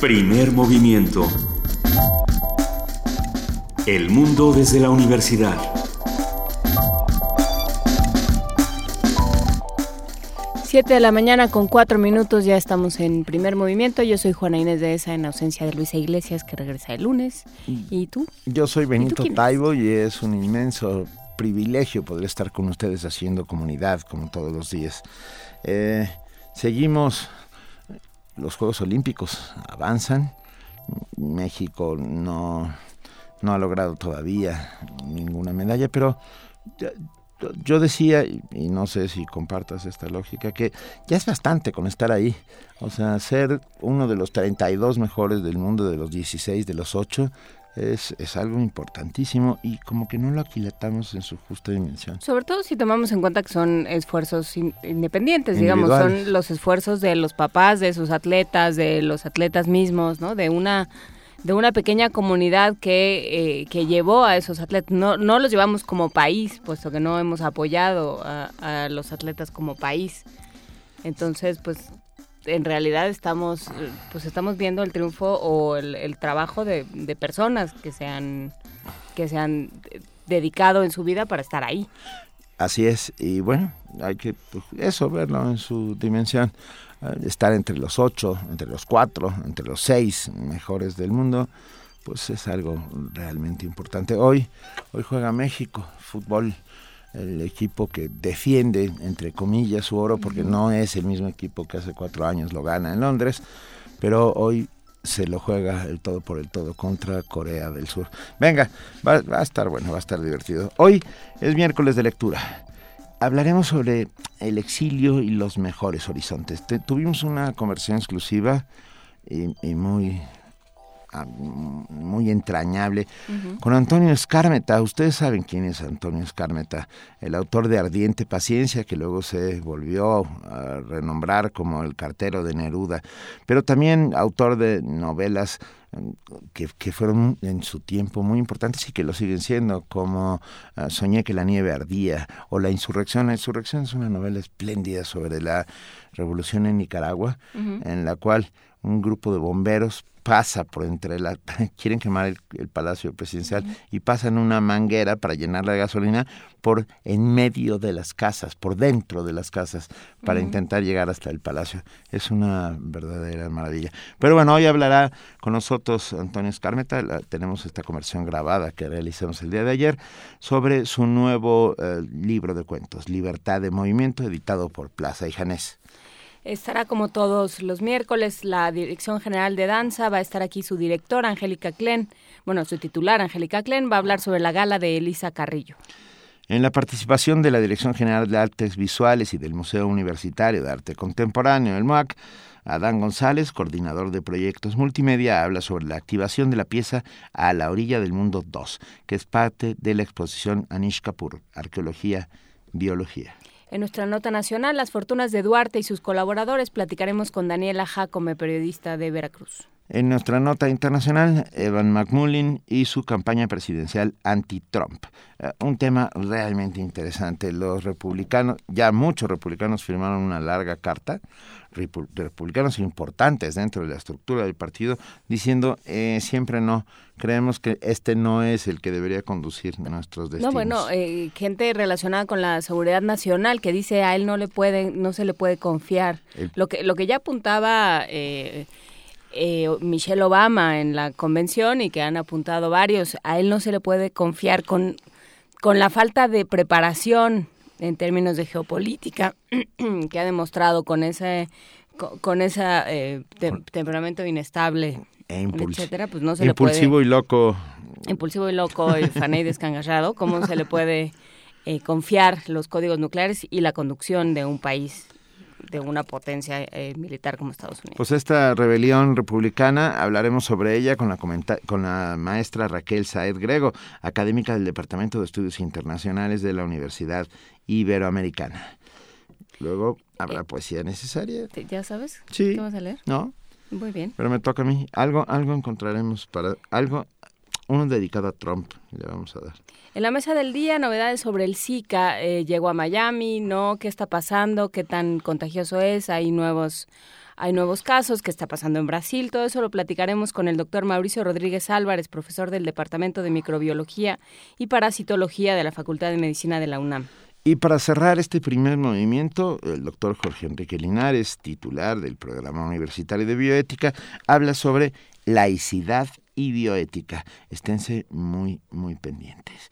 Primer movimiento. El mundo desde la universidad. Siete de la mañana con cuatro minutos ya estamos en primer movimiento. Yo soy Juana Inés de esa en ausencia de Luisa Iglesias que regresa el lunes. ¿Y tú? Yo soy Benito Taibo y es un inmenso privilegio poder estar con ustedes haciendo comunidad como todos los días. Eh, seguimos, los Juegos Olímpicos avanzan, México no, no ha logrado todavía ninguna medalla, pero yo decía, y no sé si compartas esta lógica, que ya es bastante con estar ahí. O sea, ser uno de los 32 mejores del mundo, de los 16, de los 8, es, es, algo importantísimo y como que no lo aquilatamos en su justa dimensión. Sobre todo si tomamos en cuenta que son esfuerzos independientes, digamos, son los esfuerzos de los papás, de sus atletas, de los atletas mismos, ¿no? De una de una pequeña comunidad que, eh, que llevó a esos atletas. No, no los llevamos como país, puesto que no hemos apoyado a, a los atletas como país. Entonces, pues en realidad estamos pues estamos viendo el triunfo o el, trabajo de, personas que se han que se han dedicado en su vida para estar ahí. Así es y bueno hay que pues, eso verlo en su dimensión. Eh, estar entre los ocho entre los cuatro entre los seis mejores del mundo pues es algo realmente importante. Hoy hoy juega México fútbol el equipo que defiende, entre comillas, su oro, porque no es el mismo equipo que hace cuatro años lo gana en Londres, pero hoy se lo juega el todo por el todo contra Corea del Sur. Venga, va, a estar bueno, va a estar divertido. Hoy es miércoles de lectura. Hablaremos sobre el exilio y los mejores horizontes. tuvimos una conversación exclusiva y muy muy entrañable, con Antonio Escármeta. Ustedes saben quién es Antonio Escármeta, el autor de Ardiente Paciencia, que luego se volvió a renombrar como el cartero de Neruda, pero también autor de novelas mm, que, fueron en su tiempo muy importantes y que lo siguen siendo, como ah, Soñé que la nieve ardía o La insurrección. La insurrección es una novela espléndida sobre la revolución en Nicaragua, en la cual un grupo de bomberos pasa por entre la quieren quemar el, palacio presidencial y pasan una manguera para llenar la gasolina por en medio de las casas por dentro de las casas para intentar llegar hasta el palacio. Es una verdadera maravilla. Pero bueno hoy hablará con nosotros Antonio Escarmeta. Tenemos esta conversión grabada que realizamos el día de ayer sobre su nuevo eh, libro de cuentos Libertad de Movimiento editado por Plaza y Janés Estará como todos los miércoles la Dirección General de Danza, va a estar aquí su directora Angélica Klen, bueno, su titular Angélica Klen va a hablar sobre la gala de Elisa Carrillo. En la participación de la Dirección General de Artes Visuales y del Museo Universitario de Arte Contemporáneo, el MOAC, Adán González, coordinador de proyectos multimedia, habla sobre la activación de la pieza A la orilla del mundo 2, que es parte de la exposición Anish Kapoor, Arqueología, Biología. En nuestra nota nacional, las fortunas de Duarte y sus colaboradores, platicaremos con Daniela Jacome, periodista de Veracruz. En nuestra nota internacional, Evan McMullin y su campaña presidencial anti-Trump. Eh, un tema realmente interesante. Los republicanos, ya muchos republicanos firmaron una larga carta republicanos importantes dentro de la estructura del partido diciendo eh, siempre no creemos que este no es el que debería conducir nuestros destinos. No, bueno, eh, gente relacionada con la seguridad nacional que dice a él no le puede, no se le puede confiar. lo que lo que ya apuntaba eh, Michelle Obama en la convención y que han apuntado varios, a él no se le puede confiar con con la falta de preparación en términos de geopolítica que ha demostrado con ese con, ese eh, temperamento inestable e etcétera pues no se impulsivo le puede, y loco. Impulsivo y loco y fané y descangarrado cómo se le puede eh, confiar los códigos nucleares y la conducción de un país de una potencia eh, militar como Estados Unidos. Pues esta rebelión republicana, hablaremos sobre ella con la, con la maestra Raquel Saed Grego, académica del Departamento de Estudios Internacionales de la Universidad Iberoamericana. Luego habrá eh, poesía necesaria. ¿Ya sabes? Sí. ¿Qué vas a leer? No. Muy bien. Pero me toca a mí. Algo, algo encontraremos para algo uno dedicado a Trump, le vamos a dar. En la mesa del día, novedades sobre el Zika. Eh, llegó a Miami, ¿no? ¿Qué está pasando? ¿Qué tan contagioso es? Hay nuevos, hay nuevos casos. ¿Qué está pasando en Brasil? Todo eso lo platicaremos con el doctor Mauricio Rodríguez Álvarez, profesor del Departamento de Microbiología y Parasitología de la Facultad de Medicina de la UNAM. Y para cerrar este primer movimiento, el doctor Jorge Enrique Linares, titular del Programa Universitario de Bioética, habla sobre laicidad y bioética. Esténse muy, muy pendientes.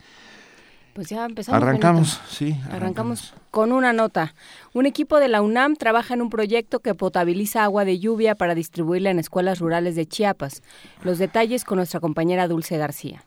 Pues ya empezamos. Arrancamos, sí. Arrancamos. con una nota. Un equipo de la UNAM trabaja en un proyecto que potabiliza agua de lluvia para distribuirla en escuelas rurales de Chiapas. Los detalles con nuestra compañera Dulce García.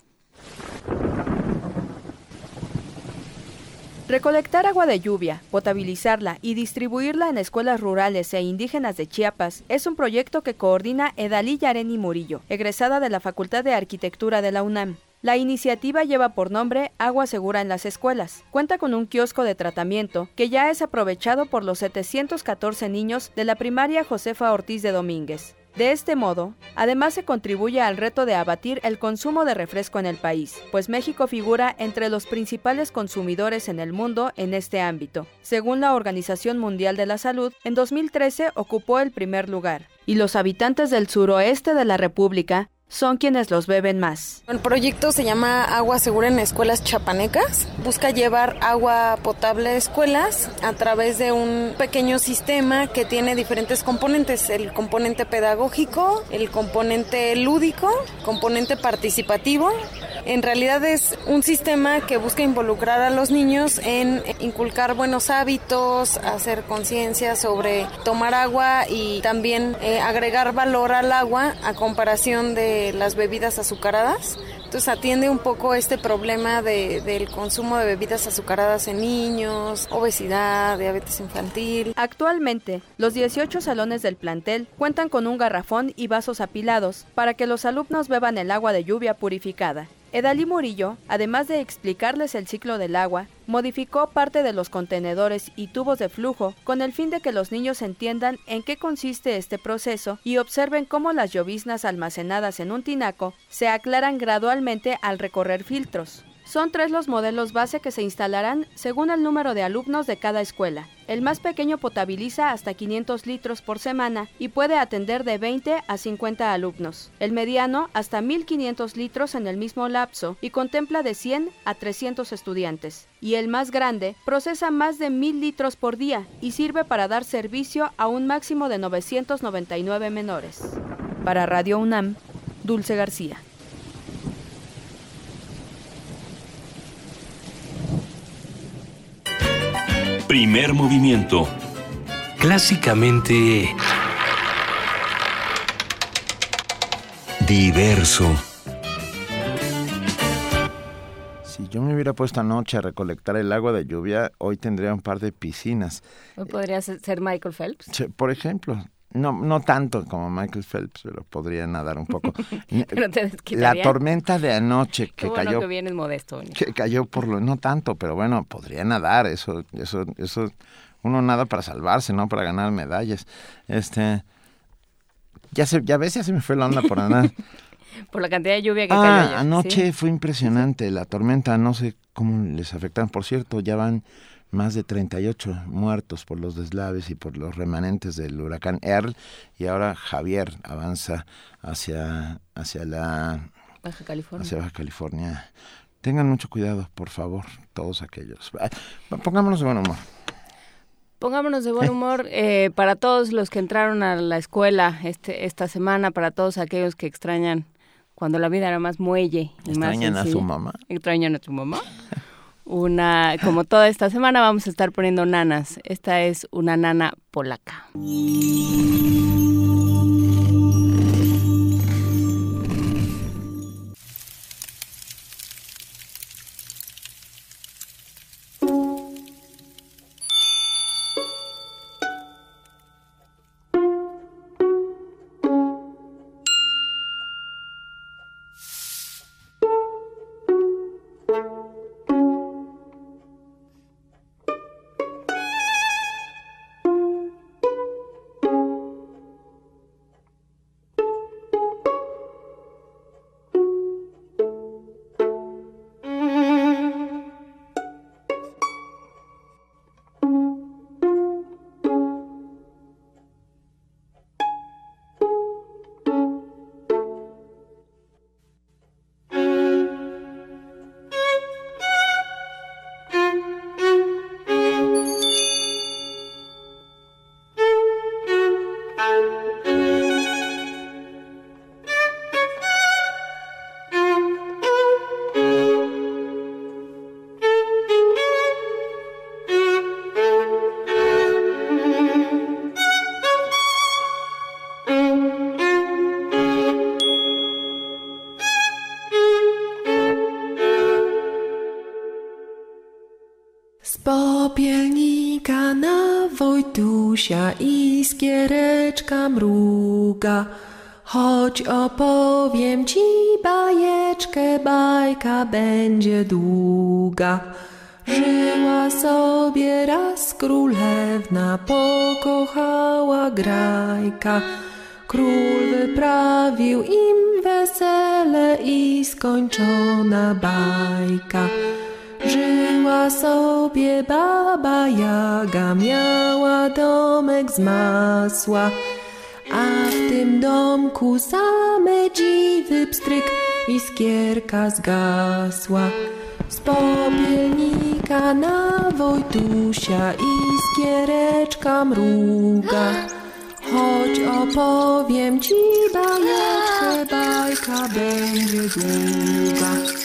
Recolectar agua de lluvia, potabilizarla y distribuirla en escuelas rurales e indígenas de Chiapas es un proyecto que coordina Edalí Yareni Murillo, egresada de la Facultad de Arquitectura de la UNAM. La iniciativa lleva por nombre Agua Segura en las Escuelas. Cuenta con un kiosco de tratamiento que ya es aprovechado por los 714 niños de la primaria Josefa Ortiz de Domínguez. De este modo, además se contribuye al reto de abatir el consumo de refresco en el país, pues México figura entre los principales consumidores en el mundo en este ámbito. Según la Organización Mundial de la Salud, en 2013 ocupó el primer lugar, y los habitantes del suroeste de la República son quienes los beben más. El proyecto se llama Agua Segura en Escuelas Chapanecas. Busca llevar agua potable a escuelas a través de un pequeño sistema que tiene diferentes componentes. El componente pedagógico, el componente lúdico, componente participativo. En realidad es un sistema que busca involucrar a los niños en inculcar buenos hábitos, hacer conciencia sobre tomar agua y también eh, agregar valor al agua a comparación de las bebidas azucaradas. Entonces atiende un poco este problema de, del consumo de bebidas azucaradas en niños, obesidad, diabetes infantil. Actualmente, los 18 salones del plantel cuentan con un garrafón y vasos apilados para que los alumnos beban el agua de lluvia purificada. Edalí Murillo, además de explicarles el ciclo del agua, modificó parte de los contenedores y tubos de flujo con el fin de que los niños entiendan en qué consiste este proceso y observen cómo las lloviznas almacenadas en un tinaco se aclaran gradualmente al recorrer filtros. Son tres los modelos base que se instalarán según el número de alumnos de cada escuela. El más pequeño potabiliza hasta 500 litros por semana y puede atender de 20 a 50 alumnos. El mediano hasta 1500 litros en el mismo lapso y contempla de 100 a 300 estudiantes. Y el más grande procesa más de 1000 litros por día y sirve para dar servicio a un máximo de 999 menores. Para Radio UNAM, Dulce García. Primer movimiento. Clásicamente... Diverso. Si yo me hubiera puesto anoche a recolectar el agua de lluvia, hoy tendría un par de piscinas. ¿O podría ser Michael Phelps? Por ejemplo, no, no tanto como Michael Phelps, pero podría nadar un poco. la tormenta de anoche que cayó. que modesto. Que cayó por lo, no tanto, pero bueno, podría nadar. Eso, eso, eso, uno nada para salvarse, no para ganar medallas. Este, ya se, ya ves, ya se me fue la onda por nadar. por la cantidad de lluvia que ah, cayó. anoche fue impresionante la tormenta. No sé cómo les afectan. Por cierto, ya van más de 38 muertos por los deslaves y por los remanentes del huracán Earl y ahora Javier avanza hacia hacia la Baja California. Hacia Baja California. Tengan mucho cuidado, por favor, todos aquellos. Pongámonos de buen humor. Pongámonos de buen humor eh, para todos los que entraron a la escuela este, esta semana, para todos aquellos que extrañan cuando la vida era más muelle. Y ¿Extrañan a su mamá? ¿Extrañan a su mamá? una, como toda esta semana vamos a estar poniendo nanas. Esta es una nana polaca. Wesele i skończona bajka. Żyła sobie baba Jaga, miała domek z masła, a w tym domku same dziwy pstryk, iskierka zgasła. Z popielnika na Wojtusia iskiereczka mruga. Choć opowiem ci bajeczkę, bajka będzie długa.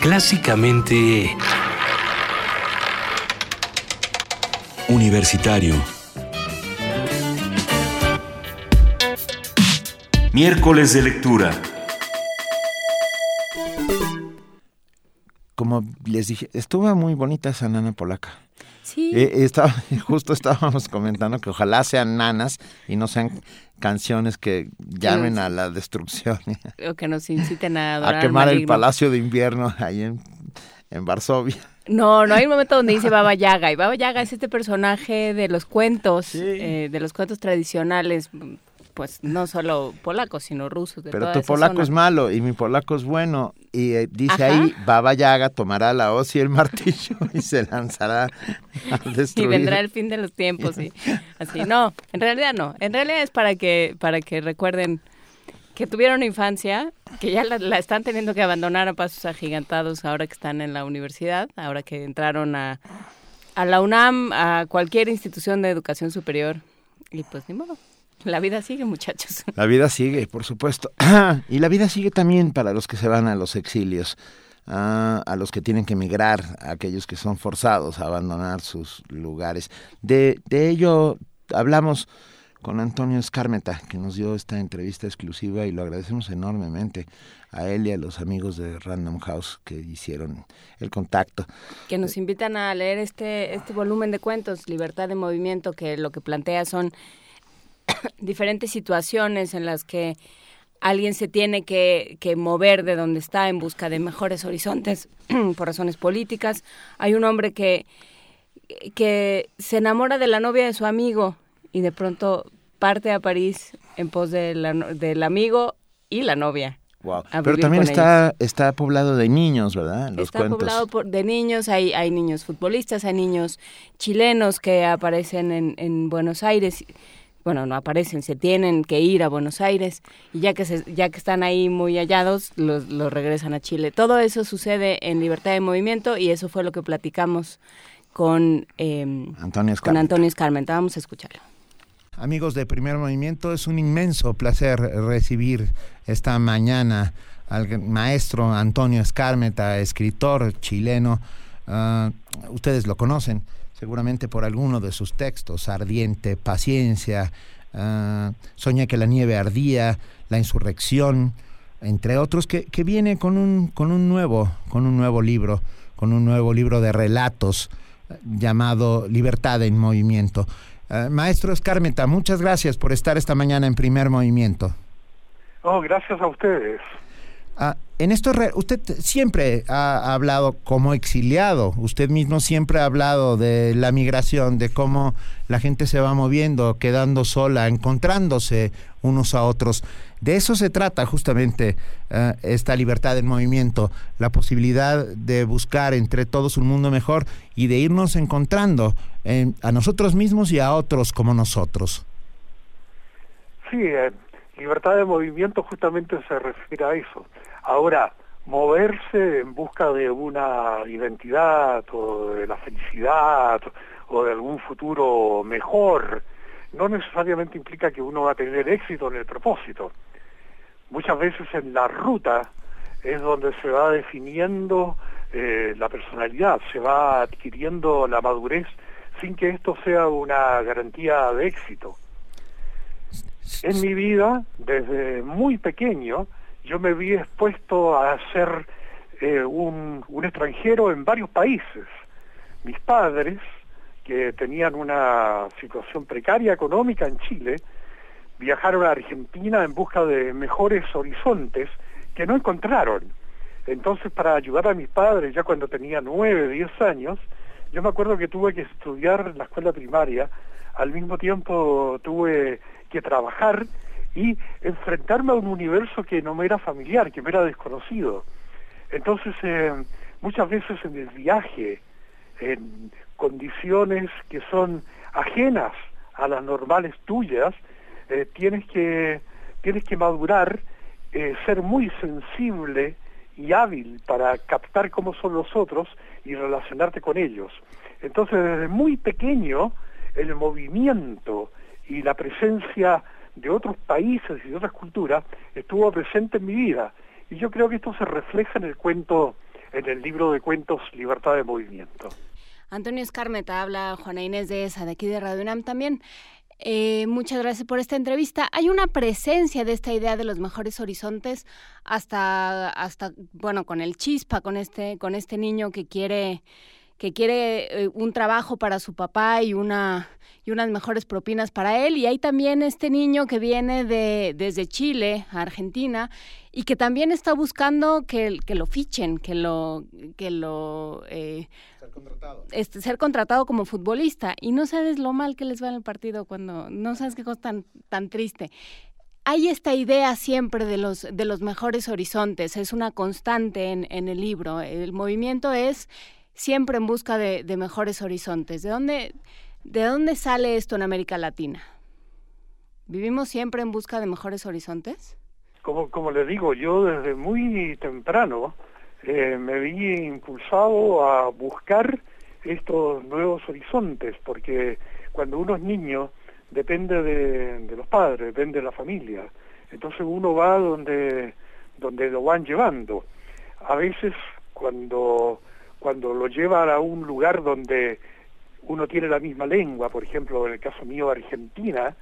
Clásicamente... Universitario. Miércoles de lectura. Como les dije, estuvo muy bonita esa nana polaca. Sí. Eh, estaba, justo estábamos comentando que ojalá sean nanas y no sean canciones que llamen a la destrucción. O que nos inciten a adorar A quemar el Palacio de Invierno ahí en, en Varsovia. No, no hay un momento donde dice Baba Yaga. Y Baba Yaga es este personaje de los cuentos, eh, de los cuentos tradicionales, pues no solo polacos, sino rusos. De Pero tu polaco es malo y mi polaco es bueno. Y eh, dice ahí, Baba Yaga tomará la hoz y el martillo y se lanzará a destruir. Y vendrá el fin de los tiempos. Y así, no, en realidad no. En realidad es para que, para que recuerden que tuvieron infancia, que ya la, están teniendo que abandonar a pasos agigantados ahora que están en la universidad, ahora que entraron a, a la UNAM, a cualquier institución de educación superior. Y pues ni modo. La vida sigue, muchachos. La vida sigue, por supuesto. y la vida sigue también para los que se van a los exilios, a los que tienen que emigrar, a aquellos que son forzados a abandonar sus lugares. De, de ello hablamos con Antonio Escarmeta, que nos dio esta entrevista exclusiva y lo agradecemos enormemente a él y a los amigos de Random House que hicieron el contacto. Que nos invitan a leer este, este volumen de cuentos, Libertad de Movimiento, que lo que plantea son diferentes situaciones en las que alguien se tiene que, que, mover de donde está en busca de mejores horizontes por razones políticas. Hay un hombre que, que se enamora de la novia de su amigo y de pronto parte a París en pos de la, del amigo y la novia. Wow. Pero también está, está poblado de niños, ¿verdad? Los está poblado por, de niños, hay, hay niños futbolistas, hay niños chilenos que aparecen en, en Buenos Aires bueno, no aparecen, se tienen que ir a Buenos Aires y ya que, se, ya que están ahí muy hallados, los, los regresan a Chile. Todo eso sucede en Libertad de Movimiento y eso fue lo que platicamos con, eh, Antonio con Antonio Escarmenta. Vamos a escucharlo. Amigos de Primer Movimiento, es un inmenso placer recibir esta mañana al maestro Antonio Escarmeta, escritor chileno. Uh, ustedes lo conocen seguramente por alguno de sus textos, Ardiente, Paciencia, uh, Soñé que la nieve ardía, La insurrección, entre otros, que, que, viene con un, con un nuevo, con un nuevo libro, con un nuevo libro de relatos llamado Libertad en Movimiento. Uh, maestro Escarmeta, muchas gracias por estar esta mañana en primer movimiento. Oh, gracias a ustedes. Uh, en esto, usted siempre ha hablado como exiliado, usted mismo siempre ha hablado de la migración, de cómo la gente se va moviendo, quedando sola, encontrándose unos a otros. De eso se trata justamente uh, esta libertad en movimiento, la posibilidad de buscar entre todos un mundo mejor y de irnos encontrando en, a nosotros mismos y a otros como nosotros. Sí, eh, libertad de movimiento justamente se refiere a eso. Ahora, moverse en busca de una identidad o de la felicidad o de algún futuro mejor, no necesariamente implica que uno va a tener éxito en el propósito. Muchas veces en la ruta es donde se va definiendo eh, la personalidad, se va adquiriendo la madurez sin que esto sea una garantía de éxito. En mi vida, desde muy pequeño, yo me vi expuesto a ser eh, un, un extranjero en varios países. Mis padres, que tenían una situación precaria económica en Chile, viajaron a Argentina en busca de mejores horizontes que no encontraron. Entonces, para ayudar a mis padres, ya cuando tenía nueve, diez años, yo me acuerdo que tuve que estudiar en la escuela primaria, al mismo tiempo tuve que trabajar y enfrentarme a un universo que no me era familiar, que me era desconocido. Entonces, eh, muchas veces en el viaje, en condiciones que son ajenas a las normales tuyas, eh, tienes que tienes que madurar, eh, ser muy sensible y hábil para captar cómo son los otros y relacionarte con ellos. Entonces, desde muy pequeño, el movimiento y la presencia de otros países y de otras culturas estuvo presente en mi vida. Y yo creo que esto se refleja en el cuento, en el libro de cuentos Libertad de Movimiento. Antonio Escarmeta habla Juana Inés de esa, de aquí de Radio UNAM también. Eh, muchas gracias por esta entrevista. Hay una presencia de esta idea de los mejores horizontes hasta, hasta bueno, con el chispa, con este, con este niño que quiere que quiere eh, un trabajo para su papá y una y unas mejores propinas para él. Y hay también este niño que viene de desde Chile a Argentina y que también está buscando que, que lo fichen que lo que lo eh, ser contratado. este, ser contratado como futbolista. Y no sabes lo mal que les va en el partido cuando no sabes qué cosa tan tan triste. Hay esta idea siempre de los, de los mejores horizontes, es una constante en, en el libro. El movimiento es siempre en busca de, mejores horizontes. ¿De dónde, ¿De dónde sale esto en América Latina? ¿Vivimos siempre en busca de mejores horizontes? Como, como le digo, yo desde muy temprano eh, me vi impulsado a buscar estos nuevos horizontes, porque cuando uno es niño depende de, de, los padres, depende de la familia. Entonces uno va donde, donde lo van llevando. A veces cuando cuando lo llevan a un lugar donde uno tiene la misma lengua, por ejemplo, en el caso mío Argentina,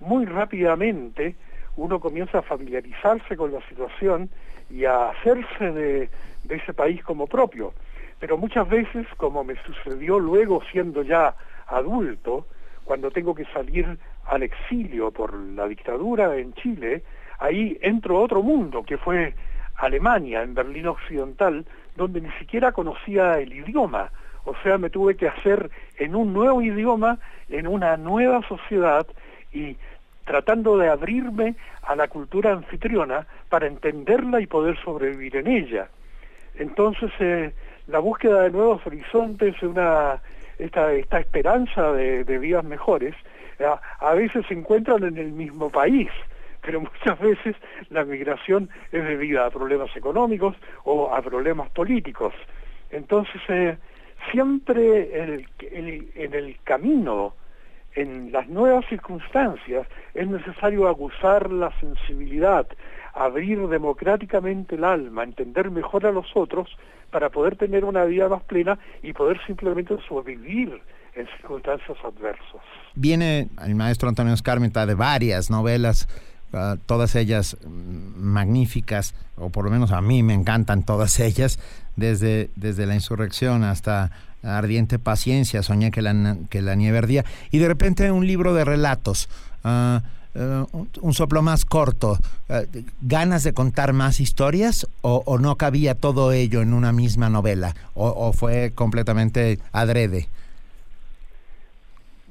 muy rápidamente uno comienza a familiarizarse con la situación y a hacerse de ese país como propio. Pero muchas veces, como me sucedió luego siendo ya adulto, cuando tengo que salir al exilio por la dictadura en Chile, ahí entro a otro mundo, que fue Alemania, en Berlín Occidental, donde ni siquiera conocía el idioma. O sea, me tuve que hacer en un nuevo idioma, en una nueva sociedad y tratando de abrirme a la cultura anfitriona para entenderla y poder sobrevivir en ella. Entonces, eh, la búsqueda de nuevos horizontes, esta, esperanza de, vidas mejores, a, a veces se encuentran en el mismo país pero muchas veces la migración es debida a problemas económicos o a problemas políticos. Entonces, eh, siempre en el, camino, en las nuevas circunstancias, es necesario aguzar la sensibilidad, abrir democráticamente el alma, entender mejor a los otros para poder tener una vida más plena y poder simplemente sobrevivir en circunstancias adversas. Viene el maestro Antonio Escarmenta de varias novelas Ah, todas ellas magníficas, o por lo menos a mí me encantan todas ellas, desde, desde la insurrección hasta Ardiente Paciencia, Soñé que la, que la nieve ardía, y de repente un libro de relatos. Eh, un, soplo más corto, ah, ganas de contar más historias o, no cabía todo ello en una misma novela o fue completamente adrede?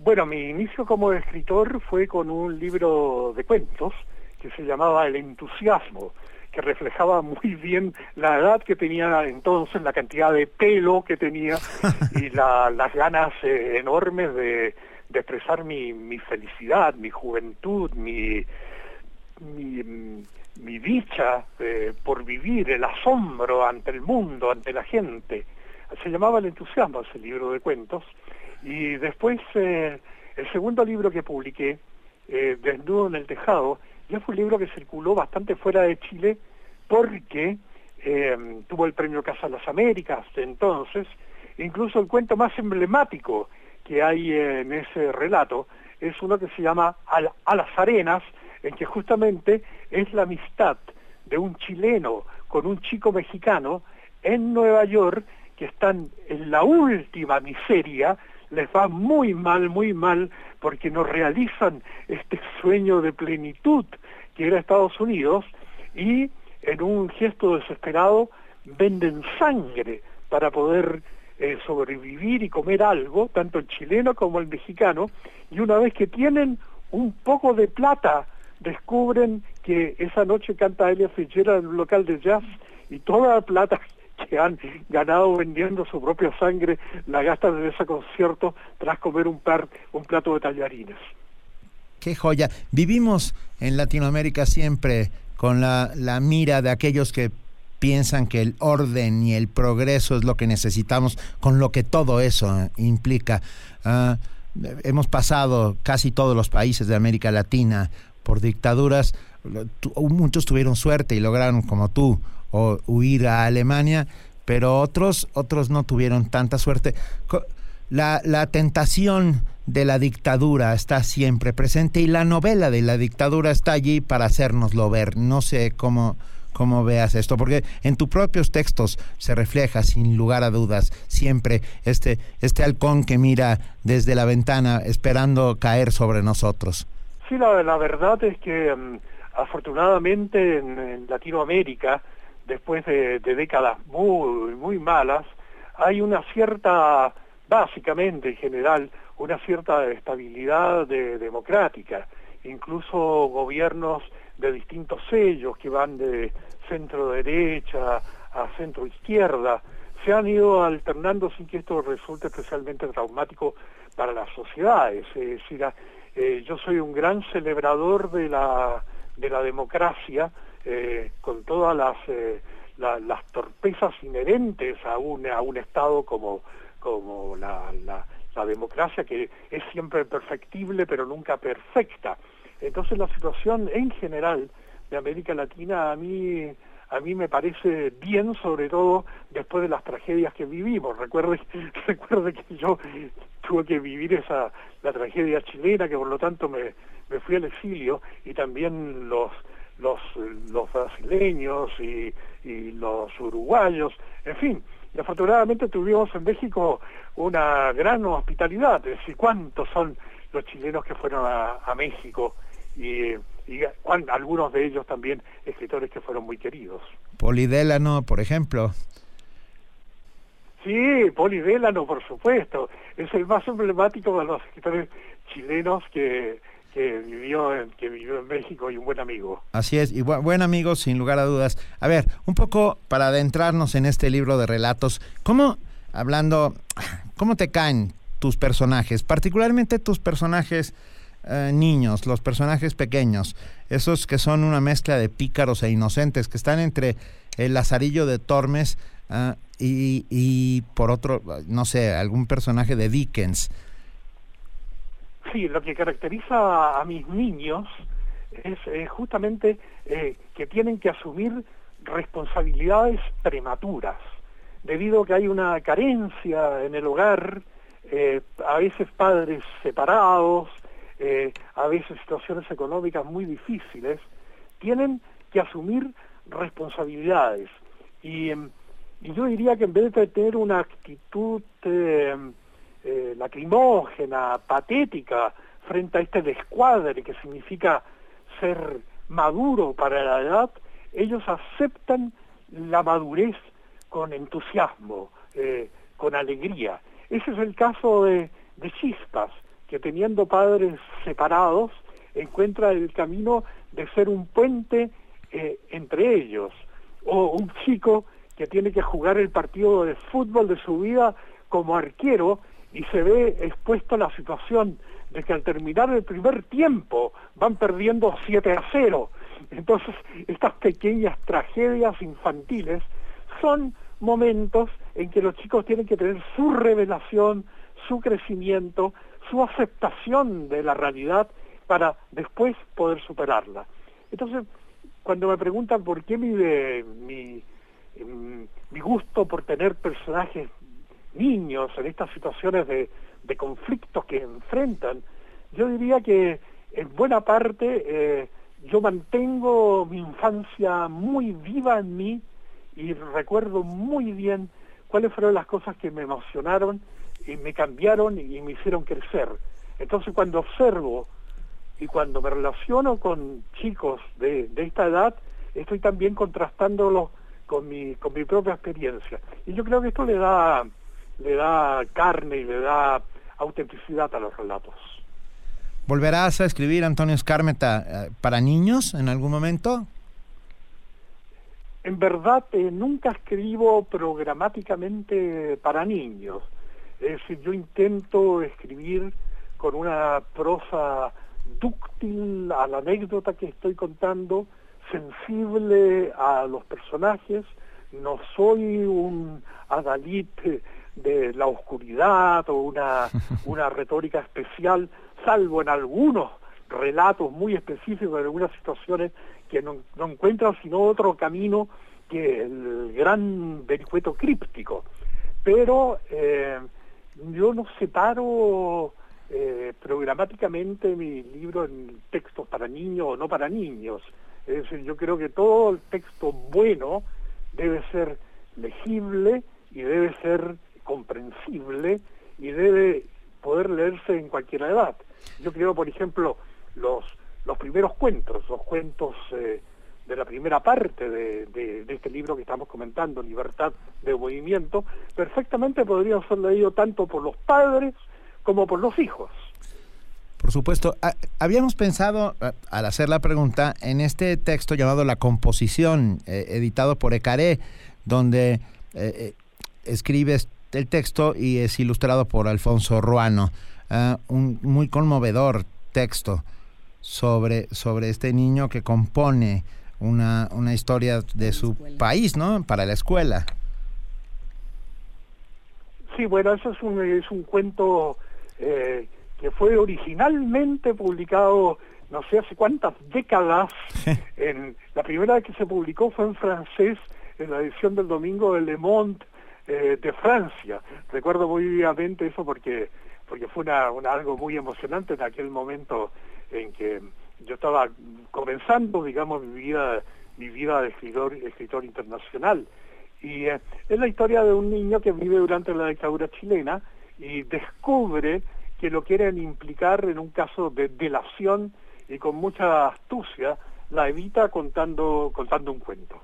Bueno, mi inicio como escritor fue con un libro de cuentos que se llamaba El entusiasmo, que reflejaba muy bien la edad que tenía entonces, la cantidad de pelo que tenía y las ganas eh, enormes de, expresar mi, felicidad, mi juventud, mi, dicha eh, por vivir, el asombro ante el mundo, ante la gente. Se llamaba El entusiasmo ese libro de cuentos. Y después, eh, el segundo libro que publiqué, eh, Desnudo en el Tejado, ya fue un libro que circuló bastante fuera de Chile porque tuvo el premio Casa de las Américas de entonces, incluso el cuento más emblemático que hay en ese relato es uno que se llama A las Arenas, en que justamente es la amistad de un chileno con un chico mexicano en Nueva York que están en la última miseria, les va muy mal, muy mal, porque no realizan este sueño de plenitud que era Estados Unidos y en un gesto desesperado venden sangre para poder eh, sobrevivir y comer algo, tanto el chileno como el mexicano, y una vez que tienen un poco de plata descubren que esa noche canta Elia Fitzgerald en un local de jazz y toda la plata que han ganado vendiendo su propia sangre la gastan en ese concierto tras comer un, par, un plato de tallarines. Qué joya. Vivimos en Latinoamérica siempre con la, la mira de aquellos que piensan que el orden y el progreso es lo que necesitamos, con lo que todo eso implica. Ah, hemos pasado casi todos los países de América Latina por dictaduras, muchos tuvieron suerte y lograron, como tú, o, huir a Alemania, pero otros, otros no tuvieron tanta suerte. La, la tentación de la dictadura está siempre presente y la novela de la dictadura está allí para hacérnoslo ver. No sé cómo, cómo veas esto, porque en tus propios textos se refleja sin lugar a dudas siempre este, este halcón que mira desde la ventana esperando caer sobre nosotros. Sí, la, verdad es que mm, afortunadamente en, Latinoamérica, después de, décadas muy, muy malas, hay una cierta, básicamente en general, una cierta estabilidad democrática, incluso gobiernos de distintos sellos que van de centro derecha a centro izquierda, se han ido alternando sin que esto resulte especialmente traumático para las sociedades. Es decir, eh, yo soy un gran celebrador de la, de la democracia, eh, con todas las, eh, las torpezas inherentes a un, a un Estado como, como la, la, democracia, que es siempre perfectible pero nunca perfecta. Entonces la situación en general de América Latina a mí a mí me parece bien, sobre todo después de las tragedias que vivimos. Recuerde, recuerde que yo tuve que vivir esa la tragedia chilena, que por lo tanto me, me fui al exilio, y también los los, los brasileños y, y los uruguayos, en fin, y afortunadamente tuvimos en México una gran hospitalidad, es decir, cuántos son los chilenos que fueron a, a México y y algunos de ellos también escritores que fueron muy queridos. Polidélano, por ejemplo. Sí, Polidélano, por supuesto. Es el más emblemático de los escritores chilenos que, que vivió en, que vivió en México y un buen amigo. Así es, y buen amigo sin lugar a dudas. A ver, un poco para adentrarnos en este libro de relatos, ¿cómo, hablando, cómo te caen tus personajes, particularmente tus personajes eh, niños, los personajes pequeños, esos que son una mezcla de pícaros e inocentes, que están entre el Lazarillo de Tormes ah, y, por otro, no sé, algún personaje de Dickens. Sí, lo que caracteriza a, mis niños es justamente eh, que tienen que asumir responsabilidades prematuras, debido a que hay una carencia en el hogar, eh, a veces padres separados, eh, a veces situaciones económicas muy difíciles, tienen que asumir responsabilidades. Y, em, yo diría que en vez de tener una actitud em, eh, lacrimógena, patética, frente a este descuadre que significa ser maduro para la edad, ellos aceptan la madurez con entusiasmo, eh, con alegría. Ese es el caso de Chispas que teniendo padres separados, encuentra el camino de ser un puente eh, entre ellos, o un chico que tiene que jugar el partido de fútbol de su vida como arquero y se ve expuesto a la situación de que al terminar el primer tiempo van perdiendo 7 a 0 Entonces, estas pequeñas tragedias infantiles son momentos en que los chicos tienen que tener su revelación, su crecimiento, su aceptación de la realidad para después poder superarla. Entonces, cuando me preguntan por qué mi, mi, em, mi gusto por tener personajes niños en estas situaciones de, de conflictos que enfrentan, yo diría que en buena parte eh, yo mantengo mi infancia muy viva en mí y recuerdo muy bien cuáles fueron las cosas que me emocionaron y me cambiaron y me hicieron crecer. Entonces cuando observo y cuando me relaciono con chicos de, esta edad, estoy también contrastándolo con mi, con mi propia experiencia. Y yo creo que esto le da, le da carne y le da autenticidad a los relatos. ¿Volverás a escribir, Antonio Escármeta, eh, para niños en algún momento? En verdad, eh, nunca escribo programáticamente para niños. Es decir, yo intento escribir con una prosa dúctil a la anécdota que estoy contando, sensible a los personajes, no soy un adalid de la oscuridad o una, una retórica especial, salvo en algunos relatos muy específicos de algunas situaciones que no, encuentran sino otro camino que el gran vericueto críptico. Pero eh, yo no separo eh, programáticamente mi libro en textos para niños o no para niños. Es decir, yo creo que todo el texto bueno debe ser legible y debe ser comprensible y debe poder leerse en cualquier edad. Yo creo, por ejemplo, los, los primeros cuentos, los cuentos eh, de la primera parte de, este libro que estamos comentando, Libertad de Movimiento, perfectamente podrían ser leídos tanto por los padres como por los hijos. Por supuesto. Ah, habíamos pensado, ah, al hacer la pregunta, en este texto llamado La Composición, eh, editado por Ecaré, donde eh, eh, escribes el texto y es ilustrado por Alfonso Ruano. Ah, un muy conmovedor texto sobre, sobre este niño que compone una, una historia de su país, ¿no? Para la escuela. Sí, bueno, eso es un, es un cuento eh, que fue originalmente publicado no sé hace cuántas décadas. en, la primera vez que se publicó fue en francés, en la edición del domingo de Le Monde eh, de Francia. Recuerdo muy vivamente eso porque, porque fue una, algo muy emocionante en aquel momento en que yo estaba comenzando, digamos, mi vida, mi vida de escritor, escritor internacional. Y eh, es la historia de un niño que vive durante la dictadura chilena y descubre que lo quieren implicar en un caso de delación y con mucha astucia la evita contando, contando un cuento.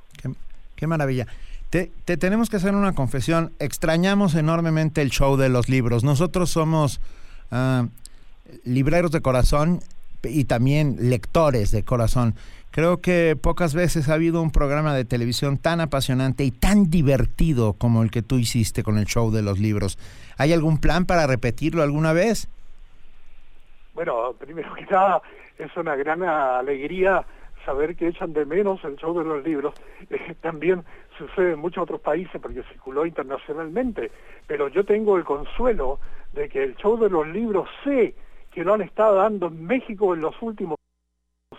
Qué, maravilla. Te, tenemos que hacer una confesión. Extrañamos enormemente el show de los libros. Nosotros somos uh, libreros de corazón y también lectores de corazón. Creo que pocas veces ha habido un programa de televisión tan apasionante y tan divertido como el que tú hiciste con el show de los libros. ¿Hay algún plan para repetirlo alguna vez? Bueno, primero que nada, es una gran alegría saber que echan de menos el show de los libros. Eh, también sucede en muchos otros países porque circuló internacionalmente, pero yo tengo el consuelo de que el show de los libros sé que lo han estado dando en México en los últimos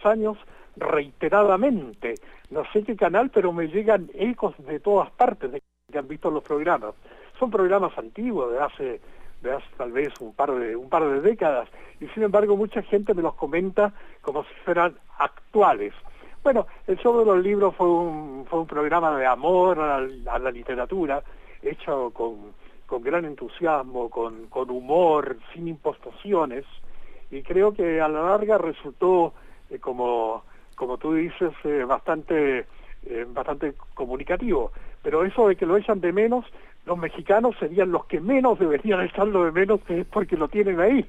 años reiteradamente. No sé qué canal, pero me llegan ecos de todas partes de que han visto los programas. Son programas antiguos, de hace, de hace tal vez un par de, un par de décadas, y sin embargo mucha gente me los comenta como si fueran actuales. Bueno, el show de los libros fue un, fue un programa de amor a la, literatura, hecho con, con gran entusiasmo, con, con humor, sin impostaciones, y creo que a la larga resultó eh, como como tú dices, eh, bastante, eh, bastante comunicativo. Pero eso de que lo echan de menos, los mexicanos serían los que menos deberían echarlo de menos porque lo tienen ahí.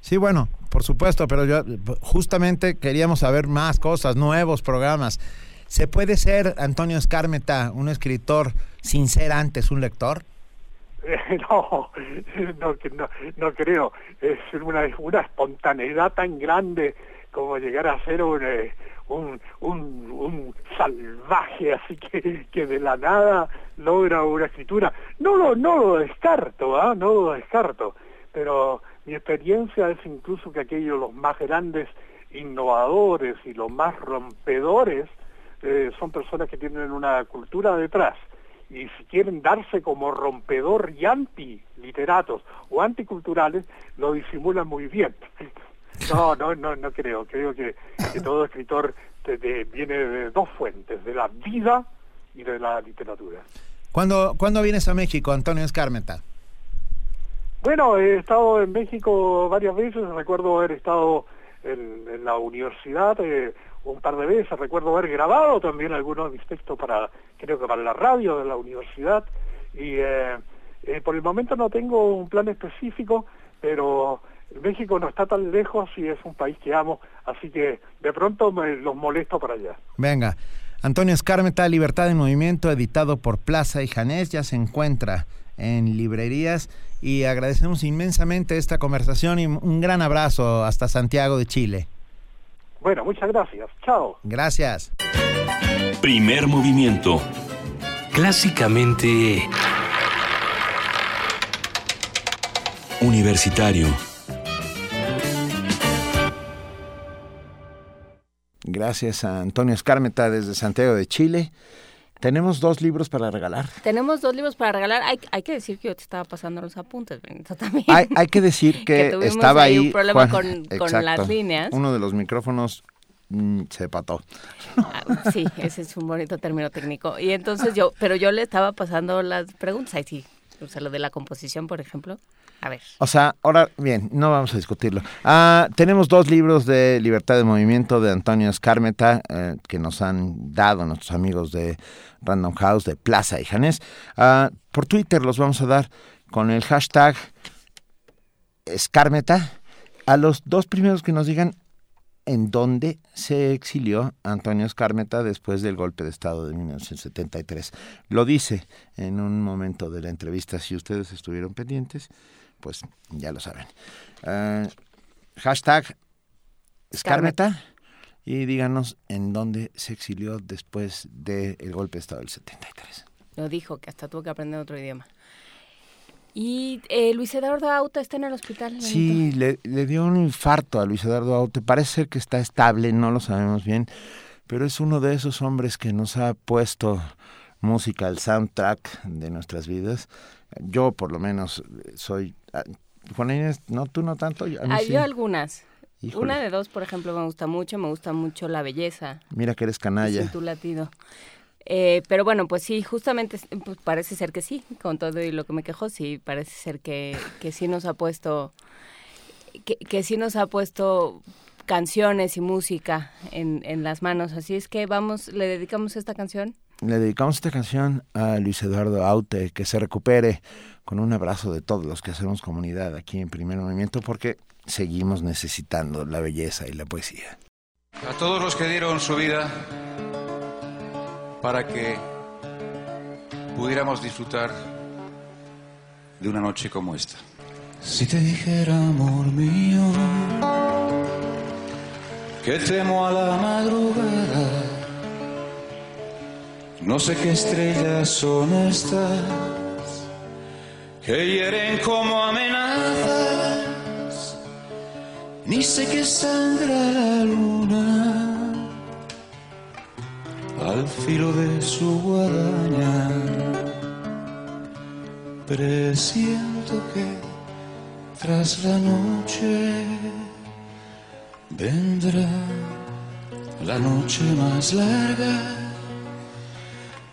Sí, bueno, por supuesto, pero yo justamente queríamos saber más cosas, nuevos programas. ¿Se puede ser, Antonio Escármeta, un escritor sin ser antes un lector? no, no, no, creo. Es una, una espontaneidad tan grande como llegar a ser un, eh, un, un, salvaje, así que, que de la nada logra una escritura. No lo, no lo descarto, ¿ah? no lo descarto, pero mi experiencia es incluso que aquellos los más grandes innovadores y los más rompedores eh, son personas que tienen una cultura detrás y si quieren darse como rompedor y anti-literatos o anticulturales, lo disimulan muy bien. No, no, no, no creo. Creo que, todo escritor viene de dos fuentes, de la vida y de la literatura. ¿Cuándo, ¿cuándo vienes a México, Antonio Escarmeta? Bueno, he estado en México varias veces, recuerdo haber estado en, la universidad eh, un par de veces, recuerdo haber grabado también algunos de mis textos para, creo que para la radio de la universidad, y eh, eh, por el momento no tengo un plan específico, pero México no está tan lejos y es un país que amo, así que de pronto me los molesto para allá. Venga, Antonio Escarmeta, Libertad de Movimiento, editado por Plaza y Janés, ya se encuentra en librerías y agradecemos inmensamente esta conversación y un gran abrazo hasta Santiago de Chile. Bueno, muchas gracias. Chao. Gracias. Primer movimiento. Clásicamente... Universitario. Gracias a Antonio Escármeta desde Santiago de Chile. Tenemos dos libros para regalar. Tenemos dos libros para regalar. Hay, hay que decir que yo te estaba pasando los apuntes, también. Hay, hay que decir que, estaba ahí, un problema con, las líneas. Uno de los micrófonos mm, se pató. Ah, sí, ese es un bonito término técnico. Y entonces yo, pero yo le estaba pasando las preguntas. Ahí sí, o sea, lo de la composición, por ejemplo. O sea, ahora, bien, no vamos a discutirlo. Ah, tenemos dos libros de Libertad de Movimiento de Antonio Escarmeta eh, que nos han dado nuestros amigos de Random House, de Plaza y Janés. Ah, por Twitter los vamos a dar con el hashtag Escarmeta a los dos primeros que nos digan en dónde se exilió Antonio Escarmeta después del golpe de Estado de 1973. Lo dice en un momento de la entrevista, si ustedes estuvieron pendientes, pues ya lo saben. Uh, hashtag Escarmeta y díganos en dónde se exilió después del golpe de Estado del 73. Lo dijo, que hasta tuvo que aprender otro idioma. Y eh, Luis Eduardo Aute está en el hospital. Sí, le, dio un infarto a Luis Eduardo Aute. Parece ser que está estable, no lo sabemos bien, pero es uno de esos hombres que nos ha puesto música al soundtrack de nuestras vidas. Yo, por lo menos, soy Ah, Juan Inés, no, tú no tanto. Hay algunas. Una de dos, por ejemplo, me gusta mucho, me gusta mucho la belleza. Mira que eres canalla. tu latido. Eh, pero bueno, pues sí, justamente pues parece ser que sí, con todo y lo que me quejó, sí, parece ser que, que sí nos ha puesto, que, que sí nos ha puesto canciones y música en, en las manos. Así es que vamos, le dedicamos esta canción. Le dedicamos esta canción a Luis Eduardo Aute, que se recupere con un abrazo de todos los que hacemos comunidad aquí en Primer Movimiento, porque seguimos necesitando la belleza y la poesía. A todos los que dieron su vida para que pudiéramos disfrutar de una noche como esta. Si te dijera, amor mío, que temo a la madrugada, no sé qué estrellas son estas que hieren como amenazas, ni sé que sangra la luna al filo de su guadaña. Presiento que tras la noche vendrá la noche más larga.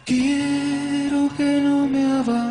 Quiero que no me abandone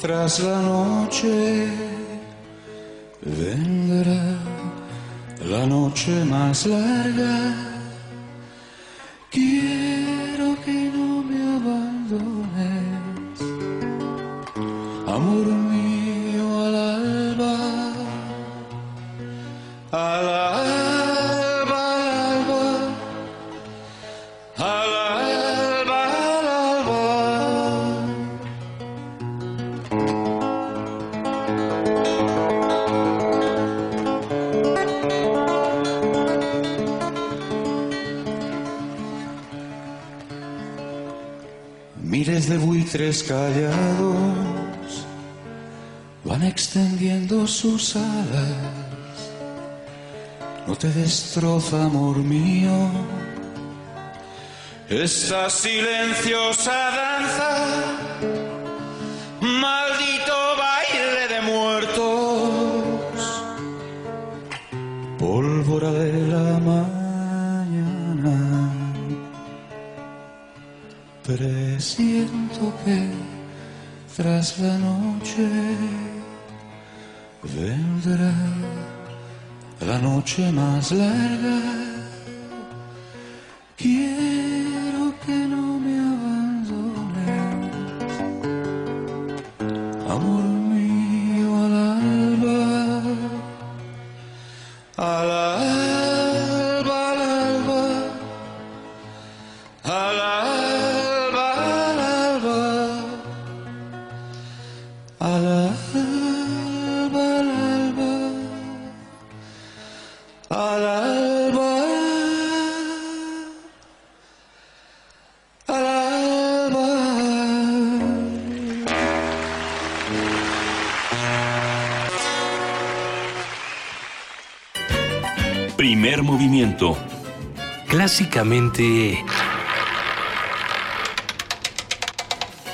tras la noche vendrá la noche más larga callados van extendiendo sus alas. No te destroza, amor mío, esta silenciosa danza. Presiento que tras la noche vendrá la noche más larga. Clásicamente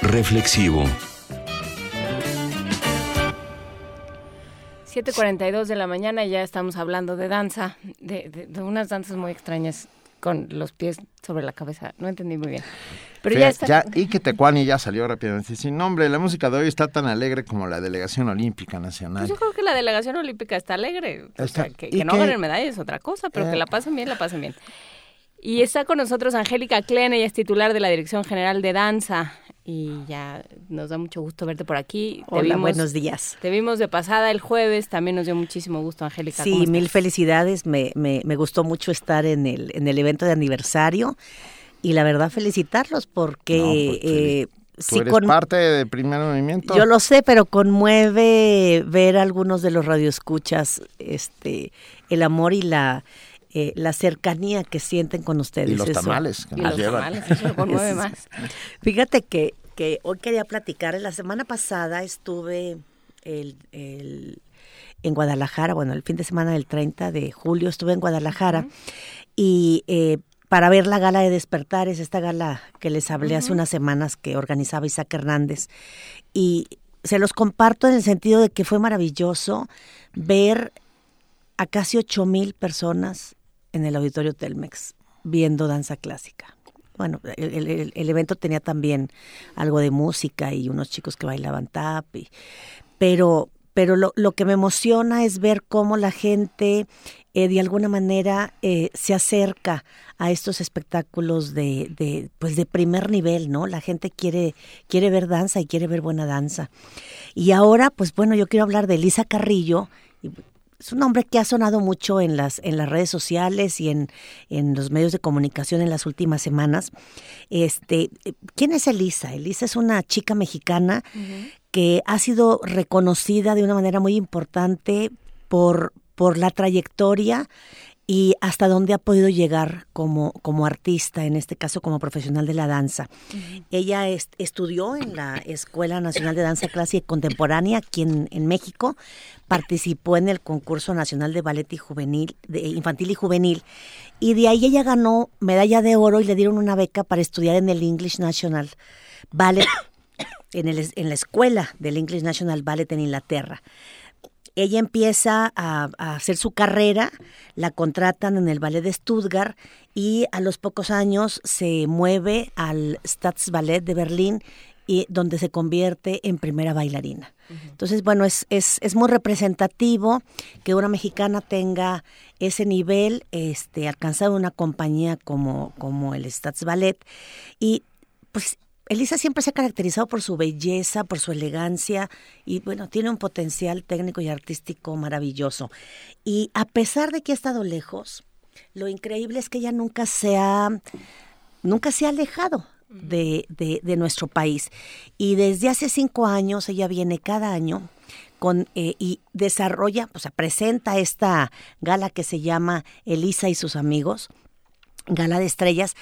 Reflexivo. 7.42 de la mañana y ya estamos hablando de danza, de, de- de unas danzas muy extrañas con los pies sobre la cabeza. No entendí muy bien. Pero ya está. Ya, y que Tecuani ya salió rápidamente. Sin nombre, la música de hoy está tan alegre como la Delegación Olímpica Nacional. Pues yo creo que la delegación olímpica está alegre. O sea, que no que- ganen medallas es otra cosa, pero que Eh. la pasen bien, la pasen bien. Y está con nosotros Angélica Klen, ella es titular de la Dirección General de Danza. Y ya nos da mucho gusto verte por aquí. Hola, vimos- buenos días. Te vimos de pasada el jueves, también nos dio muchísimo gusto, Angélica. ¿cómo Sí, mil felicidades. Me, me, me gustó mucho estar en el, en el evento de aniversario y la verdad felicitarlos porque No, pues, eh, Tú sí eres con- parte del primer movimiento. yo lo sé, pero conmueve ver a algunos de los radioescuchas este el amor y la eh, la cercanía que sienten con ustedes. Y los Eso- tamales que Y nos los llevan. tamales, eso lo conmueve más. Fíjate que, que hoy quería platicar. La semana pasada estuve el, el- en Guadalajara, bueno, el fin de semana del 30 de julio estuve en Guadalajara y eh, para ver la gala de Despertares, esta gala que les hablé hace unas semanas que organizaba Isaac Hernández. Y se los comparto en el sentido de que fue maravilloso ver a casi ocho mil personas en el auditorio Telmex viendo danza clásica. Bueno, el, el- evento tenía también algo de música y unos chicos que bailaban tap, pero, pero lo, lo que me emociona es ver cómo la gente eh, de alguna manera eh, se acerca a estos espectáculos de, de, pues de primer nivel, ¿no? La gente quiere, quiere ver danza y quiere ver buena danza. Y ahora, pues bueno, yo quiero hablar de Elisa Carrillo. Es un nombre que ha sonado mucho en las, en las redes sociales y en, en los medios de comunicación en las últimas semanas. Este, ¿Quién es Elisa? Elisa es una chica mexicana que ha sido reconocida de una manera muy importante por, por la trayectoria y hasta dónde ha podido llegar como, como artista, en este caso como profesional de la danza. Ella estudió en la Escuela Nacional de Danza Clásica y Contemporánea aquí en, México, participó en el concurso nacional de ballet y juvenil, de, infantil y juvenil, y de ahí ella ganó medalla de oro y le dieron una beca para estudiar en el English National Ballet, en, el, en la escuela del English National Ballet en Inglaterra ella empieza a, hacer su carrera, la contratan en el ballet de Stuttgart y a los pocos años se mueve al Staatsballet de Berlín y donde se convierte en primera bailarina. Entonces, bueno, es, es, es, muy representativo que una mexicana tenga ese nivel, este, alcanzado una compañía como, como el Staatsballet y pues Elisa siempre se ha caracterizado por su belleza, por su elegancia y bueno, tiene un potencial técnico y artístico maravilloso. Y a pesar de que ha estado lejos, lo increíble es que ella nunca se ha, nunca se ha alejado de, de, nuestro país. Y desde hace cinco años ella viene cada año con, eh, y desarrolla, o sea, presenta esta gala que se llama Elisa y sus amigos, Gala de Estrellas,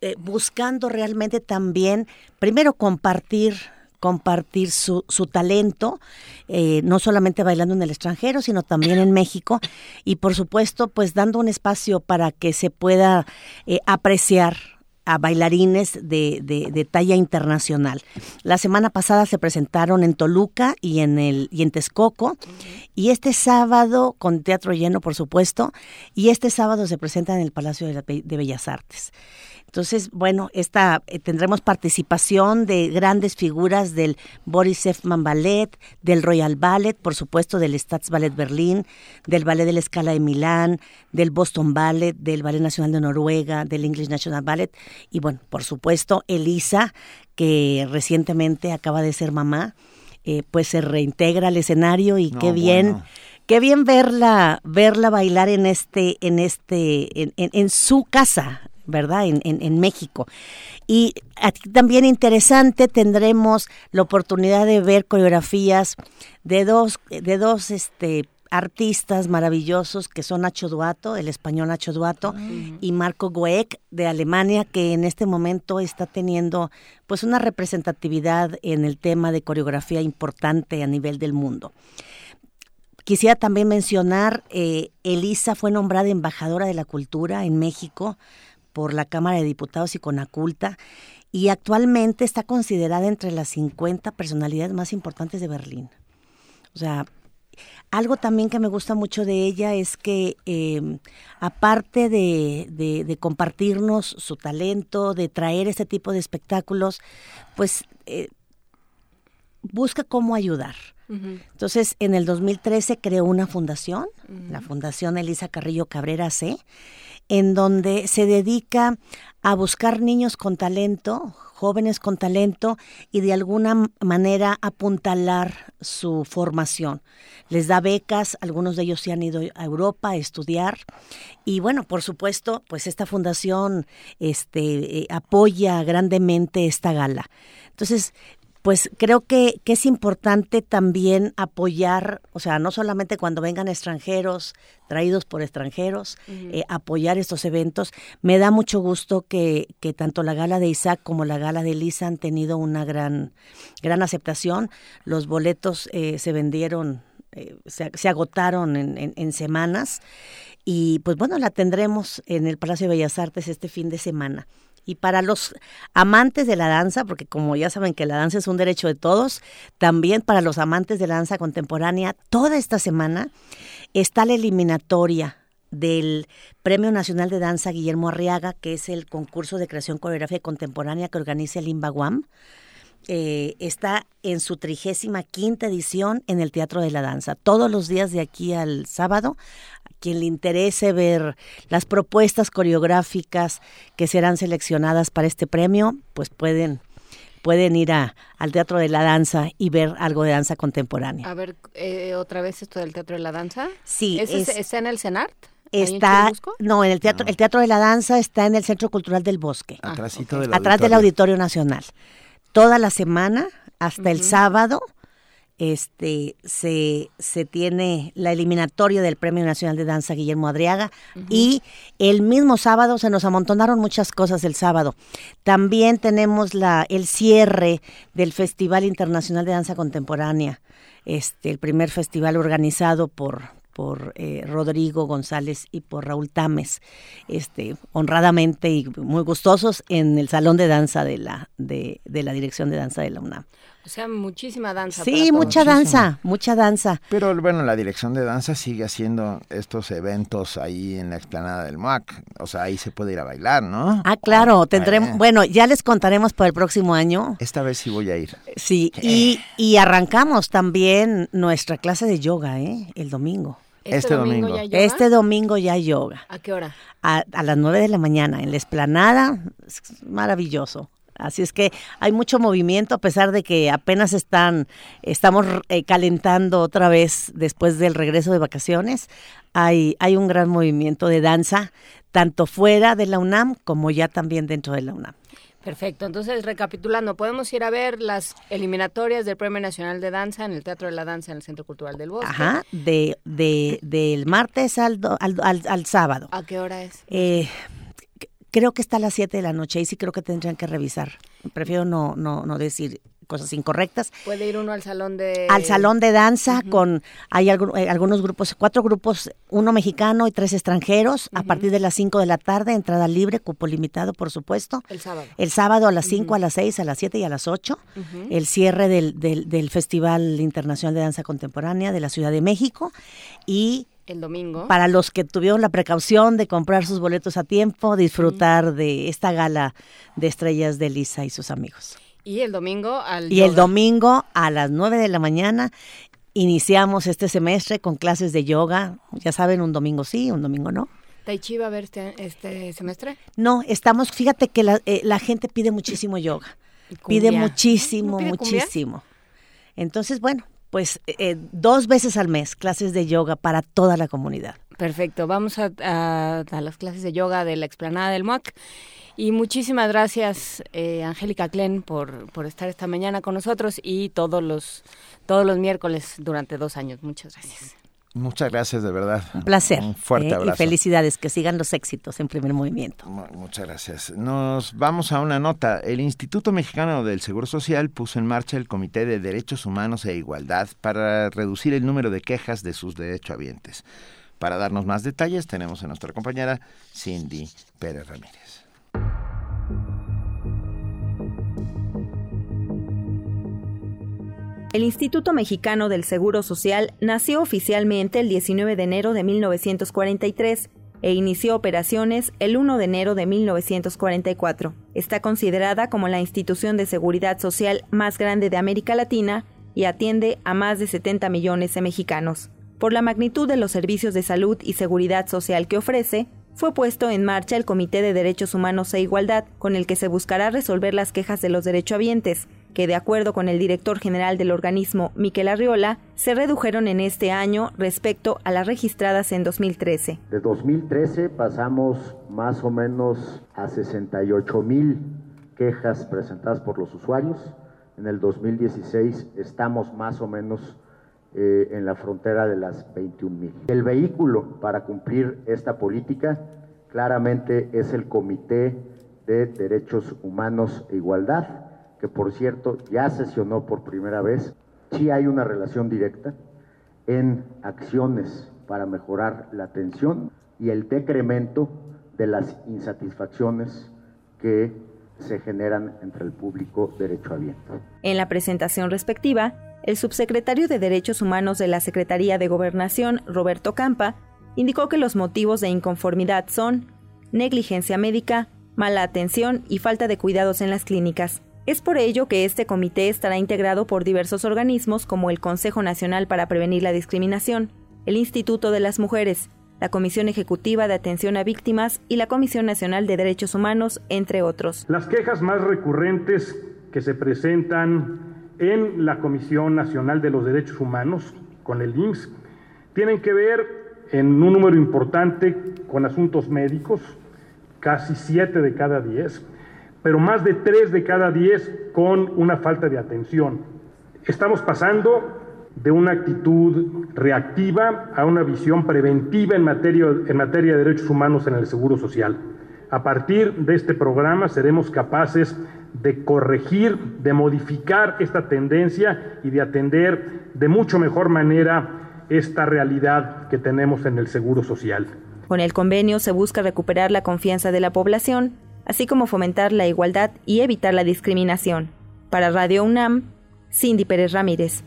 eh, buscando realmente también, primero compartir compartir su, su talento, eh, no solamente bailando en el extranjero, sino también en México, y por supuesto, pues dando un espacio para que se pueda eh, apreciar a bailarines de, de, talla internacional. La semana pasada se presentaron en Toluca y en el y en Texcoco y este sábado con teatro lleno por supuesto y este sábado se presenta en el Palacio de Bellas Artes. Entonces, bueno, esta, eh, tendremos participación de grandes figuras del Boris Efman Ballet, del Royal Ballet, por supuesto del Staatsballet Berlín, del Ballet de la Escala de Milán, del Boston Ballet, del Ballet Nacional de Noruega, del English National Ballet y bueno, por supuesto Elisa, que recientemente acaba de ser mamá, eh, pues se reintegra al escenario y qué bien. Qué bien verla, verla bailar en este, en este, en, en su casa, ¿verdad? En, en, México. Y aquí también interesante tendremos la oportunidad de ver coreografías de dos, de dos este, artistas maravillosos que son Nacho Duato, el español Nacho Duato, ah. y Marco Goek de Alemania, que en este momento está teniendo pues una representatividad en el tema de coreografía importante a nivel del mundo. Quisiera también mencionar, eh, Elisa fue nombrada embajadora de la cultura en México por la Cámara de Diputados y Conaculta y actualmente está considerada entre las 50 personalidades más importantes de Berlín. O sea, algo también que me gusta mucho de ella es que em, aparte de, compartirnos su talento, de traer este tipo de espectáculos, pues eh, busca cómo ayudar. Entonces, en el 2013 creó una fundación, la Fundación Elisa Carrillo Cabrera C, en donde se dedica a buscar niños con talento, jóvenes con talento y de alguna manera apuntalar su formación. Les da becas, algunos de ellos se han ido a Europa a estudiar y bueno, por supuesto, pues esta fundación este, eh, apoya grandemente esta gala. Entonces, pues creo que, que, es importante también apoyar, o sea, no solamente cuando vengan extranjeros, traídos por extranjeros, eh, apoyar estos eventos. Me da mucho gusto que, que, tanto la gala de Isaac como la gala de Lisa han tenido una gran, gran aceptación. Los boletos eh, se vendieron, eh, se, se, agotaron en, en, en semanas y pues bueno, la tendremos en el Palacio de Bellas Artes este fin de semana. Y para los amantes de la danza, porque como ya saben que la danza es un derecho de todos, también para los amantes de la danza contemporánea, toda esta semana está la eliminatoria del Premio Nacional de Danza Guillermo Arriaga, que es el concurso de creación coreografía contemporánea que organiza el IMBAGUAM. Eh, está en su trigésima quinta edición en el Teatro de la Danza. Todos los días de aquí al sábado quien le interese ver las propuestas coreográficas que serán seleccionadas para este premio, pues pueden pueden ir a, al Teatro de la Danza y ver algo de danza contemporánea. A ver, eh, otra vez esto del Teatro de la Danza. Sí. ¿Está en el CENART? Está, no, en el teatro, el Teatro de la Danza está en el Centro Cultural del Bosque. Ah, Atrás del Auditorio Nacional. Toda la semana, hasta el sábado, este se, se tiene la eliminatoria del Premio Nacional de Danza Guillermo Adriaga y el mismo sábado se nos amontonaron muchas cosas el sábado. También tenemos la el cierre del Festival Internacional de Danza Contemporánea, este el primer festival organizado por por eh, Rodrigo González y por Raúl Tames, este, honradamente y muy gustosos en el salón de danza de la, de, de la Dirección de Danza de la UNAM. O sea, muchísima danza. Sí, mucha danza, mucha danza. Pero bueno, la dirección de danza sigue haciendo estos eventos ahí en la explanada del MUAC. O sea, ahí se puede ir a bailar, ¿no? Ah, claro, tendremos, bueno, ya les contaremos para el próximo año. Esta vez sí voy a ir. Sí, y, y arrancamos también nuestra clase de yoga, ¿eh? El domingo. Este, este domingo. ya yoga? Este domingo ya yoga. ¿A qué hora? A, a las nueve de la mañana, en la esplanada. Es maravilloso. Así es que hay mucho movimiento a pesar de que apenas están, estamos eh, calentando otra vez después del regreso de vacaciones. Hay, hay un gran movimiento de danza, tanto fuera de la UNAM como ya también dentro de la UNAM. Perfecto, entonces recapitulando, podemos ir a ver las eliminatorias del Premio Nacional de Danza en el Teatro de la Danza en el Centro Cultural del Bosque. Ajá, de, de, del martes al, al, al, al sábado. ¿A qué hora es? Eh, creo que está a las 7 de la noche y sí creo que tendrían que revisar. Prefiero no, no, no decir cosas incorrectas. Puede ir uno al salón de... Al salón de danza con, hay alg eh, algunos grupos, cuatro grupos, uno mexicano y tres extranjeros, uh -huh. a partir de las 5 de la tarde, entrada libre, cupo limitado, por supuesto. El sábado. El sábado a las 5, uh -huh. a las 6, a las 7 y a las 8, uh -huh. el cierre del, del, del Festival Internacional de Danza Contemporánea de la Ciudad de México y el domingo. Para los que tuvieron la precaución de comprar sus boletos a tiempo, disfrutar de esta gala de estrellas de Lisa y sus amigos. Y el domingo al Y el domingo a las 9 de la mañana iniciamos este semestre con clases de yoga. Ya saben, un domingo sí, un domingo no. ¿Tai Chi va a ver este, este semestre? No, estamos, fíjate que la, eh, la gente pide muchísimo yoga. Pide muchísimo, ¿No pide muchísimo. Cumbia? Entonces, bueno, pues eh, dos veces al mes clases de yoga para toda la comunidad. Perfecto, vamos a, a, las clases de yoga de la explanada del MUAC. Y muchísimas gracias, eh, Angélica Klen, por, por estar esta mañana con nosotros y todos los, todos los miércoles durante dos años. Muchas gracias. Muchas gracias, de verdad. Un placer. Un fuerte eh, abrazo. Y felicidades, que sigan los éxitos en primer movimiento. Muchas gracias. Nos vamos a una nota. El Instituto Mexicano del Seguro Social puso en marcha el Comité de Derechos Humanos e Igualdad para reducir el número de quejas de sus derechohabientes. Para darnos más detalles, tenemos a nuestra compañera Cindy Pérez Ramírez. El Instituto Mexicano del Seguro Social nació oficialmente el 19 de enero de 1943 e inició operaciones el 1 de enero de 1944. Está considerada como la institución de seguridad social más grande de América Latina y atiende a más de 70 millones de mexicanos. Por la magnitud de los servicios de salud y seguridad social que ofrece, fue puesto en marcha el Comité de Derechos Humanos e Igualdad, con el que se buscará resolver las quejas de los derechohabientes, que de acuerdo con el director general del organismo, Miquel Arriola, se redujeron en este año respecto a las registradas en 2013. De 2013 pasamos más o menos a 68 mil quejas presentadas por los usuarios. En el 2016 estamos más o menos eh, en la frontera de las 21 mil. El vehículo para cumplir esta política claramente es el Comité de Derechos Humanos e Igualdad, que por cierto ya sesionó por primera vez. Sí hay una relación directa en acciones para mejorar la atención y el decremento de las insatisfacciones que se generan entre el público derechohabiente. En la presentación respectiva, el subsecretario de Derechos Humanos de la Secretaría de Gobernación, Roberto Campa, indicó que los motivos de inconformidad son negligencia médica, mala atención y falta de cuidados en las clínicas. Es por ello que este comité estará integrado por diversos organismos como el Consejo Nacional para Prevenir la Discriminación, el Instituto de las Mujeres, la Comisión Ejecutiva de Atención a Víctimas y la Comisión Nacional de Derechos Humanos, entre otros. Las quejas más recurrentes que se presentan en la Comisión Nacional de los Derechos Humanos, con el IMSS, tienen que ver en un número importante con asuntos médicos, casi siete de cada diez, pero más de tres de cada diez con una falta de atención. Estamos pasando de una actitud reactiva a una visión preventiva en materia, en materia de derechos humanos en el Seguro Social. A partir de este programa seremos capaces de corregir, de modificar esta tendencia y de atender de mucho mejor manera esta realidad que tenemos en el Seguro Social. Con el convenio se busca recuperar la confianza de la población, así como fomentar la igualdad y evitar la discriminación. Para Radio UNAM, Cindy Pérez Ramírez.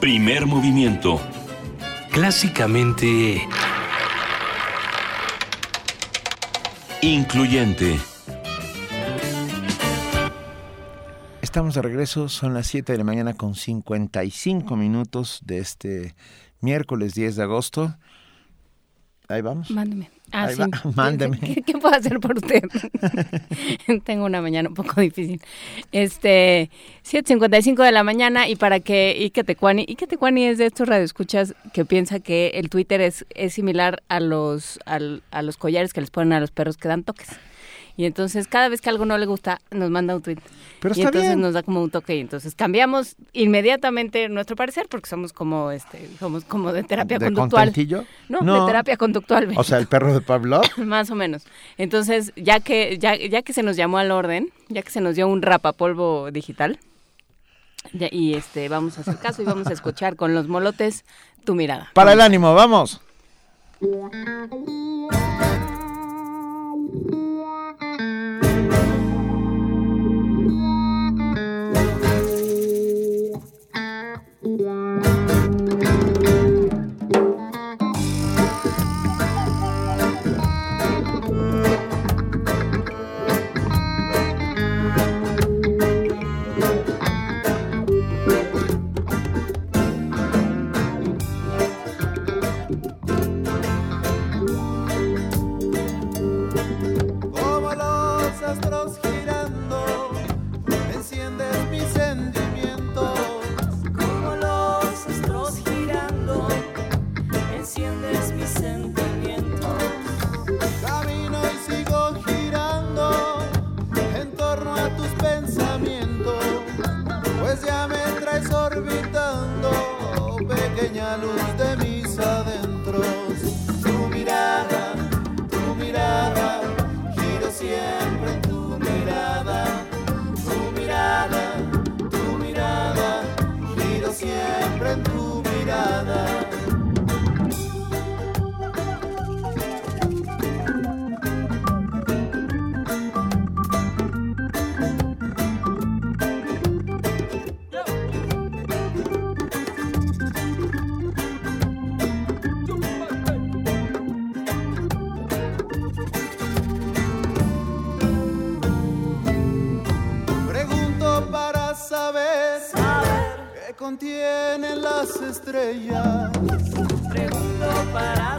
Primer movimiento. Clásicamente... Incluyente. Estamos de regreso, son las 7 de la mañana con 55 minutos de este miércoles 10 de agosto. Ahí vamos. Mándeme. Ah, sí. Mándeme. ¿Qué, puedo hacer por usted? Tengo una mañana un poco difícil. Este, 7.55 de la mañana y para que Ike Tecuani, Ike Tecuani es de estos radioescuchas que piensa que el Twitter es, es similar a los, a los collares que les ponen a los perros que dan toques. Y entonces cada vez que algo no le gusta, nos manda un tweet. Pero y entonces nos da como un toque y entonces cambiamos inmediatamente nuestro parecer porque somos como este somos como de terapia ¿De conductual. No, no, de terapia conductual. O sea, el perro de Pablo. Más o menos. Entonces, ya que ya, ya que se nos llamó al orden, ya que se nos dio un rapapolvo digital, y este vamos a hacer caso y vamos a escuchar con los molotes tu mirada. Para el ánimo, vamos. thank you contienen las estrellas. Pregunto para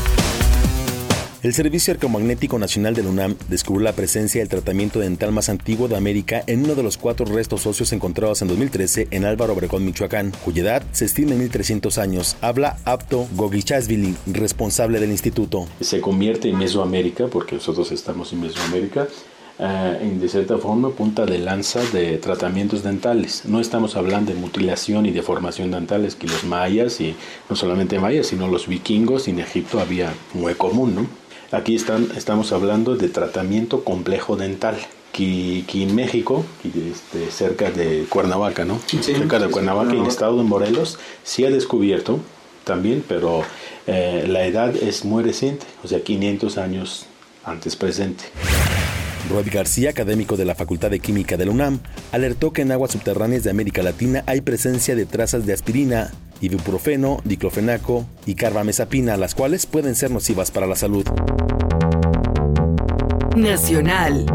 El Servicio Arqueomagnético Nacional de la UNAM descubrió la presencia del tratamiento dental más antiguo de América en uno de los cuatro restos óseos encontrados en 2013 en Álvaro Obregón, Michoacán, cuya edad se estima en 1300 años. Habla Apto Gogichasvili, responsable del instituto. se convierte en Mesoamérica, porque nosotros estamos en Mesoamérica, eh, en de cierta forma punta de lanza de tratamientos dentales. No estamos hablando de mutilación y deformación dentales que los mayas, y no solamente mayas, sino los vikingos en Egipto había muy común, ¿no? Aquí están, estamos hablando de tratamiento complejo dental. Que, que en México, este, cerca de Cuernavaca, ¿no? cerca de Cuernavaca, en el estado de Morelos, sí ha descubierto también, pero eh, la edad es muy reciente, o sea, 500 años antes presente. Rod García, académico de la Facultad de Química de la UNAM, alertó que en aguas subterráneas de América Latina hay presencia de trazas de aspirina, ibuprofeno, diclofenaco y carbamazepina, las cuales pueden ser nocivas para la salud. Nacional.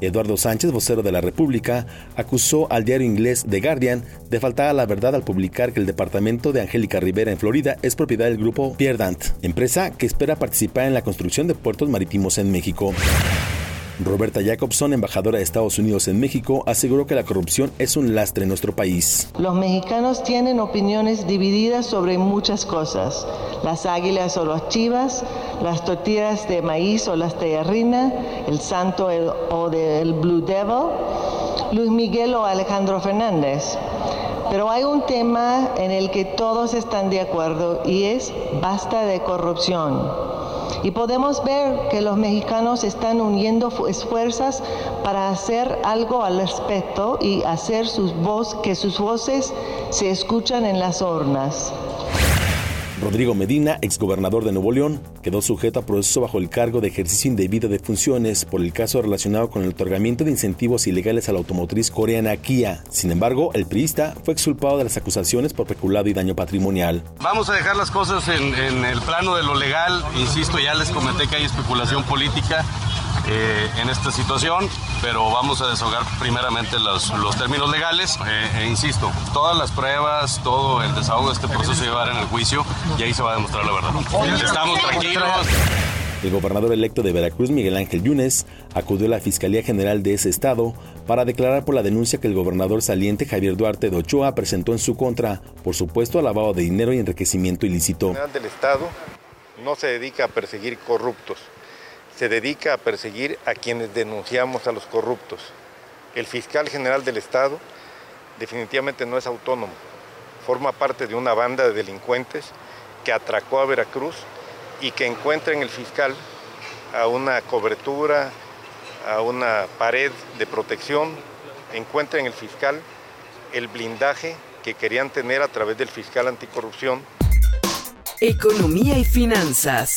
Eduardo Sánchez, vocero de la República, acusó al diario inglés The Guardian de faltar a la verdad al publicar que el departamento de Angélica Rivera en Florida es propiedad del grupo Pierdant, empresa que espera participar en la construcción de puertos marítimos en México. Roberta Jacobson, embajadora de Estados Unidos en México, aseguró que la corrupción es un lastre en nuestro país. Los mexicanos tienen opiniones divididas sobre muchas cosas. Las águilas o las chivas, las tortillas de maíz o las terrina, el santo o del Blue Devil, Luis Miguel o Alejandro Fernández. Pero hay un tema en el que todos están de acuerdo y es basta de corrupción. Y podemos ver que los mexicanos están uniendo fu- esfuerzos para hacer algo al respecto y hacer sus que sus voces se escuchan en las urnas. Rodrigo Medina, exgobernador de Nuevo León, quedó sujeto a proceso bajo el cargo de ejercicio indebido de funciones por el caso relacionado con el otorgamiento de incentivos ilegales a la automotriz coreana Kia. Sin embargo, el priista fue exculpado de las acusaciones por peculado y daño patrimonial. Vamos a dejar las cosas en, el plano de lo legal. Insisto, ya les comenté que hay especulación política eh, en esta situación, pero vamos a deshogar primeramente los, términos legales. Eh, e insisto, todas las pruebas, todo el desahogo de este proceso se llevará en el juicio y ahí se va a demostrar la verdad. Estamos tranquilos. El gobernador electo de Veracruz, Miguel Ángel Yunes, acudió a la Fiscalía General de ese estado para declarar por la denuncia que el gobernador saliente Javier Duarte de Ochoa presentó en su contra por supuesto lavado de dinero y enriquecimiento ilícito. General del Estado no se dedica a perseguir corruptos, se dedica a perseguir a quienes denunciamos a los corruptos. El fiscal general del Estado definitivamente no es autónomo, forma parte de una banda de delincuentes que atracó a Veracruz y que encuentra en el fiscal a una cobertura, a una pared de protección, encuentra en el fiscal el blindaje que querían tener a través del fiscal anticorrupción Economía y finanzas.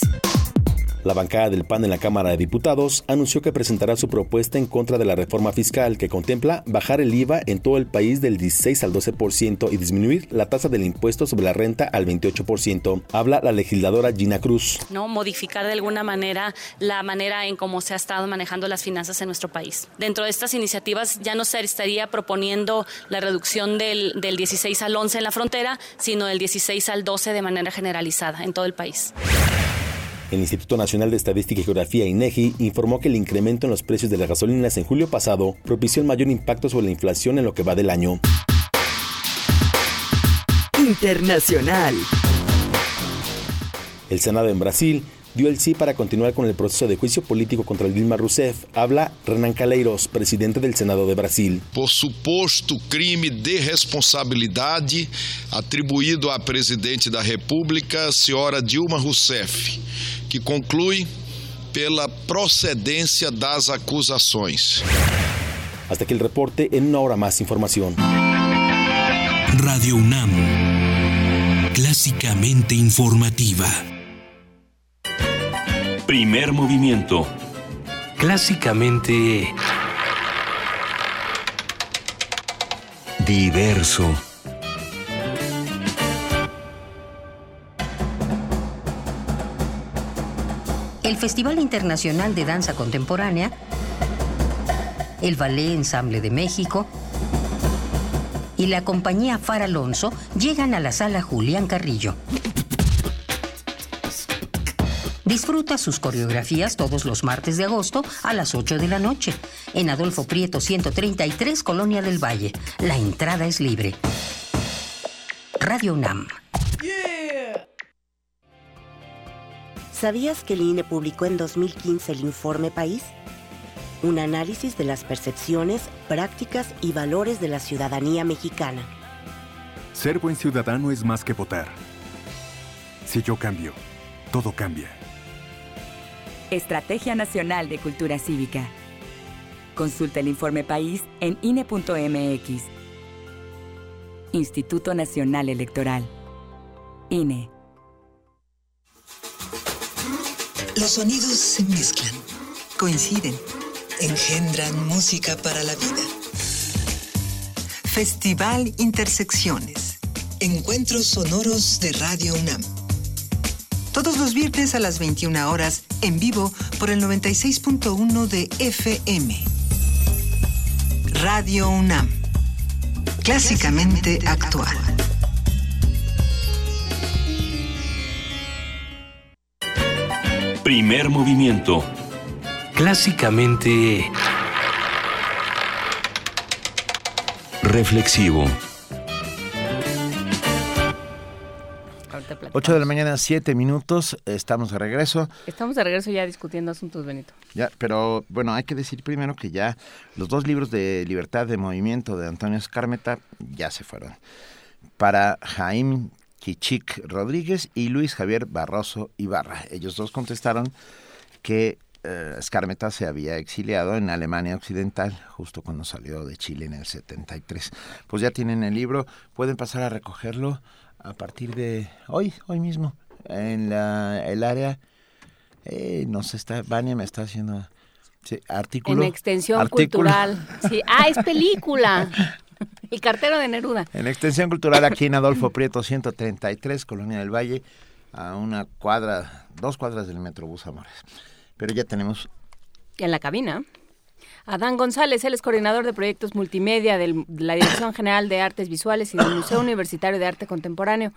La bancada del PAN en la Cámara de Diputados anunció que presentará su propuesta en contra de la reforma fiscal que contempla bajar el IVA en todo el país del 16 al 12% y disminuir la tasa del impuesto sobre la renta al 28%. Habla la legisladora Gina Cruz. ¿no? modificar de alguna manera la manera en cómo se ha estado manejando las finanzas en nuestro país. Dentro de estas iniciativas ya no se estaría proponiendo la reducción del, del 16 al 11 en la frontera, sino del 16 al 12 de manera generalizada en todo el país. El Instituto Nacional de Estadística y Geografía INEGI informó que el incremento en los precios de las gasolinas en julio pasado propició el mayor impacto sobre la inflación en lo que va del año. Internacional. El Senado en Brasil dio el sí para continuar con el proceso de juicio político contra Dilma Rousseff. Habla Renan Calheiros, presidente del Senado de Brasil. Por suposto crime de responsabilidade atribuído à presidente da República, senhora Dilma Rousseff, que conclui pela procedência das acusações. Hasta aquí el reporte, en una hora más información. Radio UNAM, clásicamente informativa. Primer movimiento. Clásicamente... Diverso. El Festival Internacional de Danza Contemporánea, el Ballet Ensamble de México y la compañía Far Alonso llegan a la sala Julián Carrillo. Disfruta sus coreografías todos los martes de agosto a las 8 de la noche en Adolfo Prieto 133, Colonia del Valle. La entrada es libre. Radio UNAM. ¿Sabías que el INE publicó en 2015 el Informe País? Un análisis de las percepciones, prácticas y valores de la ciudadanía mexicana. Ser buen ciudadano es más que votar. Si yo cambio, todo cambia. Estrategia Nacional de Cultura Cívica. Consulta el informe país en INE.mx. Instituto Nacional Electoral. INE. Los sonidos se mezclan, coinciden, engendran música para la vida. Festival Intersecciones. Encuentros sonoros de Radio UNAM. Todos los viernes a las 21 horas, en vivo por el 96.1 de FM. Radio UNAM. Clásicamente actual. Primer movimiento. Clásicamente... Reflexivo. 8 de la mañana, 7 minutos, estamos de regreso. Estamos de regreso ya discutiendo asuntos, Benito. Ya, pero bueno, hay que decir primero que ya los dos libros de Libertad de Movimiento de Antonio Escármeta ya se fueron. Para Jaime Kichik Rodríguez y Luis Javier Barroso Ibarra. Ellos dos contestaron que eh, Escármeta se había exiliado en Alemania Occidental justo cuando salió de Chile en el 73. Pues ya tienen el libro, pueden pasar a recogerlo a partir de hoy, hoy mismo, en la, el área, eh, no sé, está, Vania me está haciendo sí, artículo. En extensión artículo. cultural. Sí. Ah, es película. El cartero de Neruda. En extensión cultural aquí en Adolfo Prieto 133, Colonia del Valle, a una cuadra, dos cuadras del Metrobús Amores. Pero ya tenemos... En la cabina. Adán González, él es coordinador de proyectos multimedia de la Dirección General de Artes Visuales y del Museo Universitario de Arte Contemporáneo.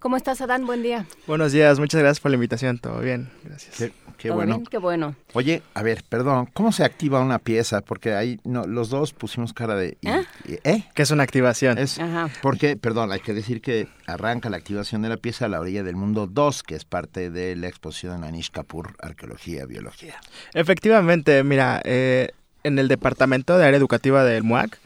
¿Cómo estás, Adán? Buen día. Buenos días, muchas gracias por la invitación. Todo bien, gracias. Qué, qué ¿Todo bueno. bien? Qué bueno. Oye, a ver, perdón, ¿cómo se activa una pieza? Porque ahí no, los dos pusimos cara de... y- ¿Eh? y- ¿Eh? ¿Qué es una activación? Es Ajá. porque, perdón, hay que decir que arranca la activación de la pieza a la orilla del mundo 2, que es parte de la exposición Anish Kapoor, Arqueología, Biología. Efectivamente, mira, eh, en el Departamento de Área Educativa del MUAC,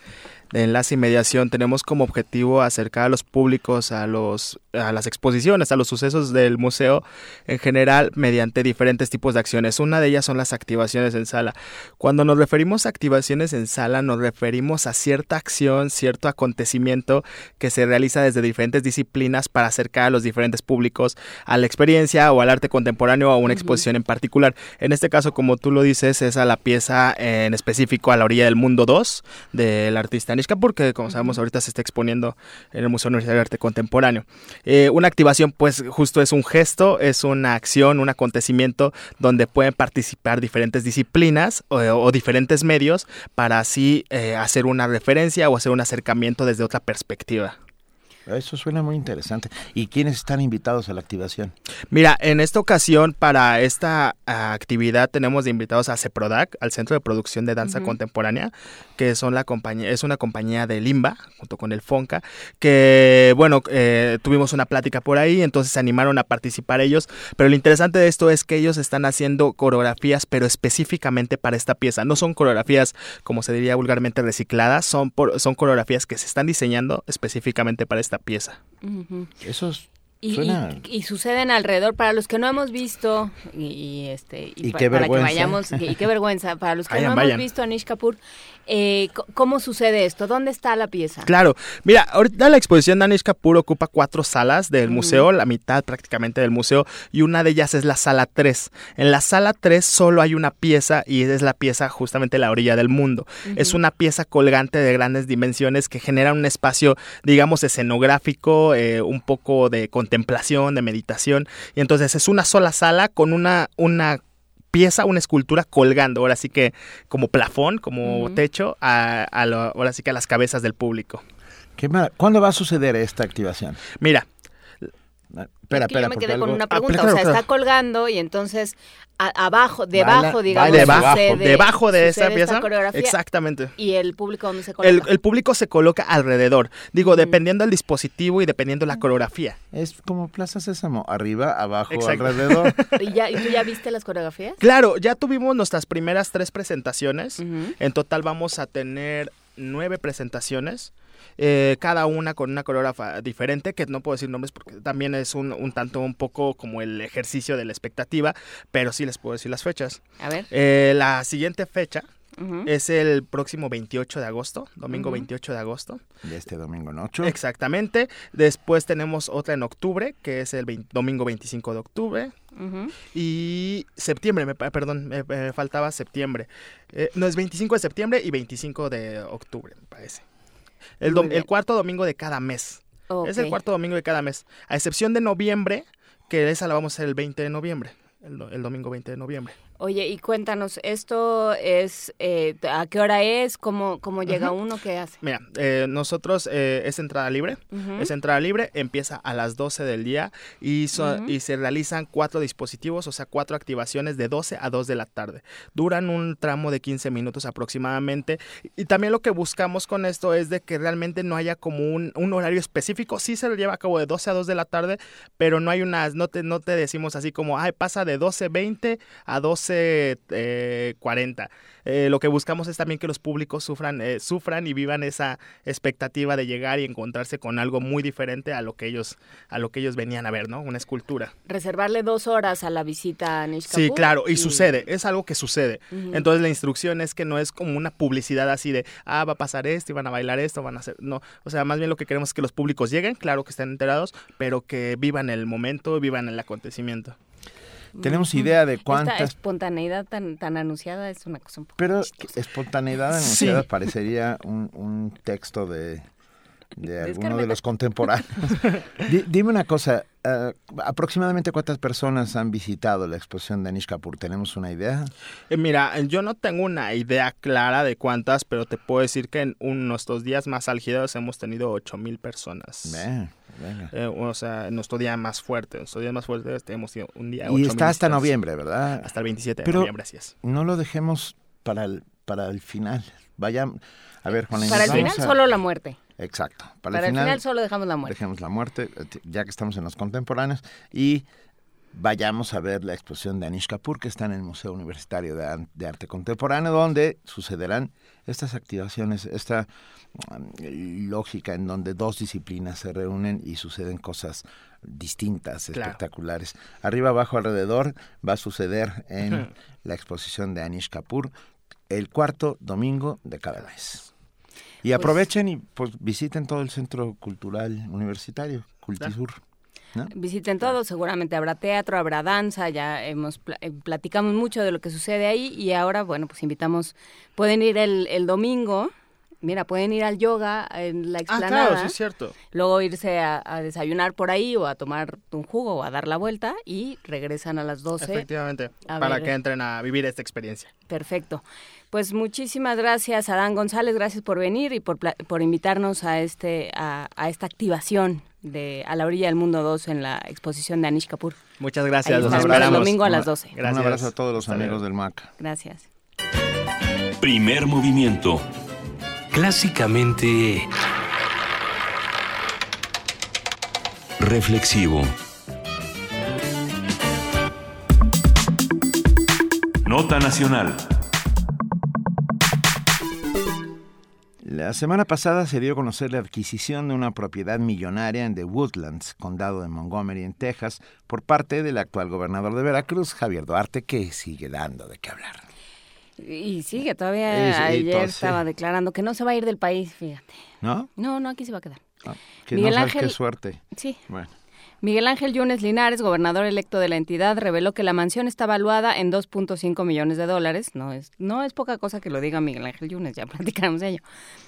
de Enlace y Mediación, tenemos como objetivo acercar a los públicos a, los, a las exposiciones, a los sucesos del museo en general mediante diferentes tipos de acciones. Una de ellas son las activaciones en sala. Cuando nos referimos a activaciones en sala, nos referimos a cierta acción, cierto acontecimiento que se realiza desde diferentes disciplinas para acercar a los diferentes públicos a la experiencia o al arte contemporáneo o a una exposición en particular. En este caso, como tú lo dices, es a la pieza en específico a la orilla del mundo 2 del artista Anish Kapoor, que como sabemos ahorita se está exponiendo en el Museo Universitario de Arte Contemporáneo. Eh, una activación, pues justo es un gesto, es una acción, un acontecimiento donde pueden participar diferentes disciplinas o, diferentes medios para así eh, hacer una referencia o hacer un acercamiento desde otra perspectiva. Eso suena muy interesante. ¿Y quiénes están invitados a la activación? Mira, en esta ocasión, para esta ah, actividad, tenemos de invitados a CEPRODAC, al Centro de Producción de Danza Contemporánea, que son la compañía, es una compañía de Limba, junto con el FONCA, que, bueno, eh, tuvimos una plática por ahí, entonces se animaron a participar ellos. Pero lo interesante de esto es que ellos están haciendo coreografías, pero específicamente para esta pieza. No son coreografías, como se diría vulgarmente, recicladas, son, son coreografías que se están diseñando específicamente para esta pieza. Eso y, suceden alrededor. Para los que no hemos visto y, este y, qué para que vayamos y, qué vergüenza. Para los que no hemos visto a Nish Kapoor eh, ¿Cómo sucede esto? ¿Dónde está la pieza? Claro, mira, ahorita la exposición de Anish Kapoor ocupa cuatro salas del museo, la mitad prácticamente del museo, y una de ellas es la sala 3. En la sala 3 solo hay una pieza y es la pieza justamente la orilla del mundo. Es una pieza colgante de grandes dimensiones que genera un espacio, digamos, escenográfico, eh, un poco de contemplación, de meditación, y entonces es una sola sala con una, una pieza, una escultura colgando, ahora sí que como plafón, como techo, a, ahora sí que a las cabezas del público. ¿Qué ¿Cuándo va a suceder esta activación? Mira, Espera, espera, yo me quedé con una pregunta. o sea, está colgando y entonces abajo, debajo, digamos, debajo, debajo de esa pieza. Exactamente. ¿Y el público dónde se coloca? El, público se coloca alrededor. Digo, dependiendo del dispositivo y dependiendo la coreografía. Es como Plaza Sésamo, arriba, abajo, alrededor. ¿Y, ya, tú ya viste las coreografías? Claro, ya tuvimos nuestras primeras tres presentaciones. En total vamos a tener nueve presentaciones. Eh, cada una con una coreógrafa diferente, que no puedo decir nombres porque también es un, un, tanto un poco como el ejercicio de la expectativa, pero sí les puedo decir las fechas. A ver. Eh, la siguiente fecha Es el próximo 28 de agosto, domingo 28 de agosto. De este domingo, ¿no? Exactamente. Después tenemos otra en octubre, que es el domingo 25 de octubre. Y septiembre, me, perdón, me, faltaba septiembre. Eh, no, es 25 de septiembre y 25 de octubre, me parece. El, el cuarto domingo de cada mes. Es el cuarto domingo de cada mes. A excepción de noviembre, que esa la vamos a hacer el 20 de noviembre. el domingo 20 de noviembre. Oye, y cuéntanos, ¿esto es, eh, a qué hora es? ¿Cómo, cómo llega uno? ¿Qué hace? Mira, eh, nosotros eh, es entrada libre, es entrada libre, empieza a las 12 del día y, y se realizan cuatro dispositivos, o sea, cuatro activaciones de 12 a 2 de la tarde. Duran un tramo de 15 minutos aproximadamente y también lo que buscamos con esto es de que realmente no haya como un, un horario específico, sí se lo lleva a cabo de 12 a 2 de la tarde, pero no hay unas, no te, no te decimos así como, ay, pasa de 12.20 a 12 eh, 40. Eh, lo que buscamos es también que los públicos sufran, eh, sufran y vivan esa expectativa de llegar y encontrarse con algo muy diferente a lo que ellos, a lo que ellos venían a ver, ¿no? Una escultura. Reservarle dos horas a la visita a Nish Sí, claro, y, sucede, es algo que sucede. Entonces la instrucción es que no es como una publicidad así de, ah, va a pasar esto y van a bailar esto, van a hacer, no, o sea, más bien lo que queremos es que los públicos lleguen, claro que estén enterados, pero que vivan el momento, vivan el acontecimiento. Tenemos idea de cuántas... Esta espontaneidad tan, tan anunciada es una cosa un poco Pero espontaneidad anunciada parecería un, un, texto de, de alguno de los contemporáneos. dime una cosa, uh, aproximadamente cuántas personas han visitado la exposición de Anish Kapoor, ¿tenemos una idea? Eh, mira, yo no tengo una idea clara de cuántas, pero te puedo decir que en nuestros días más álgidos hemos tenido ocho mil personas. Eh, o sea, nuestro día más fuerte, nuestro día más fuerte tenemos un día. Y está hasta noviembre, ¿verdad? Hasta el 27 de noviembre, así es. No lo dejemos para el, para el final. Vaya, a ver, Juan Para el final solo la muerte. Exacto. Para, el, final, solo dejamos la muerte. Dejemos la muerte, ya que estamos en los contemporáneos. Y vayamos a ver la exposición de Anish Kapoor, que está en el Museo Universitario de, Arte Contemporáneo, donde sucederán estas activaciones, esta mm, lógica en donde dos disciplinas se reúnen y suceden cosas distintas, espectaculares. Arriba, abajo, alrededor va a suceder en la exposición de Anish Kapoor el cuarto domingo de cada mes. Y pues aprovechen y pues visiten todo el Centro Cultural Universitario, Cultisur. Visiten todo, seguramente habrá teatro, habrá danza, ya hemos eh, platicamos mucho de lo que sucede ahí y ahora, bueno, pues invitamos, pueden ir el, el domingo Mira, pueden ir al yoga en la Ah, explanada. claro, sí es cierto. Luego irse a, a desayunar por ahí o a tomar un jugo o a dar la vuelta y regresan a las 12. Efectivamente, para ver. que entren a vivir esta experiencia. Perfecto. Pues muchísimas gracias, Adán González, gracias por venir y por, por invitarnos a este a, a esta activación de A la orilla del mundo 2 en la exposición de Anish Kapoor. Muchas gracias, los estaremos el esperamos. domingo a las 12. Un abrazo a todos los amigos del MAC. Gracias. Primer movimiento. Clásicamente Reflexivo. Nota nacional. La semana pasada se dio a conocer la adquisición de una propiedad millonaria en The Woodlands, condado de Montgomery, en Texas, por parte del actual gobernador de Veracruz, Javier Duarte, que sigue dando de qué hablar. Y sigue, todavía ayer todo, sí. estaba declarando que no se va a ir del país, fíjate. ¿No? No, no, aquí se va a quedar. Que Miguel no sabes Ángel- qué suerte. Sí. Bueno. Miguel Ángel Yunes Linares, gobernador electo de la entidad, reveló que la mansión está valuada en 2.5 millones de dólares. No es, no es poca cosa que lo diga Miguel Ángel Yunes, ya platicamos de ello.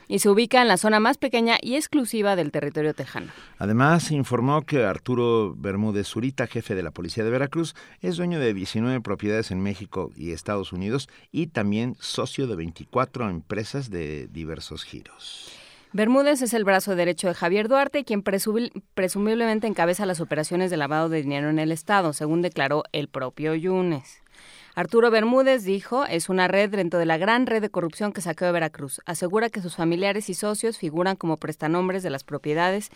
Y se ubica en la zona más pequeña y exclusiva del territorio tejano. Además, informó que Arturo Bermúdez Zurita, jefe de la Policía de Veracruz, es dueño de 19 propiedades en México y Estados Unidos y también socio de 24 empresas de diversos giros. Bermúdez es el brazo derecho de Javier Duarte, quien presumiblemente encabeza las operaciones de lavado de dinero en el Estado, según declaró el propio Yunes. Arturo Bermúdez dijo, es una red dentro de la gran red de corrupción que saqueó de Veracruz. Asegura que sus familiares y socios figuran como prestanombres de las propiedades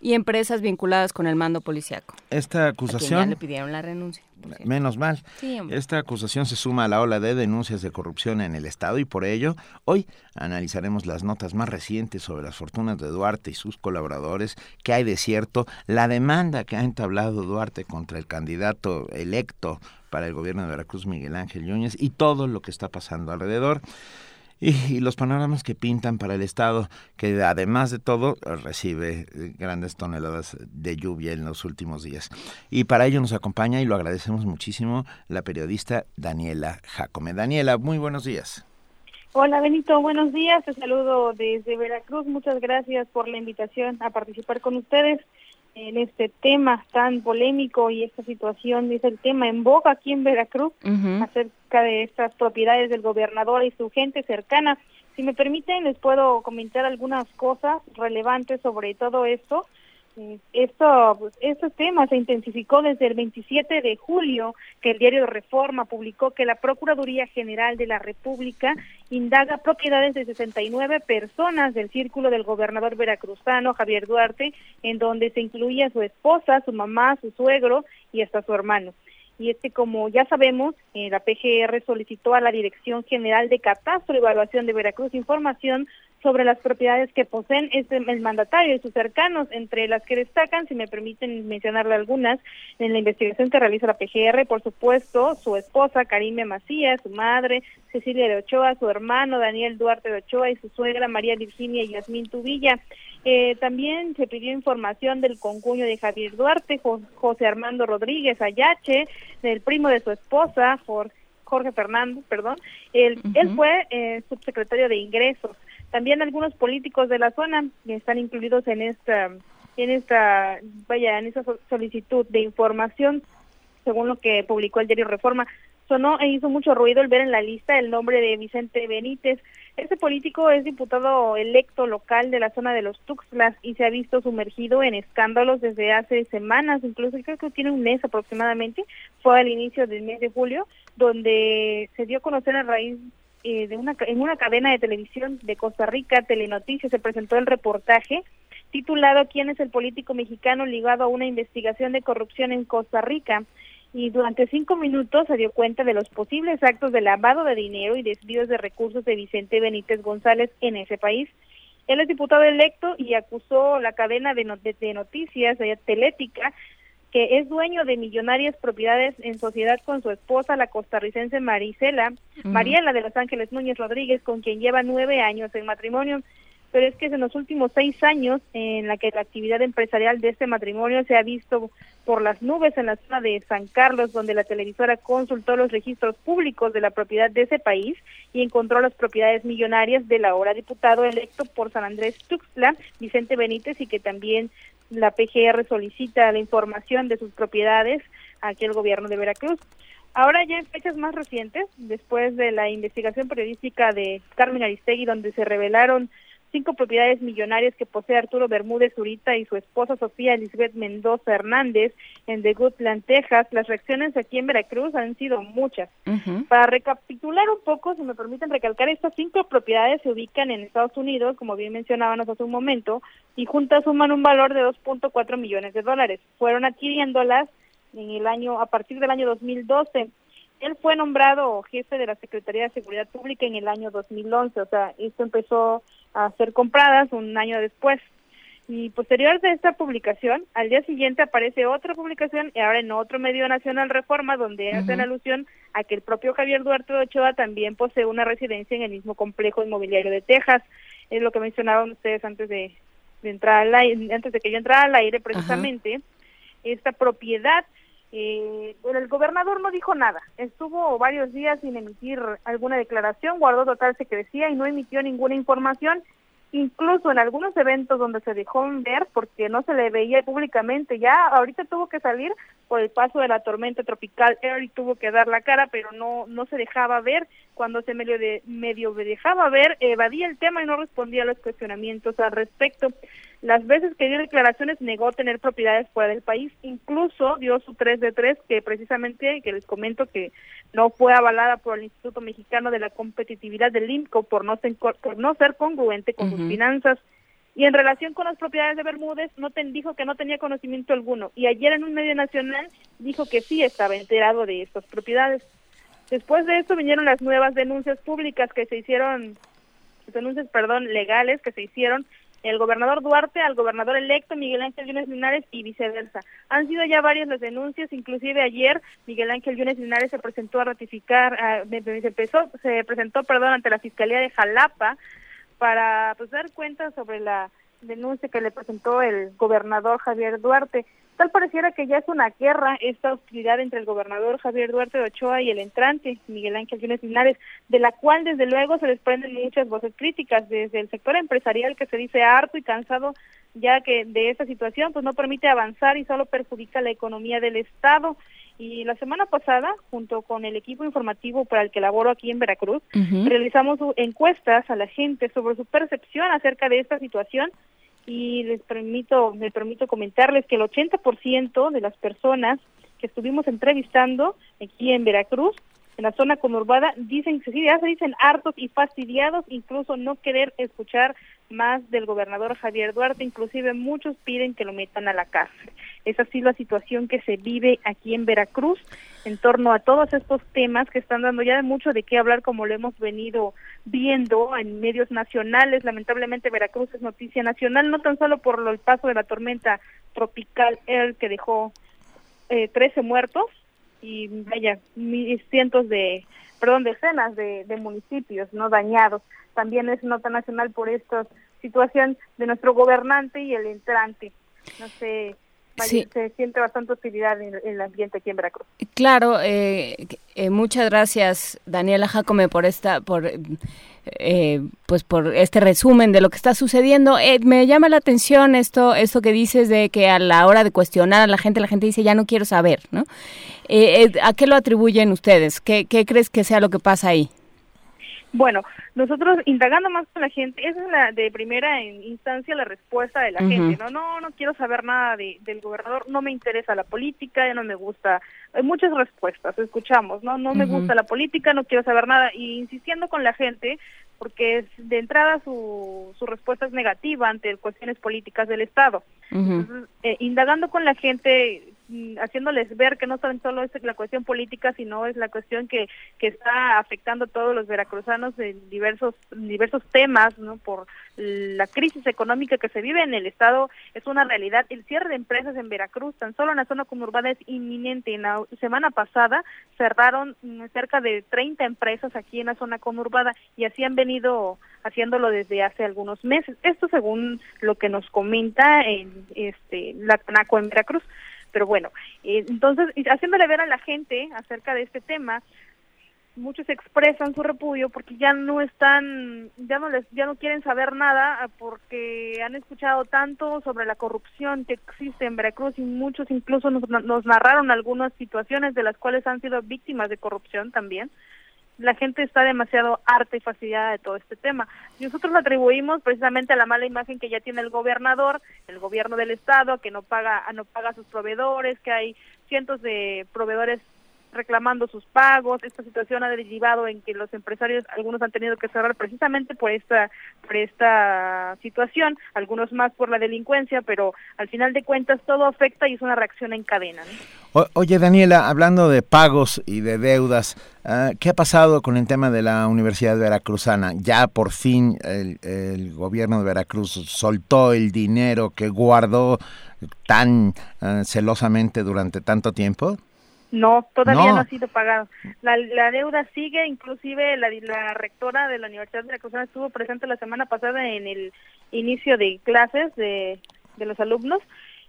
y empresas vinculadas con el mando policiaco. Esta A quien ya acusación, le pidieron la renuncia. menos mal, Sí, esta acusación se suma a la ola de denuncias de corrupción en el Estado y por ello hoy analizaremos las notas más recientes sobre las fortunas de Duarte y sus colaboradores, qué hay de cierto, la demanda que ha entablado Duarte contra el candidato electo para el gobierno de Veracruz, Miguel Ángel Yúñez, y todo lo que está pasando alrededor. Y, los panoramas que pintan para el Estado, que además de todo recibe eh, grandes toneladas de lluvia en los últimos días. Y para ello nos acompaña, y lo agradecemos muchísimo, la periodista Daniela Jacome. Daniela, muy buenos días. Hola Benito, buenos días. Te saludo desde Veracruz. Muchas gracias por la invitación a participar con ustedes en este tema tan polémico y esta situación es el tema en boga aquí en Veracruz acerca de estas propiedades del gobernador y su gente cercana. Si me permiten, les puedo comentar algunas cosas relevantes sobre todo esto. Eh, Esto, pues, este tema se intensificó desde el 27 de julio, que el diario Reforma publicó que la Procuraduría General de la República indaga propiedades de 69 personas del círculo del gobernador veracruzano Javier Duarte, en donde se incluía su esposa, su mamá, su suegro y hasta su hermano. Y es que, como ya sabemos, eh, la PGR solicitó a la Dirección General de Catastro y Evaluación de Veracruz información sobre las propiedades que poseen este, el mandatario y sus cercanos, entre las que destacan, si me permiten mencionarle algunas, en la investigación que realiza la PGR, por supuesto, su esposa Karime Macías, su madre Cecilia de Ochoa, su hermano Daniel Duarte de Ochoa y su suegra María Virginia y Yasmín Tubilla. Eh, también se pidió información del concuño de Javier Duarte, Jo- José Armando Rodríguez Ayache, del primo de su esposa, Jor- Jorge Fernando, perdón. Él, él fue eh, subsecretario de Ingresos. También algunos políticos de la zona que están incluidos en esta, en esta, vaya, en esa so- solicitud de información, según lo que publicó el diario Reforma. Sonó e hizo mucho ruido el ver en la lista el nombre de Vicente Benítez. Este político es diputado electo local de la zona de los Tuxtlas y se ha visto sumergido en escándalos desde hace semanas, incluso creo que tiene un mes aproximadamente, fue al inicio del mes de julio, donde se dio a conocer a raíz eh, de una, en una cadena de televisión de Costa Rica, Telenoticias, se presentó el reportaje titulado ¿Quién es el político mexicano ligado a una investigación de corrupción en Costa Rica? Y durante cinco minutos se dio cuenta de los posibles actos de lavado de dinero y desvíos de recursos de Vicente Benítez González en ese país. Él es diputado electo y acusó la cadena de, no- de- de noticias de Telética que es dueño de millonarias propiedades en sociedad con su esposa, la costarricense Marisela. Mariela de Los Ángeles Núñez Rodríguez, con quien lleva nueve años en matrimonio. pero es que en los últimos seis años en la que la actividad empresarial de este matrimonio se ha visto por las nubes en la zona de San Carlos, donde la televisora consultó los registros públicos de la propiedad de ese país y encontró las propiedades millonarias del ahora diputado electo por San Andrés Tuxtla, Vicente Benítez, y que también la PGR solicita la información de sus propiedades aquí al gobierno de Veracruz. Ahora ya en fechas más recientes, después de la investigación periodística de Carmen Aristegui, donde se revelaron cinco propiedades millonarias que posee Arturo Bermúdez Zurita y su esposa Sofía Elizabeth Mendoza Hernández en The Goodland, Texas, las reacciones aquí en Veracruz han sido muchas. Para recapitular un poco, si me permiten recalcar, estas cinco propiedades se ubican en Estados Unidos, como bien mencionábamos hace un momento, y juntas suman un valor de 2.4 millones de dólares. Fueron adquiriéndolas en el año a partir del año 2012. Él fue nombrado jefe de la Secretaría de Seguridad Pública en el año 2011, o sea, esto empezó a ser compradas un año después. Y posterior de esta publicación, al día siguiente aparece otra publicación y ahora en otro medio nacional Reforma donde hacen alusión a que el propio Javier Duarte de Ochoa también posee una residencia en el mismo complejo inmobiliario de Texas. Es lo que mencionaban ustedes antes de, entrar al aire, antes de que yo entrara al aire precisamente. Esta propiedad eh, bueno, el gobernador no dijo nada, estuvo varios días sin emitir alguna declaración, guardó total secrecía y no emitió ninguna información, incluso en algunos eventos donde se dejó ver porque no se le veía públicamente, ya ahorita tuvo que salir por el paso de la tormenta tropical. Eric tuvo que dar la cara, pero no no se dejaba ver, cuando se medio de medio dejaba ver, evadía el tema y no respondía a los cuestionamientos al respecto. Las veces que dio declaraciones negó tener propiedades fuera del país, incluso dio su 3 de 3 que precisamente, que les comento que no fue avalada por el Instituto Mexicano de la Competitividad del INCO por no ser, por no ser congruente con sus finanzas. Y en relación con las propiedades de Bermúdez, no dijo que no tenía conocimiento alguno. Y ayer en un medio nacional dijo que sí estaba enterado de estas propiedades. Después de esto vinieron las nuevas denuncias públicas que se hicieron, denuncias, perdón, legales que se hicieron el gobernador Duarte al gobernador electo Miguel Ángel Yunes Linares y viceversa. Han sido ya varias las denuncias, inclusive ayer Miguel Ángel Yunes Linares se presentó a ratificar, se, empezó, se presentó, perdón, ante la Fiscalía de Jalapa para pues dar cuenta sobre la denuncia que le presentó el gobernador Javier Duarte. Tal pareciera que ya es una guerra esta hostilidad entre el gobernador Javier Duarte de Ochoa y el entrante Miguel Ángel Yunes Linares, de la cual desde luego se desprenden muchas voces críticas desde el sector empresarial que se dice harto y cansado ya que de esta situación pues no permite avanzar y solo perjudica la economía del Estado. Y la semana pasada, junto con el equipo informativo para el que laboro aquí en Veracruz, realizamos encuestas a la gente sobre su percepción acerca de esta situación y les permito, me permito comentarles que el 80% de las personas que estuvimos entrevistando aquí en Veracruz, en la zona conurbada, dicen que sí, ya se dicen hartos y fastidiados, incluso no querer escuchar más del gobernador Javier Duarte, inclusive muchos piden que lo metan a la cárcel. Es así la situación que se vive aquí en Veracruz en torno a todos estos temas que están dando ya de mucho de qué hablar como lo hemos venido viendo en medios nacionales. Lamentablemente Veracruz es noticia nacional, no tan solo por el paso de la tormenta tropical el que dejó eh, 13 muertos y vaya, cientos de, perdón, decenas de, de municipios no dañados, también es nota nacional por esta situación de nuestro gobernante y el entrante. No sé, se siente bastante hostilidad en, el ambiente aquí en Veracruz. Claro, eh, eh, muchas gracias Daniela Jacome por esta, por eh, pues por este resumen de lo que está sucediendo. me llama la atención esto, esto que dices de que a la hora de cuestionar a la gente, la gente dice ya no quiero saber, ¿no? ¿A qué lo atribuyen ustedes? ¿Qué, ¿Qué crees que sea lo que pasa ahí? Bueno, nosotros indagando más con la gente, esa es la de primera instancia la respuesta de la gente, no, no, no quiero saber nada de, del gobernador, no me interesa la política, ya no me gusta, hay muchas respuestas, escuchamos, no, no me gusta la política, no quiero saber nada, y insistiendo con la gente, porque es, de entrada su, su respuesta es negativa ante cuestiones políticas del Estado. Entonces, eh, indagando con la gente, haciéndoles ver que no solo es la cuestión política, sino es la cuestión que, que está afectando a todos los veracruzanos en diversos, diversos temas, ¿no? Por la crisis económica que se vive en el estado, es una realidad. El cierre de empresas en Veracruz, tan solo en la zona conurbada, es inminente. En la semana pasada cerraron mm, cerca de 30 empresas aquí en la zona conurbada y así han venido haciéndolo desde hace algunos meses. Esto según lo que nos comenta en este la CANACO en Veracruz. Pero bueno, eh, entonces, haciéndole ver a la gente acerca de este tema, muchos expresan su repudio porque ya no están, ya no les, ya no quieren saber nada ah, porque han escuchado tanto sobre la corrupción que existe en Veracruz y muchos incluso nos, nos narraron algunas situaciones de las cuales han sido víctimas de corrupción también la gente está demasiado harta y fastidiada de todo este tema. Nosotros lo atribuimos precisamente a la mala imagen que ya tiene el gobernador, el gobierno del estado, que no paga, no paga a sus proveedores, que hay cientos de proveedores reclamando sus pagos. Esta situación ha derivado en que los empresarios, algunos han tenido que cerrar precisamente por esta, por esta situación, algunos más por la delincuencia, pero al final de cuentas todo afecta y es una reacción en cadena. oye, Daniela, hablando de pagos y de deudas, ah, ¿qué ha pasado con el tema de la Universidad Veracruzana? Ya por fin el, el gobierno de Veracruz soltó el dinero que guardó tan ah, celosamente durante tanto tiempo. No, todavía no, ha sido pagado. La, la deuda sigue, inclusive la, la rectora de la Universidad de Veracruz estuvo presente la semana pasada en el inicio de clases de, de los alumnos,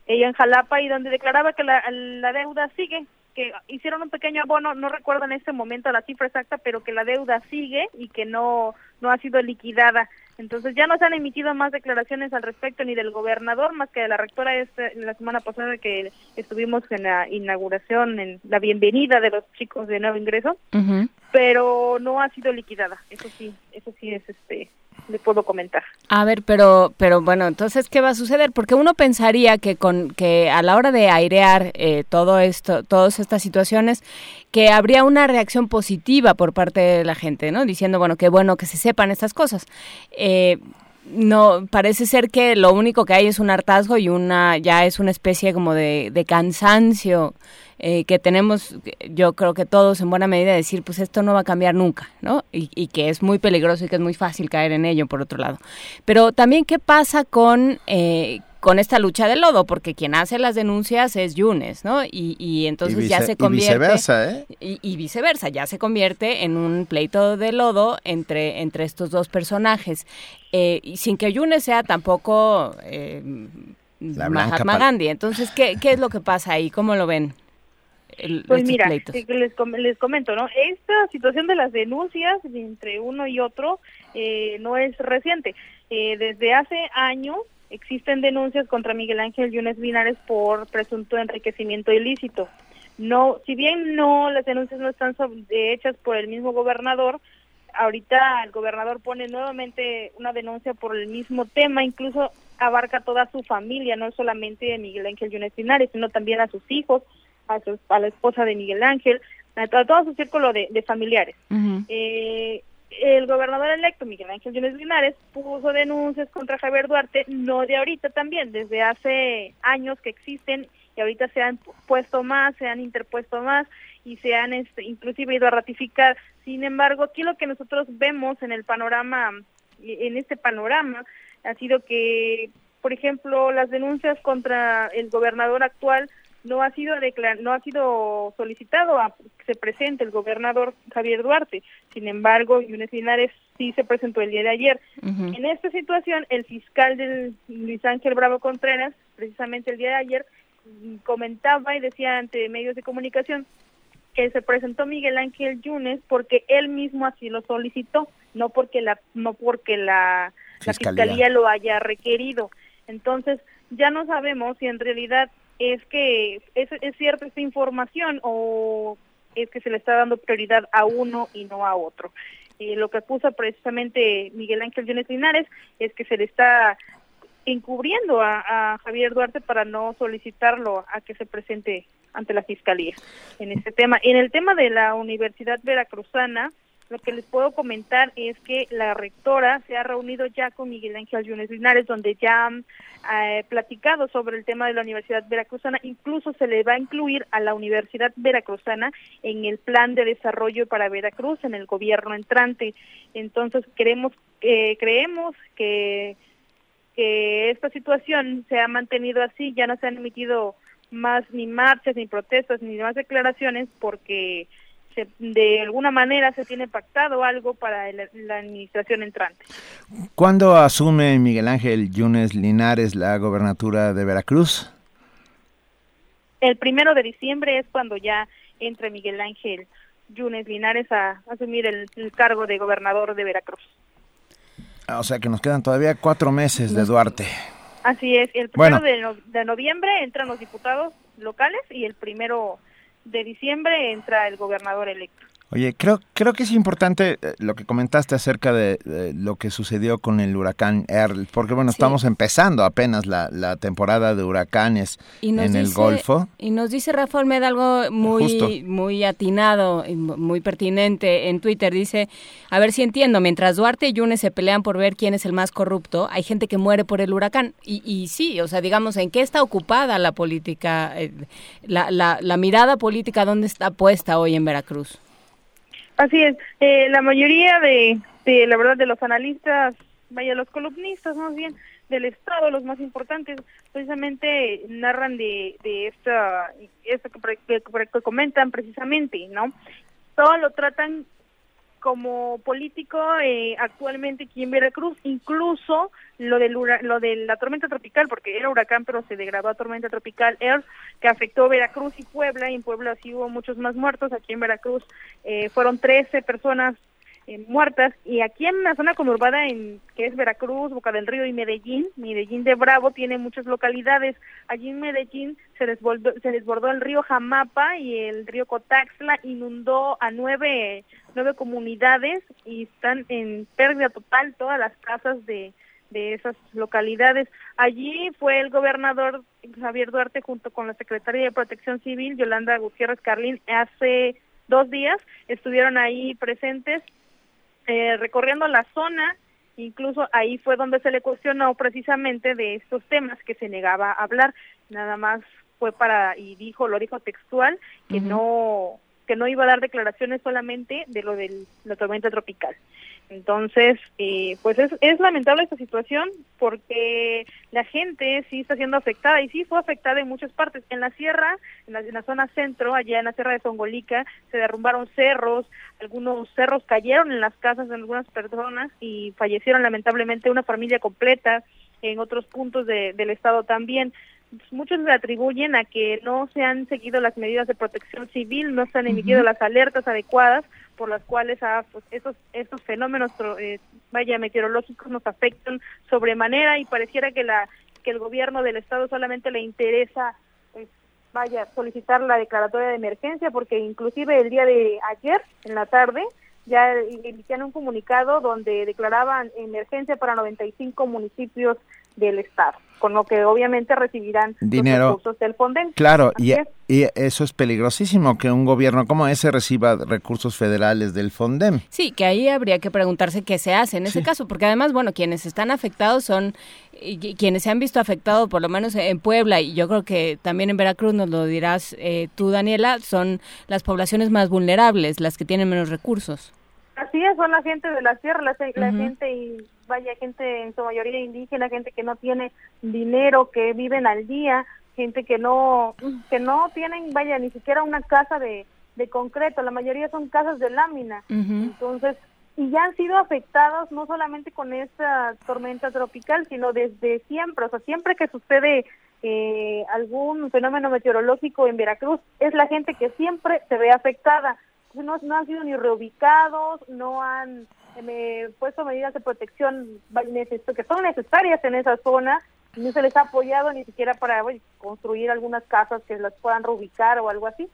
ella en Jalapa, y donde declaraba que la, la deuda sigue, que hicieron un pequeño abono, no recuerdo en este momento la cifra exacta, pero que la deuda sigue y que no, no ha sido liquidada. Entonces ya no se han emitido más declaraciones al respecto ni del gobernador más que de la rectora este, la semana pasada que estuvimos en la inauguración, en la bienvenida de los chicos de nuevo ingreso, pero no ha sido liquidada. Eso sí, eso sí es este le puedo comentar. A ver, pero, pero bueno, entonces, ¿qué va a suceder? Porque uno pensaría que con que a la hora de airear eh, todo esto, todas estas situaciones, que habría una reacción positiva por parte de la gente, ¿no? Diciendo, bueno, qué bueno que se sepan estas cosas. Eh, no, parece ser que lo único que hay es un hartazgo y una, ya es una especie como de, de cansancio eh, que tenemos, yo creo que todos en buena medida decir, pues esto no va a cambiar nunca, ¿no? Y, y, que es muy peligroso y que es muy fácil caer en ello, por otro lado. Pero también, ¿qué pasa con... Eh, con esta lucha del lodo, porque quien hace las denuncias es Yunes, ¿no? Y, y entonces ya se convierte... Y viceversa, ¿eh? Y, viceversa, ya se convierte en un pleito de lodo entre, entre estos dos personajes. Eh, y sin que Yunes sea tampoco eh, Mahatma Gandhi. Entonces, ¿qué, ¿qué es lo que pasa ahí? ¿Cómo lo ven? Pues mira, les, les comento, ¿no? Esta situación de las denuncias entre uno y otro eh, no es reciente. Eh, desde hace años existen denuncias contra Miguel Ángel Yunes Linares por presunto enriquecimiento ilícito. No, si bien no las denuncias no están hechas por el mismo gobernador, ahorita el gobernador pone nuevamente una denuncia por el mismo tema, incluso abarca toda su familia, no solamente a Miguel Ángel Yunes Linares, sino también a sus hijos, a, la esposa de Miguel Ángel, a, todo su círculo de, familiares. eh, el gobernador electo Miguel Ángel Yunes Linares puso denuncias contra Javier Duarte, no de ahorita también, desde hace años que existen y ahorita se han puesto más, se han interpuesto más y se han este, inclusive ido a ratificar. Sin embargo, aquí lo que nosotros vemos en el panorama, en este panorama, ha sido que, por ejemplo, las denuncias contra el gobernador actual no ha sido no ha sido solicitado a que se presente el gobernador Javier Duarte. Sin embargo, Yunes Linares sí se presentó el día de ayer. En esta situación, el fiscal del Luis Ángel Bravo Contreras, precisamente el día de ayer, comentaba y decía ante medios de comunicación que se presentó Miguel Ángel Yunes porque él mismo así lo solicitó, no porque la no porque la fiscalía, la fiscalía lo haya requerido. Entonces, ya no sabemos si en realidad es que es, cierta esta información o es que se le está dando prioridad a uno y no a otro. Eh, lo que acusa precisamente Miguel Ángel Jones Linares es que se le está encubriendo a, Javier Duarte para no solicitarlo a que se presente ante la fiscalía en este tema. En el tema de la Universidad Veracruzana, Lo que les puedo comentar es que la rectora se ha reunido ya con Miguel Ángel Yunes Linares, donde ya han eh, platicado sobre el tema de la Universidad Veracruzana. Incluso se le va a incluir a la Universidad Veracruzana en el plan de desarrollo para Veracruz en el gobierno entrante. Entonces queremos, eh, creemos que que esta situación se ha mantenido así, ya no se han emitido más ni marchas, ni protestas, ni más declaraciones, porque de alguna manera se tiene pactado algo para la administración entrante. ¿Cuándo asume Miguel Ángel Yunes Linares la gobernatura de Veracruz? El primero de diciembre es cuando ya entre Miguel Ángel Yunes Linares a, asumir el, cargo de gobernador de Veracruz. O sea que nos quedan todavía cuatro meses de Duarte. Así es, el primero de, de noviembre entran los diputados locales y el primero de diciembre entra el gobernador electo. Oye, creo, creo que es importante eh, lo que comentaste acerca de, lo que sucedió con el huracán Earl, porque bueno, estamos empezando apenas la, la, temporada de huracanes en el Golfo. Y nos dice Rafa Olmeda algo muy, muy atinado, y muy pertinente en Twitter. Dice, a ver si entiendo, mientras Duarte y Yunes se pelean por ver quién es el más corrupto, hay gente que muere por el huracán. Y, y sí, o sea, digamos, ¿en qué está ocupada la política, eh, la, la, la mirada política, dónde está puesta hoy en Veracruz? Así es, eh, la mayoría de, de, la verdad, de los analistas, vaya, los columnistas más bien del Estado, los más importantes, precisamente narran de, de esta, esto que, que comentan precisamente, ¿no? Todo lo tratan como político eh, actualmente aquí en Veracruz, incluso lo del lo de la tormenta tropical, porque era huracán pero se degradó a tormenta tropical Air, que afectó Veracruz y Puebla, y en Puebla sí hubo muchos más muertos, aquí en Veracruz eh, fueron 13 personas eh, muertas y aquí en la zona conurbada en que es Veracruz, Boca del Río y Medellín, Medellín de Bravo tiene muchas localidades. Allí en Medellín se desbordó, se desbordó el río Jamapa y el río Cotaxla inundó a nueve, nueve comunidades y están en pérdida total todas las casas de, de esas localidades. Allí fue el gobernador Javier Duarte junto con la secretaria de Protección Civil, Yolanda Gutiérrez Carlín, hace dos días estuvieron ahí presentes eh, recorriendo la zona, incluso ahí fue donde se le cuestionó precisamente de estos temas que se negaba a hablar, nada más fue para, y dijo, lo dijo textual, que no que no iba a dar declaraciones solamente de lo de la tormenta tropical. Entonces, eh, pues es, es lamentable esta situación porque la gente sí está siendo afectada y sí fue afectada en muchas partes. En la sierra, en la, zona centro, allá en la sierra de Tongolica, se derrumbaron cerros, algunos cerros cayeron en las casas de algunas personas y fallecieron lamentablemente una familia completa en otros puntos de, del estado también muchos le atribuyen a que no se han seguido las medidas de protección civil, no se han emitido las alertas adecuadas por las cuales a, pues, esos, estos fenómenos eh, vaya meteorológicos nos afectan sobremanera y pareciera que la que el gobierno del estado solamente le interesa pues, vaya solicitar la declaratoria de emergencia porque inclusive el día de ayer en la tarde ya emitían un comunicado donde declaraban emergencia para 95 municipios del Estado, con lo que obviamente recibirán dinero los recursos del Fonden. Claro, y, y, eso es peligrosísimo, que un gobierno como ese reciba recursos federales del Fondem. Sí, que ahí habría que preguntarse qué se hace en ese caso, porque además, bueno, quienes están afectados son, quienes se han visto afectados, por lo menos en Puebla, y yo creo que también en Veracruz, nos lo dirás eh, tú, Daniela, son las poblaciones más vulnerables, las que tienen menos recursos. Así es, son la gente de la sierra, la, gente y vaya gente en su mayoría indígena, gente que no tiene dinero, que viven al día, gente que no que no tienen, vaya, ni siquiera una casa de, de concreto, la mayoría son casas de lámina. Entonces, y ya han sido afectados no solamente con esta tormenta tropical, sino desde siempre, o sea, siempre que sucede eh, algún fenómeno meteorológico en Veracruz, es la gente que siempre se ve afectada no, no han sido ni reubicados, no han eh, puesto medidas de protección que son necesarias en esa zona, no se les ha apoyado ni siquiera para construir algunas casas que las puedan reubicar o algo así.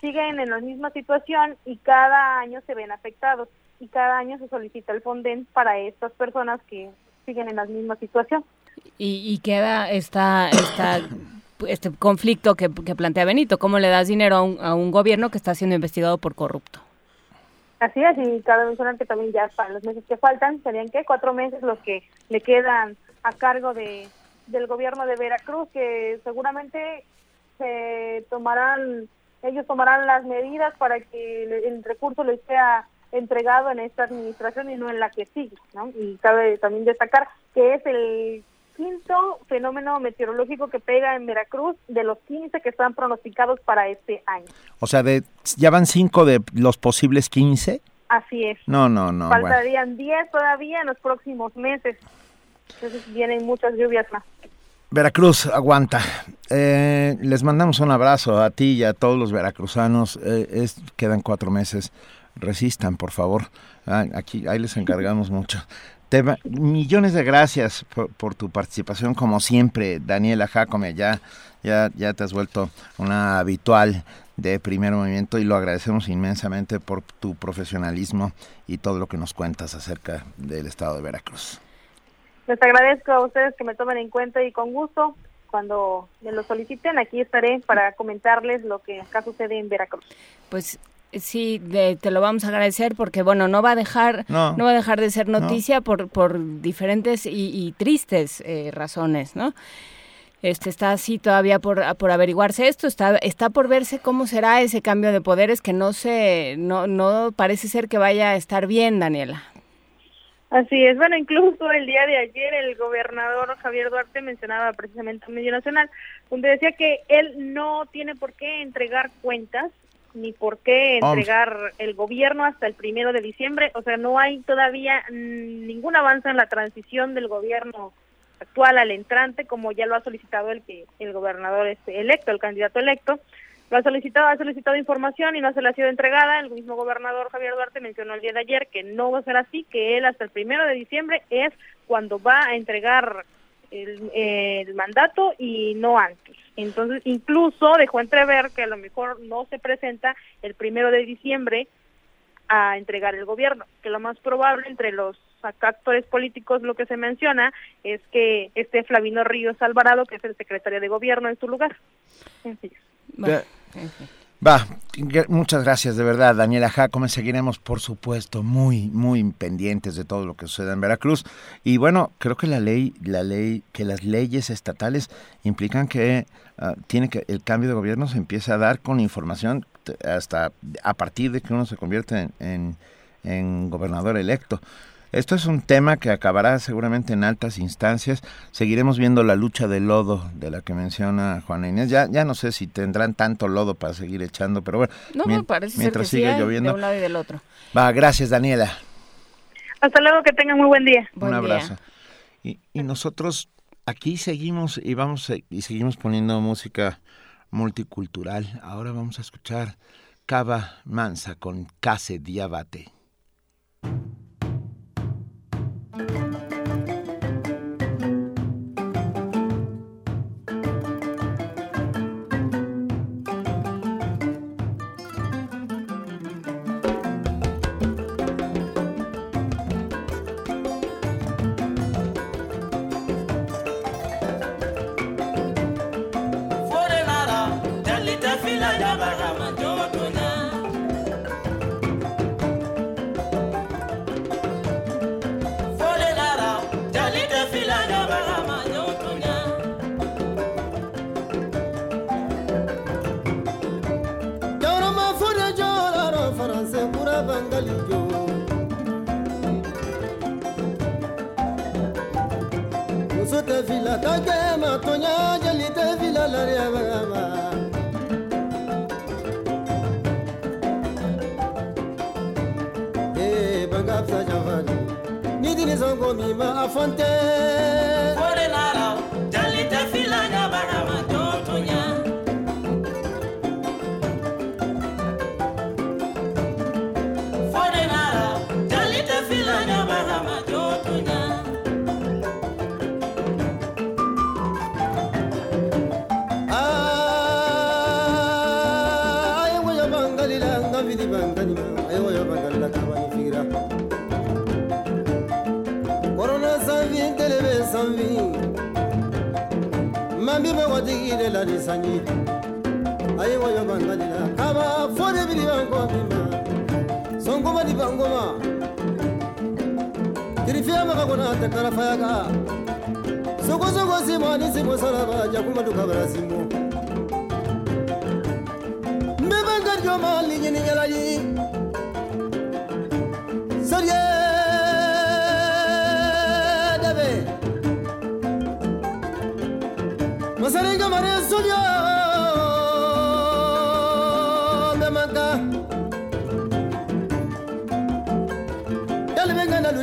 Siguen en la misma situación y cada año se ven afectados y cada año se solicita el Fonden para estas personas que siguen en la misma situación. Y, y queda esta, esta este conflicto que, plantea Benito, cómo le das dinero a un, a un, gobierno que está siendo investigado por corrupto. Así es, y cabe mencionar que también ya para los meses que faltan, serían que cuatro meses los que le quedan a cargo de del gobierno de Veracruz, que seguramente se tomarán, ellos tomarán las medidas para que el recurso les sea entregado en esta administración y no en la que sigue, ¿no? Y cabe también destacar que es el quinto fenómeno meteorológico que pega en Veracruz de los 15 que están pronosticados para este año. O sea, de, ¿ya van cinco de los posibles 15? Así es. No, no, no. Faltarían 10 todavía en los próximos meses. Entonces vienen muchas lluvias más. Veracruz, aguanta. Eh, les mandamos un abrazo a ti y a todos los veracruzanos. Eh, quedan cuatro meses. Resistan, por favor. Ah, aquí, ahí les encargamos mucho millones de gracias por, tu participación, como siempre, Daniela Jacome, ya, ya, ya te has vuelto una habitual de primer movimiento y lo agradecemos inmensamente por tu profesionalismo y todo lo que nos cuentas acerca del estado de Veracruz. Les agradezco a ustedes que me tomen en cuenta y con gusto, cuando me lo soliciten, aquí estaré para comentarles lo que acá sucede en Veracruz. Pues Sí, te lo vamos a agradecer porque bueno, no va a dejar, no, va a dejar de ser noticia por, por diferentes y, tristes eh, razones, ¿no? Este está así todavía por, por averiguarse esto, está, está por verse cómo será ese cambio de poderes que no se, no, no parece ser que vaya a estar bien, Daniela. Así es, bueno, incluso el día de ayer el gobernador Javier Duarte mencionaba precisamente a Medio Nacional, donde decía que él no tiene por qué entregar cuentas ni por qué entregar el gobierno hasta el primero de diciembre. O sea, no hay todavía ningún avance en la transición del gobierno actual al entrante, como ya lo ha solicitado el que el gobernador este electo, el candidato electo. Lo ha solicitado, ha solicitado información y no se le ha sido entregada. El mismo gobernador Javier Duarte mencionó el día de ayer que no va a ser así, que él hasta el primero de diciembre es cuando va a entregar el, el mandato y no antes. Entonces, incluso dejó entrever que a lo mejor no se presenta el primero de diciembre a entregar el gobierno, que lo más probable entre los actores políticos lo que se menciona es que esté Flavino Ríos Alvarado, que es el secretario de gobierno en su lugar. En fin. Va, muchas gracias de verdad, Daniela Jacome. Seguiremos, por supuesto, muy, muy pendientes de todo lo que suceda en Veracruz. Y bueno, creo que la ley, la ley, que las leyes estatales implican que ah, tiene que el cambio de gobierno se empieza a dar con información hasta a partir de que uno se convierte en, en gobernador electo. Esto es un tema que acabará seguramente en altas instancias. Seguiremos viendo la lucha del lodo de la que menciona Juana Inés. Ya, ya no sé si tendrán tanto lodo para seguir echando, pero bueno, no, parece mientras sigue lloviendo. De un lado y del otro. Va, gracias Daniela. Hasta luego, que tengan muy buen día. un abrazo. Y, y nosotros aquí seguimos y vamos y seguimos poniendo música multicultural. Ahora vamos a escuchar Cava Mansa con Case Diabate. Thank you.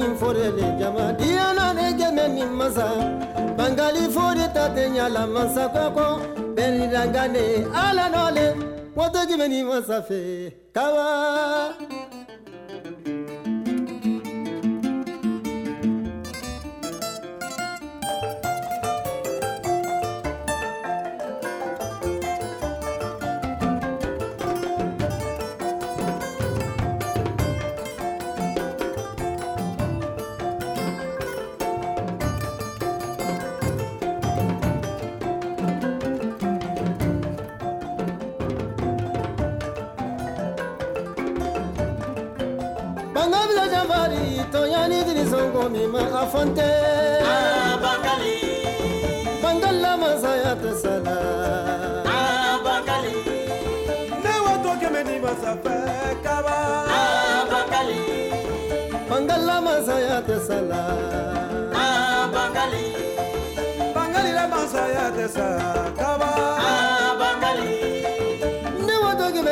For the jama. Diana ne jɛmɛ nin masa. Bangali fori ta tɛ ɲala masakɛ kɔ bɛnirangane ala nɔle woto jɛmɛ nin masa fɛ kawa.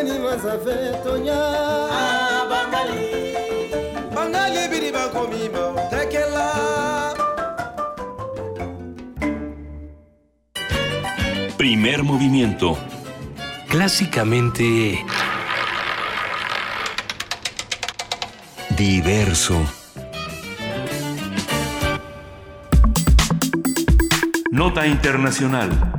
Masafe tonya Bangali Bangali biri bakomi ma tekela Primer movimiento. Clásicamente... Diverso. Nota internacional.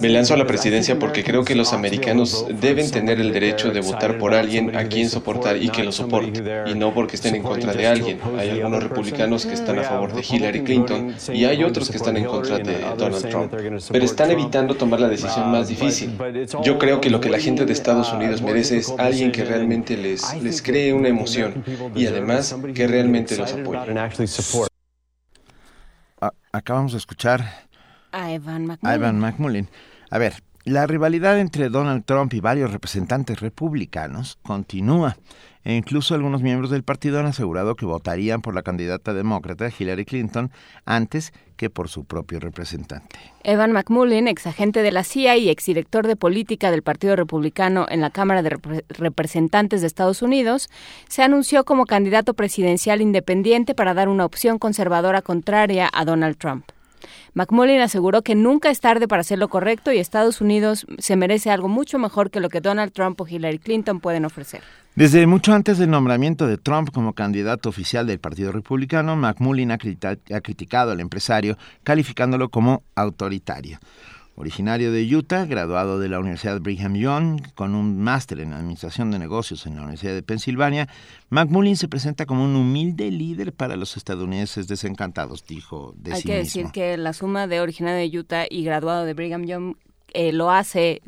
Me lanzo a la presidencia porque creo que los americanos deben tener el derecho de votar por alguien a quien soportar y que lo soporte, y no porque estén en contra de alguien. Hay algunos republicanos que están a favor de Hillary Clinton y hay otros que están en contra de Donald Trump, pero están evitando tomar la decisión más difícil. Yo creo que lo que la gente de Estados Unidos merece es alguien que realmente les, les cree una emoción y además que realmente los apoye. A- acabamos de escuchar A Evan McMullin. A ver, la rivalidad entre Donald Trump y varios representantes republicanos continúa. E incluso algunos miembros del partido han asegurado que votarían por la candidata demócrata Hillary Clinton antes que por su propio representante. Evan McMullin, exagente de la CIA y exdirector de política del Partido Republicano en la Cámara de Repre- Representantes de Estados Unidos, se anunció como candidato presidencial independiente para dar una opción conservadora contraria a Donald Trump. McMullin aseguró que nunca es tarde para hacer lo correcto y Estados Unidos se merece algo mucho mejor que lo que Donald Trump o Hillary Clinton pueden ofrecer. Desde mucho antes del nombramiento de Trump como candidato oficial del Partido Republicano, McMullin ha, ha criticado al empresario, calificándolo como autoritario. Originario de Utah, graduado de la Universidad Brigham Young con un máster en Administración de Negocios en la Universidad de Pensilvania, McMullin se presenta como un humilde líder para los estadounidenses desencantados, dijo de Hay sí que mismo. decir que la suma de originario de Utah y graduado de Brigham Young eh, lo hace,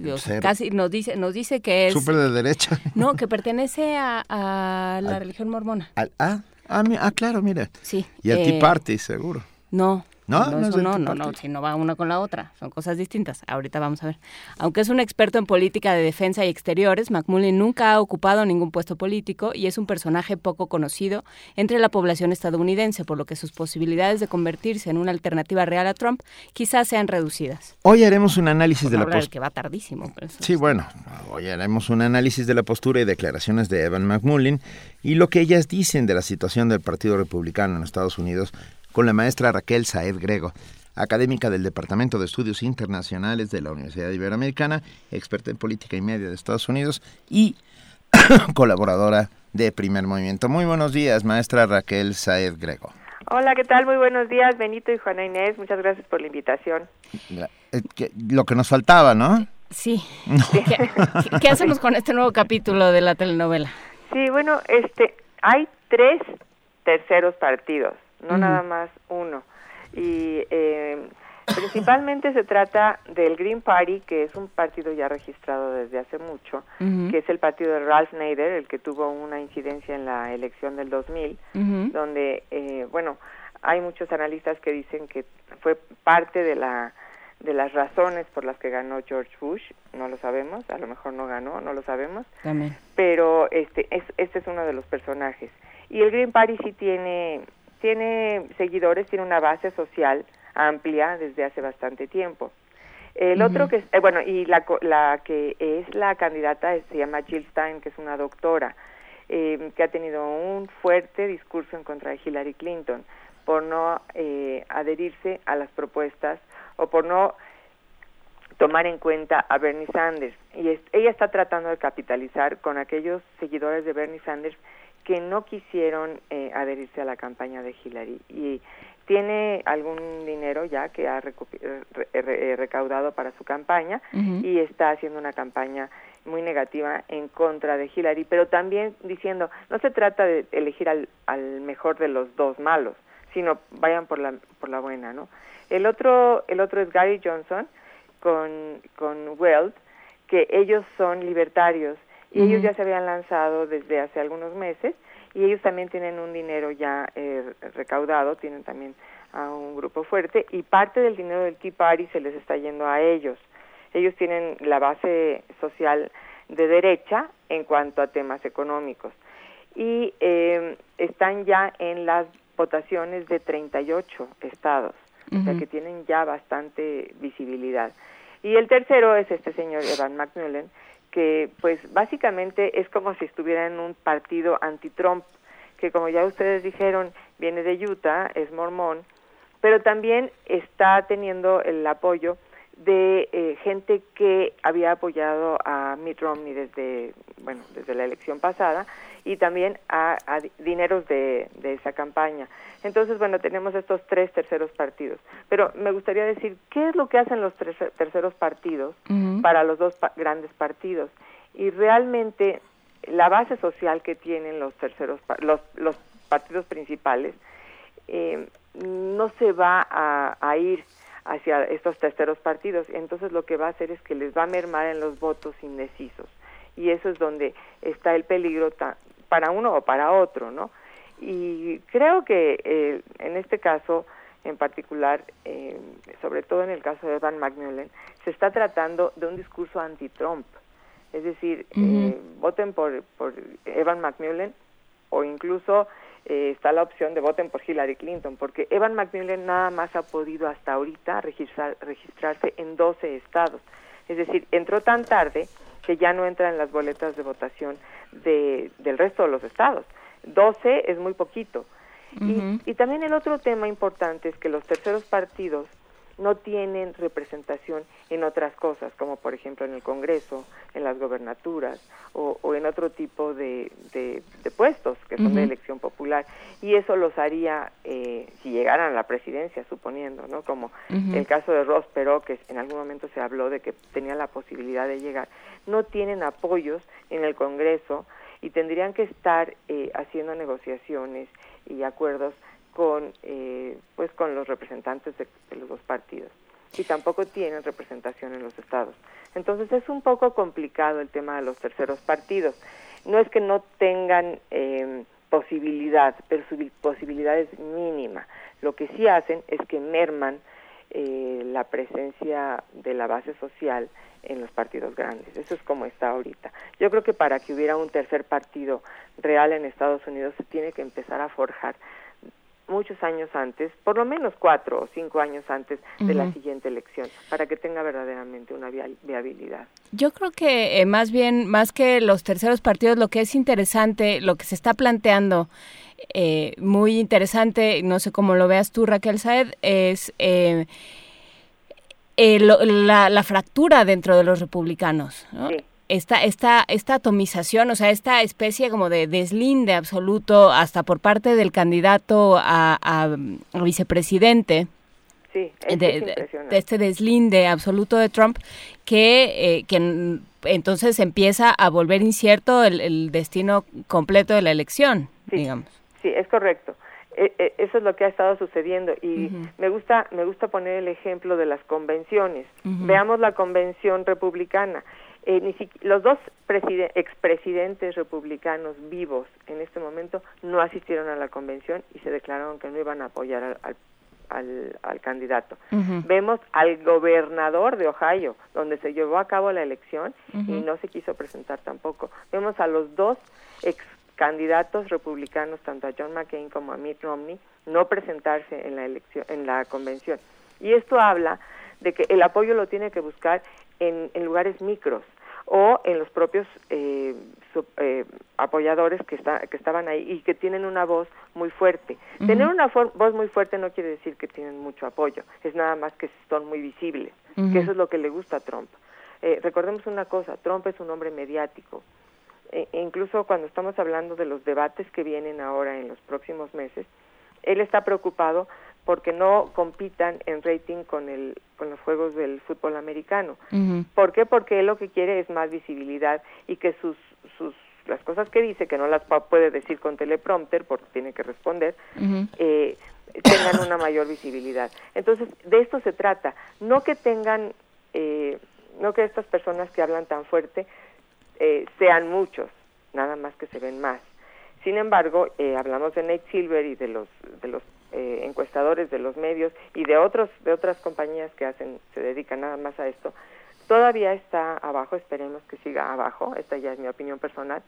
casi nos dice, nos dice que es Súper de derecha. no, que pertenece a, a la Al- religión mormona. Al- ah, ah, ah, claro, mira. Sí. Y al eh, Tea Party, seguro. No. ¿No? No, ¿No no, si no va una con la otra, son cosas distintas. Ahorita vamos a ver. Aunque es un experto en política de defensa y exteriores, McMullin nunca ha ocupado ningún puesto político y es un personaje poco conocido entre la población estadounidense, por lo que sus posibilidades de convertirse en una alternativa real a Trump quizás sean reducidas. Hoy haremos un análisis de la postura. que va tardísimo. Sí, bueno, hoy haremos un análisis de la postura y declaraciones de Evan McMullin y lo que ellas dicen de la situación del Partido Republicano en Estados Unidos con la maestra Raquel Saed Grego, académica del Departamento de Estudios Internacionales de la Universidad Iberoamericana, experta en política y media de Estados Unidos y colaboradora de Primer Movimiento. Muy buenos días, maestra Raquel Saed Grego. Hola, ¿qué tal? Muy buenos días, Benito y Juana Inés. Muchas gracias por la invitación. Eh, lo que nos faltaba, ¿no? Sí. ¿Qué, hacemos con este nuevo capítulo de la telenovela? Sí, bueno, este, hay tres terceros partidos, no nada más uno. Y eh, Principalmente se trata del Green Party, que es un partido ya registrado desde hace mucho, que es el partido de Ralph Nader, el que tuvo una incidencia en la elección del 2000, donde, eh, bueno, hay muchos analistas que dicen que fue parte de la de las razones por las que ganó George Bush, no lo sabemos, a lo mejor no ganó, no lo sabemos, pero este es, este es uno de los personajes. Y el Green Party sí tiene tiene seguidores, tiene una base social amplia desde hace bastante tiempo. El otro que, eh, bueno, y la, la que es la candidata se llama Jill Stein, que es una doctora, eh, que ha tenido un fuerte discurso en contra de Hillary Clinton por no eh, adherirse a las propuestas o por no tomar en cuenta a Bernie Sanders. Y ella está tratando de capitalizar con aquellos seguidores de Bernie Sanders que no quisieron adherirse a la campaña de Hillary. Y tiene algún dinero ya que ha recaudado para su campaña y está haciendo una campaña muy negativa en contra de Hillary, pero también diciendo, no se trata de elegir al, al mejor de los dos malos, sino vayan por la, por la buena, ¿no? El otro, el otro es Gary Johnson con, con Weld, que ellos son libertarios y ellos ya se habían lanzado desde hace algunos meses y ellos también tienen un dinero ya eh, recaudado, tienen también a un grupo fuerte y parte del dinero del Tea Party se les está yendo a ellos. Ellos tienen la base social de derecha en cuanto a temas económicos y eh, están ya en las votaciones de 38 estados, o sea que tienen ya bastante visibilidad. Y el tercero es este señor Evan McMullen, que pues básicamente es como si estuviera en un partido anti-Trump, que como ya ustedes dijeron, viene de Utah, es mormón, pero también está teniendo el apoyo de eh, gente que había apoyado a Mitt Romney desde bueno desde la elección pasada y también a, dineros de, de, esa campaña. Entonces bueno tenemos estos tres terceros partidos. Pero me gustaría decir qué es lo que hacen los tres terceros partidos para los dos grandes partidos y realmente la base social que tienen los terceros los los partidos principales eh, no se va a ir hacia estos terceros partidos. Entonces lo que va a hacer es que les va a mermar en los votos indecisos. Y eso es donde está el peligro para uno o para otro, ¿no? Y creo que eh, en este caso en particular, eh, sobre todo en el caso de Evan McMullen, se está tratando de un discurso anti-Trump. Es decir, eh, voten por, por Evan McMullen o incluso eh, está la opción de voten por Hillary Clinton, porque Evan McMillan nada más ha podido hasta ahorita registrar, registrarse en 12 estados. Es decir, entró tan tarde que ya no entra en las boletas de votación de, del resto de los estados. 12 es muy poquito. y, y también el otro tema importante es que los terceros partidos no tienen representación en otras cosas, como por ejemplo en el Congreso, en las gobernaturas o, en otro tipo de, de, puestos que son de elección popular. Y eso los haría, eh, si llegaran a la presidencia, suponiendo, ¿no? Como el caso de Ross Perot, que en algún momento se habló de que tenía la posibilidad de llegar, no tienen apoyos en el Congreso y tendrían que estar eh, haciendo negociaciones y acuerdos con eh, pues con los representantes de, los dos partidos y tampoco tienen representación en los estados. Entonces es un poco complicado el tema de los terceros partidos. No es que no tengan eh, posibilidad, pero su posibilidad es mínima. Lo que sí hacen es que merman eh, la presencia de la base social en los partidos grandes. Eso es como está ahorita. Yo creo que para que hubiera un tercer partido real en Estados Unidos se tiene que empezar a forjar muchos años antes, por lo menos cuatro o cinco años antes de la siguiente elección, para que tenga verdaderamente una viabilidad. Yo creo que eh, más bien, más que los terceros partidos, lo que es interesante, lo que se está planteando, eh, muy interesante, no sé cómo lo veas tú, Raquel Saed, es... Eh, la, fractura dentro de los republicanos. Esta, esta, esta atomización, o sea, esta especie como de deslinde absoluto hasta por parte del candidato a, vicepresidente. Sí, de, este deslinde absoluto de Trump que, eh, que entonces empieza a volver incierto el, destino completo de la elección, digamos. Sí, es correcto. E, e, eso es lo que ha estado sucediendo y me gusta me gusta poner el ejemplo de las convenciones. Veamos la convención republicana. Eh, ni los dos expresidentes republicanos vivos en este momento no asistieron a la convención y se declararon que no iban a apoyar al, al, al, candidato. Vemos al gobernador de Ohio, donde se llevó a cabo la elección y no se quiso presentar tampoco. Vemos a los dos ex candidatos republicanos, tanto a John McCain como a Mitt Romney, no presentarse en la elección, en la convención. Y esto habla de que el apoyo lo tiene que buscar en, lugares micros o en los propios eh, eh, apoyadores que, está, que estaban ahí y que tienen una voz muy fuerte. Tener una voz muy fuerte no quiere decir que tienen mucho apoyo, es nada más que son muy visibles, que eso es lo que le gusta a Trump. Eh, recordemos una cosa, Trump es un hombre mediático, e incluso cuando estamos hablando de los debates que vienen ahora en los próximos meses, él está preocupado porque no compitan en rating con el con los juegos del fútbol americano. ¿Por qué? Porque él lo que quiere es más visibilidad y que sus sus las cosas que dice que no las puede decir con teleprompter porque tiene que responder eh, tengan una mayor visibilidad. Entonces de esto se trata, no que tengan eh, no que estas personas que hablan tan fuerte eh, sean muchos, nada más que se ven más. Sin embargo, eh, hablamos de Nate Silver y de los de los eh, encuestadores de los medios y de otros de otras compañías que hacen se dedican nada más a esto. Todavía está abajo, esperemos que siga abajo. Esta ya es mi opinión personal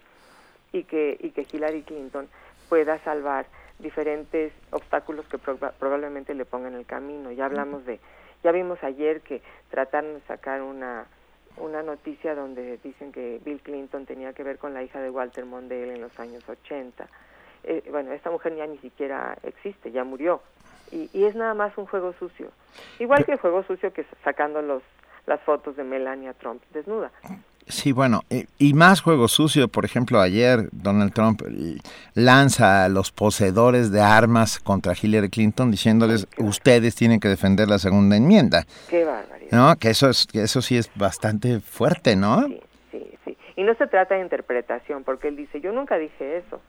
y que y que Hillary Clinton pueda salvar diferentes obstáculos que probablemente le pongan en el camino. Ya hablamos de ya vimos ayer que trataron de sacar una una noticia donde dicen que Bill Clinton tenía que ver con la hija de Walter Mondale en los años 80. Eh, bueno, esta mujer ya ni siquiera existe, ya murió. Y, y, es nada más un juego sucio. Igual que el juego sucio que sacando los, las fotos de Melania Trump desnuda. Sí, bueno, y más juego sucio, por ejemplo, ayer Donald Trump lanza a los poseedores de armas contra Hillary Clinton diciéndoles, ustedes tienen que defender la segunda enmienda. Qué barbaridad. ¿No? Que eso, es, que eso sí es bastante fuerte, ¿no? Sí, sí, sí. Y no se trata de interpretación, porque él dice, yo nunca dije eso.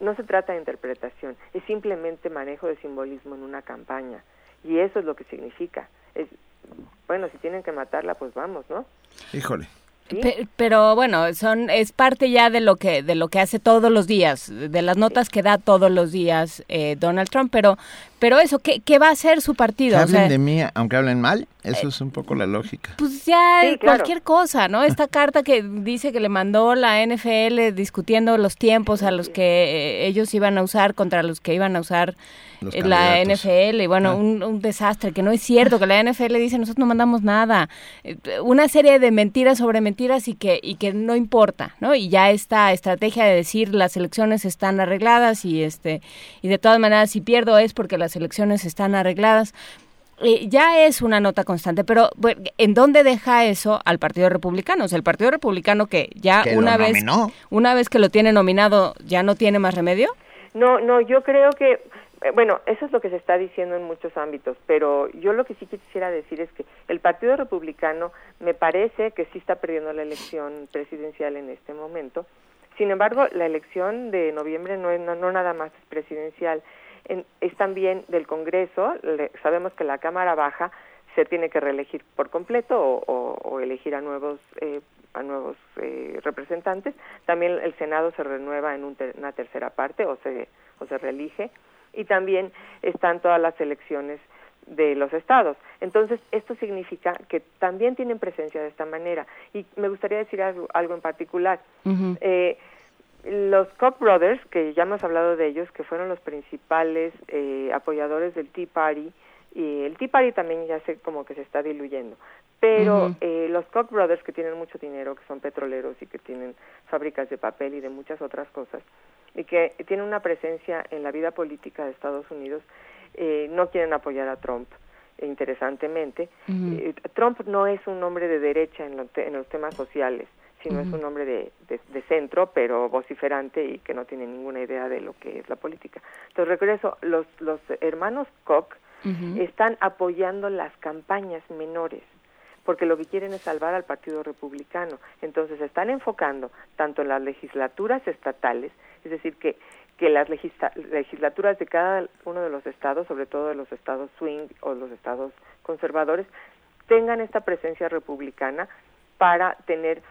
No se trata de interpretación, es simplemente manejo de simbolismo en una campaña. Y eso es lo que significa. Es, bueno, si tienen que matarla, pues vamos, ¿no? Híjole pero bueno, son es parte ya de lo que de lo que hace todos los días, de las notas que da todos los días eh, Donald Trump. Pero pero eso, ¿qué, qué va a hacer su partido? Que hablen de mí, aunque hablen mal, eso es un poco la lógica. Pues ya cualquier cosa, ¿no? Esta carta que dice que le mandó la NFL discutiendo los tiempos a los que eh, ellos iban a usar contra los que iban a usar eh, la NFL, y bueno, ah. un, un, desastre, que no es cierto, que la NFL dice nosotros no mandamos nada. Una serie de mentiras sobre mentiras y que, y que no importa, ¿no? Y ya esta estrategia de decir las elecciones están arregladas y este, y de todas maneras si pierdo es porque las elecciones están arregladas. Eh, ya es una nota constante, pero ¿en dónde deja eso al Partido Republicano? O sea, el Partido Republicano que ya una vez una vez que lo tiene nominado ya no tiene más remedio? No, no, yo creo que eh, bueno, eso es lo que se está diciendo en muchos ámbitos, pero yo lo que sí quisiera decir es que el Partido Republicano me parece que sí está perdiendo la elección presidencial en este momento. Sin embargo, la elección de noviembre no, es, no nada más es presidencial, es también del Congreso. sabemos que la Cámara Baja se tiene que reelegir por completo o, elegir a nuevos eh, a nuevos eh, representantes. También el Senado se renueva en una tercera parte o se o se reelige y también están todas las elecciones de los estados. Entonces, esto significa que también tienen presencia de esta manera. Y me gustaría decir algo, en particular los Koch brothers, que ya hemos hablado de ellos, que fueron los principales eh, apoyadores del Tea Party, y el Tea Party también ya sé como que se está diluyendo, pero eh, los Koch brothers, que tienen mucho dinero, que son petroleros y que tienen fábricas de papel y de muchas otras cosas, y que tienen una presencia en la vida política de Estados Unidos, eh, no quieren apoyar a Trump interesantemente. Trump no es un hombre de derecha en, en los temas sociales sino es un hombre de, de, centro, pero vociferante y que no tiene ninguna idea de lo que es la política. Entonces, regreso, los, los hermanos Koch están apoyando las campañas menores porque lo que quieren es salvar al Partido Republicano. Entonces, están enfocando tanto en las legislaturas estatales, es decir, que que las legislaturas de cada uno de los estados, sobre todo de los estados swing o los estados conservadores, tengan esta presencia republicana para tener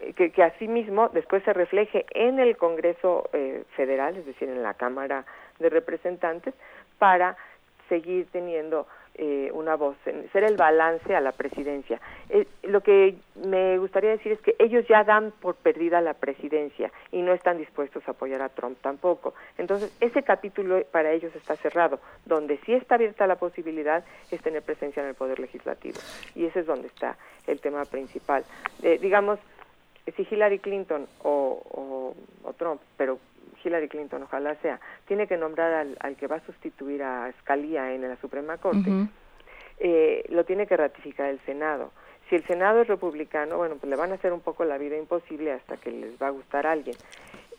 eh, que, que asimismo después se refleje en el Congreso eh, Federal, es decir, en la Cámara de Representantes, para seguir teniendo eh, una voz, ser el balance a la presidencia. Eh, lo que me gustaría decir es que ellos ya dan por perdida la presidencia y no están dispuestos a apoyar a Trump tampoco. Entonces, ese capítulo para ellos está cerrado. Donde sí está abierta la posibilidad es tener presencia en el Poder Legislativo. Y ese es donde está el tema principal. Eh, digamos, si Hillary Clinton o, o Trump, pero Hillary Clinton, ojalá sea, tiene que nombrar al, que va a sustituir a Scalia en la Suprema Corte, eh, lo tiene que ratificar el Senado. Si el Senado es republicano, bueno, pues le van a hacer un poco la vida imposible hasta que les va a gustar a alguien.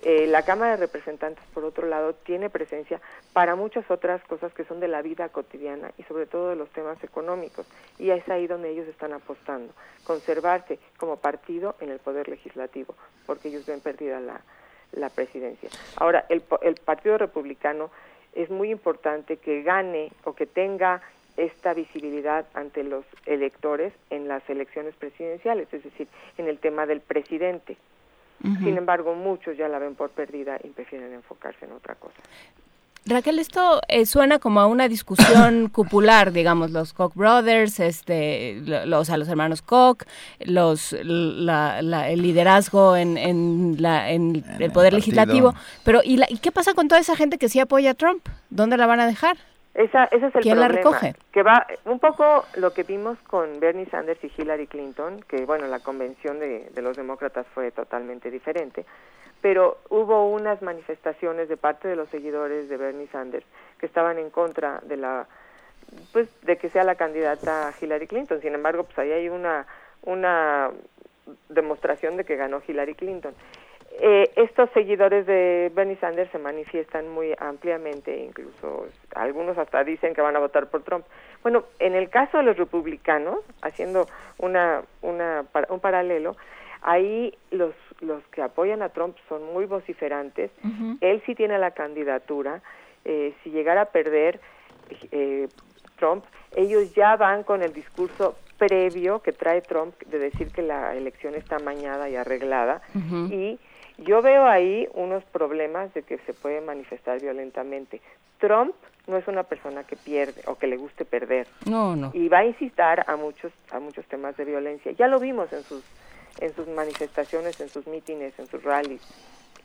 Eh, la Cámara de Representantes, por otro lado, tiene presencia para muchas otras cosas que son de la vida cotidiana y sobre todo de los temas económicos. Y es ahí donde ellos están apostando, conservarse como partido en el poder legislativo, porque ellos ven perdida la, la presidencia. Ahora, el, el Partido Republicano es muy importante que gane o que tenga esta visibilidad ante los electores en las elecciones presidenciales, es decir, en el tema del presidente. Sin embargo, muchos ya la ven por perdida y prefieren enfocarse en otra cosa. Raquel, esto eh, suena como a una discusión cupular, digamos, los Koch brothers, este, los, a los hermanos Koch, los, el liderazgo en, en, la, en, el poder legislativo. Pero ¿y, ¿y qué pasa con toda esa gente que sí apoya a Trump? ¿Dónde la van a dejar? Esa, ese es el ¿Quién problema, la recoge? Que va un poco lo que vimos con Bernie Sanders y Hillary Clinton, que bueno, la convención de, de los demócratas fue totalmente diferente pero hubo unas manifestaciones de parte de los seguidores de Bernie Sanders que estaban en contra de la pues de que sea la candidata Hillary Clinton. Sin embargo, pues ahí hay una una demostración de que ganó Hillary Clinton. Eh, estos seguidores de Bernie Sanders se manifiestan muy ampliamente, incluso algunos hasta dicen que van a votar por Trump. Bueno, en el caso de los republicanos, haciendo una, una, un paralelo, ahí los los que apoyan a Trump son muy vociferantes. Él sí tiene la candidatura. Eh, si llegara a perder eh, Trump, ellos ya van con el discurso previo que trae Trump de decir que la elección está mañada y arreglada. Y yo veo ahí unos problemas de que se puede manifestar violentamente. Trump no es una persona que pierde o que le guste perder. No, no. Y va a incitar a muchos a muchos temas de violencia. Ya lo vimos en sus en sus manifestaciones, en sus mítines, en sus rallies.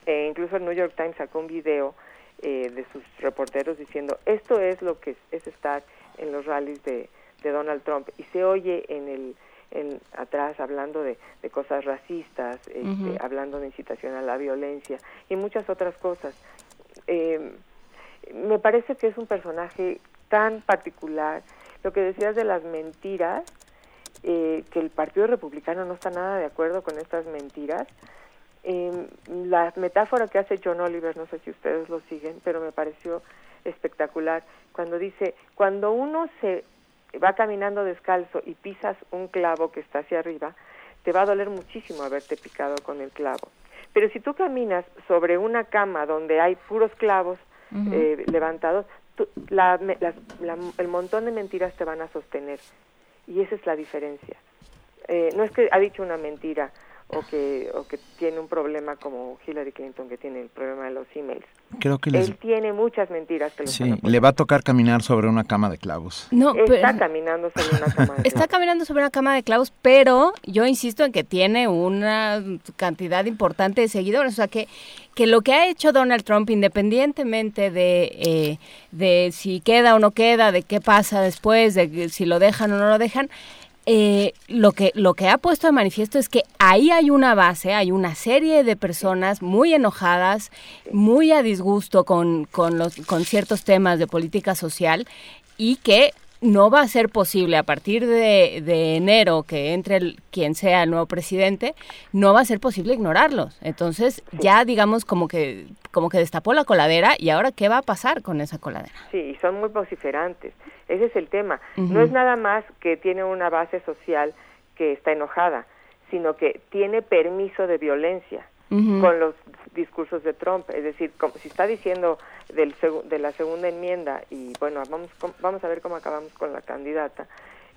E incluso el New York Times sacó un video eh, de sus reporteros diciendo esto es lo que es, estar en los rallies de, Donald Trump y se oye en el en, atrás hablando de, cosas racistas, este, hablando de incitación a la violencia y muchas otras cosas. Eh, me parece que es un personaje tan particular. Lo que decías de las mentiras, eh, que el Partido Republicano no está nada de acuerdo con estas mentiras. Eh, la metáfora que hace John Oliver, no sé si ustedes lo siguen, pero me pareció espectacular, cuando dice, cuando uno se va caminando descalzo y pisas un clavo que está hacia arriba, te va a doler muchísimo haberte picado con el clavo. Pero si tú caminas sobre una cama donde hay puros clavos eh, levantados, el montón de mentiras te van a sostener y esa es la diferencia. Eh, no es que ha dicho una mentira o que, o que tiene un problema como Hillary Clinton que tiene el problema de los emails. Creo que Él tiene muchas mentiras. Que sí, le va a tocar caminar sobre una cama de clavos. No, está caminando sobre una cama de clavos. Está caminando sobre una cama de clavos, pero yo insisto en que tiene una cantidad importante de seguidores. O sea, que, que lo que ha hecho Donald Trump, independientemente de, eh, de si queda o no queda, de qué pasa después, de si lo dejan o no lo dejan, eh, lo, que, lo que ha puesto de manifiesto es que ahí hay una base, hay una serie de personas muy enojadas, muy a disgusto con, con, los, con ciertos temas de política social y que no va a ser posible a partir de, enero que entre el, quien sea el nuevo presidente, no va a ser posible ignorarlos. Entonces ya digamos como que como que destapó la coladera y ahora qué va a pasar con esa coladera. Sí, y son muy vociferantes. Ese es el tema. No es nada más que tiene una base social que está enojada, sino que tiene permiso de violencia con los discursos de Trump. Es decir, como, si está diciendo del, de la segunda enmienda y bueno, vamos, vamos a ver cómo acabamos con la candidata,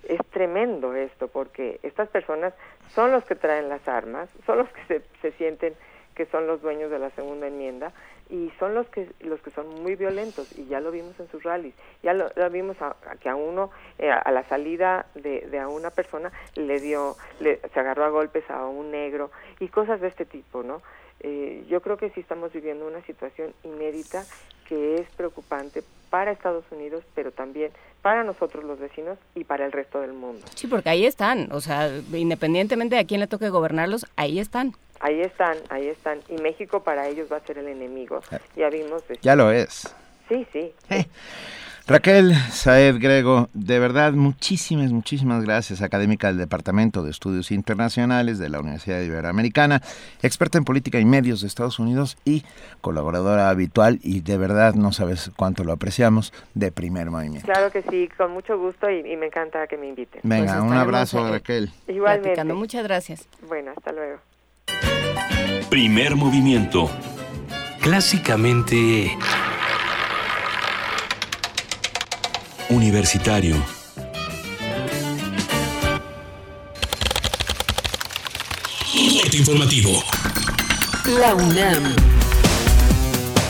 es tremendo esto porque estas personas son los que traen las armas, son los que se, se sienten que son los dueños de la segunda enmienda y son los que los que son muy violentos y ya lo vimos en sus rallies ya lo, vimos a, que a uno eh, a la salida de, de, a una persona le dio le, se agarró a golpes a un negro y cosas de este tipo no eh, yo creo que sí estamos viviendo una situación inédita que es preocupante para Estados Unidos, pero también para nosotros los vecinos y para el resto del mundo. Sí, porque ahí están, o sea, independientemente de a quién le toque gobernarlos, ahí están. Ahí están, ahí están. Y México para ellos va a ser el enemigo. Ah. Ya vimos. Ya lo es. Sí, sí. Eh, Raquel Saed Grego, de verdad, muchísimas, muchísimas gracias, académica del Departamento de Estudios Internacionales de la Universidad Iberoamericana, experta en política y medios de Estados Unidos y colaboradora habitual, y de verdad no sabes cuánto lo apreciamos, de primer movimiento. Claro que sí, con mucho gusto y, me encanta que me inviten. Venga, pues un abrazo, Raquel. Igualmente. Muchas gracias. Bueno, hasta luego. Primer movimiento. Clásicamente universitario. informativo. La UNAM.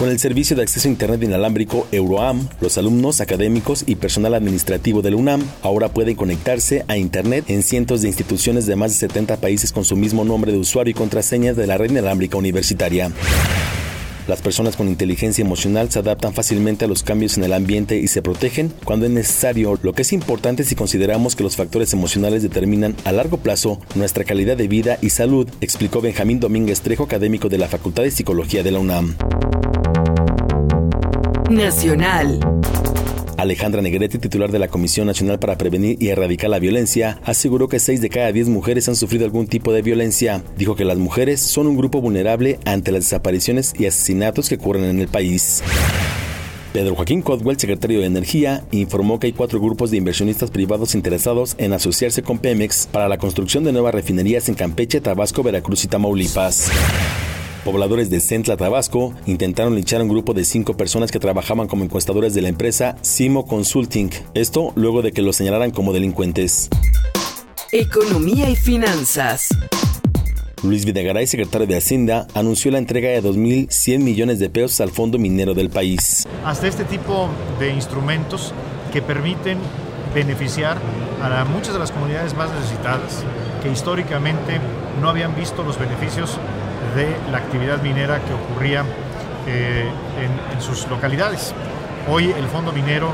Con el servicio de acceso a Internet inalámbrico Euroam, los alumnos, académicos y personal administrativo de la UNAM ahora pueden conectarse a Internet en cientos de instituciones de más de 70 países con su mismo nombre de usuario y contraseña de la red inalámbrica universitaria. Las personas con inteligencia emocional se adaptan fácilmente a los cambios en el ambiente y se protegen cuando es necesario, lo que es importante si consideramos que los factores emocionales determinan a largo plazo nuestra calidad de vida y salud, explicó Benjamín Domínguez Trejo, académico de la Facultad de Psicología de la UNAM. Nacional. Alejandra Negrete, titular de la Comisión Nacional para Prevenir y Erradicar la Violencia, aseguró que 6 de cada 10 mujeres han sufrido algún tipo de violencia. Dijo que las mujeres son un grupo vulnerable ante las desapariciones y asesinatos que ocurren en el país. Pedro Joaquín Codwell, secretario de Energía, informó que hay cuatro grupos de inversionistas privados interesados en asociarse con Pemex para la construcción de nuevas refinerías en Campeche, Tabasco, Veracruz y Tamaulipas. Pobladores de Centla, Tabasco, intentaron linchar a un grupo de cinco personas que trabajaban como encuestadores de la empresa Simo Consulting. Esto luego de que los señalaran como delincuentes. Economía y finanzas. Luis Videgaray, secretario de Hacienda, anunció la entrega de 2.100 millones de pesos al fondo minero del país. Hasta este tipo de instrumentos que permiten beneficiar a muchas de las comunidades más necesitadas, que históricamente no habían visto los beneficios de la actividad minera que ocurría eh, en, sus localidades. Hoy el fondo minero,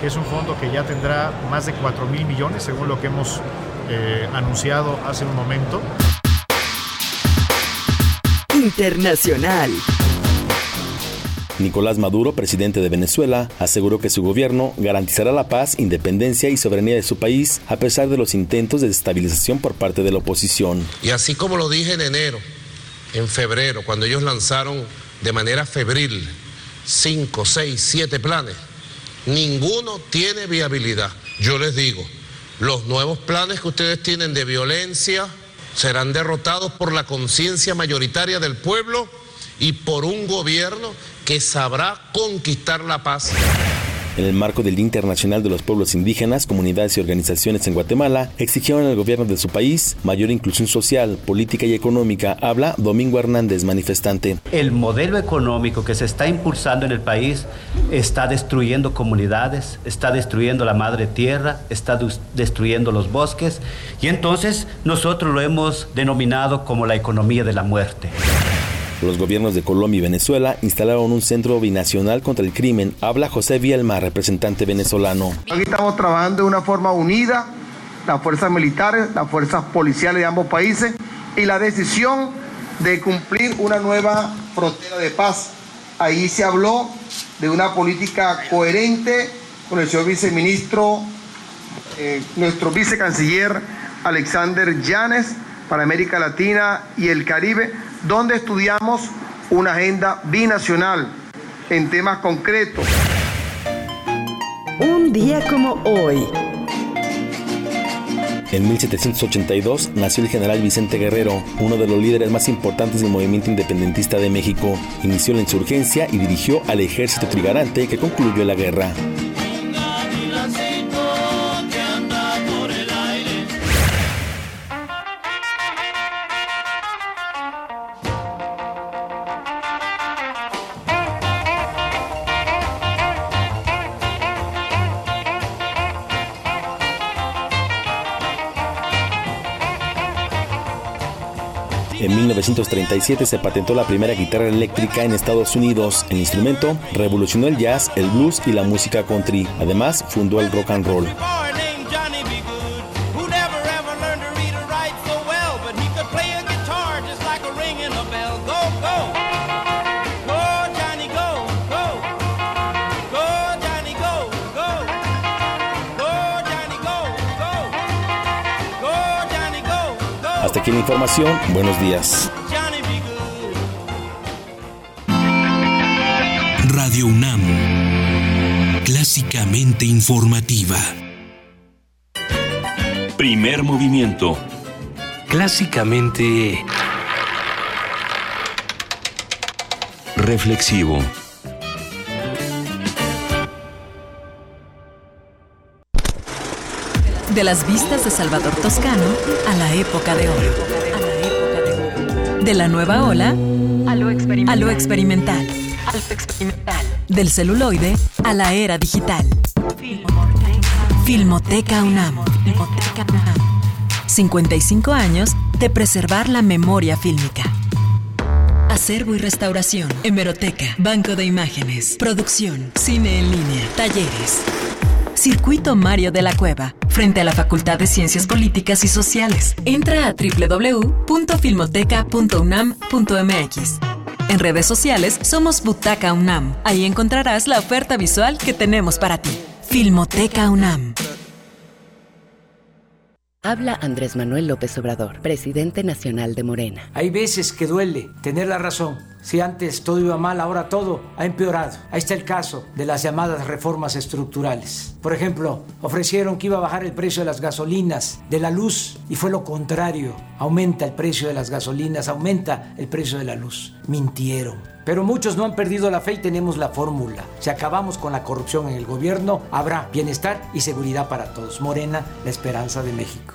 que es un fondo que ya tendrá más de 4 mil millones, según lo que hemos eh, anunciado hace un momento. Internacional. Nicolás Maduro, presidente de Venezuela, aseguró que su gobierno garantizará la paz, independencia y soberanía de su país a pesar de los intentos de desestabilización por parte de la oposición. Y así como lo dije en enero, en febrero, cuando ellos lanzaron de manera febril cinco, seis, siete planes, ninguno tiene viabilidad. Yo les digo, los nuevos planes que ustedes tienen de violencia serán derrotados por la conciencia mayoritaria del pueblo y por un gobierno que sabrá conquistar la paz. En el marco del Día Internacional de los Pueblos Indígenas, comunidades y organizaciones en Guatemala exigieron al gobierno de su país mayor inclusión social, política y económica. Habla Domingo Hernández, manifestante. El modelo económico que se está impulsando en el país está destruyendo comunidades, está destruyendo la madre tierra, está destruyendo los bosques y entonces nosotros lo hemos denominado como la economía de la muerte. Los gobiernos de Colombia y Venezuela instalaron un centro binacional contra el crimen. Habla José Vielma, representante venezolano. Aquí estamos trabajando de una forma unida, las fuerzas militares, las fuerzas policiales de ambos países y la decisión de cumplir una nueva frontera de paz. Ahí se habló de una política coherente con el señor viceministro eh, nuestro vicecanciller Alexander Llanes para América Latina y el Caribe, donde estudiamos una agenda binacional en temas concretos. Un día como hoy. En 1782 nació el general Vicente Guerrero, uno de los líderes más importantes del movimiento independentista de México. Inició la insurgencia y dirigió al ejército trigarante que concluyó la guerra. En 1937 se patentó la primera guitarra eléctrica en Estados Unidos. El instrumento revolucionó el jazz, el blues y la música country. Además, fundó el rock and roll. Información. Buenos días. Radio UNAM. Clásicamente informativa. Primer movimiento. Clásicamente... Reflexivo. De las vistas de Salvador Toscano a la época de oro. De la nueva ola a lo experimental. Del celuloide a la era digital. Filmoteca UNAM. 55 años de preservar la memoria fílmica. Acervo y restauración, hemeroteca, banco de imágenes, producción, cine en línea, talleres. Circuito Mario de la Cueva, frente a la Facultad de Ciencias Políticas y Sociales. Entra a www.filmoteca.unam.mx. En redes sociales somos Butaca UNAM. Ahí encontrarás la oferta visual que tenemos para ti. Filmoteca UNAM. Habla Andrés Manuel López Obrador, presidente nacional de Morena. Hay veces que duele tener la razón. Si antes todo iba mal, ahora todo ha empeorado. Ahí está el caso de las llamadas reformas estructurales. Por ejemplo, ofrecieron que iba a bajar el precio de las gasolinas, de la luz, y fue lo contrario. Aumenta el precio de las gasolinas, aumenta el precio de la luz. Mintieron. Pero muchos no han perdido la fe y tenemos la fórmula. Si acabamos con la corrupción en el gobierno, habrá bienestar y seguridad para todos. Morena, la esperanza de México.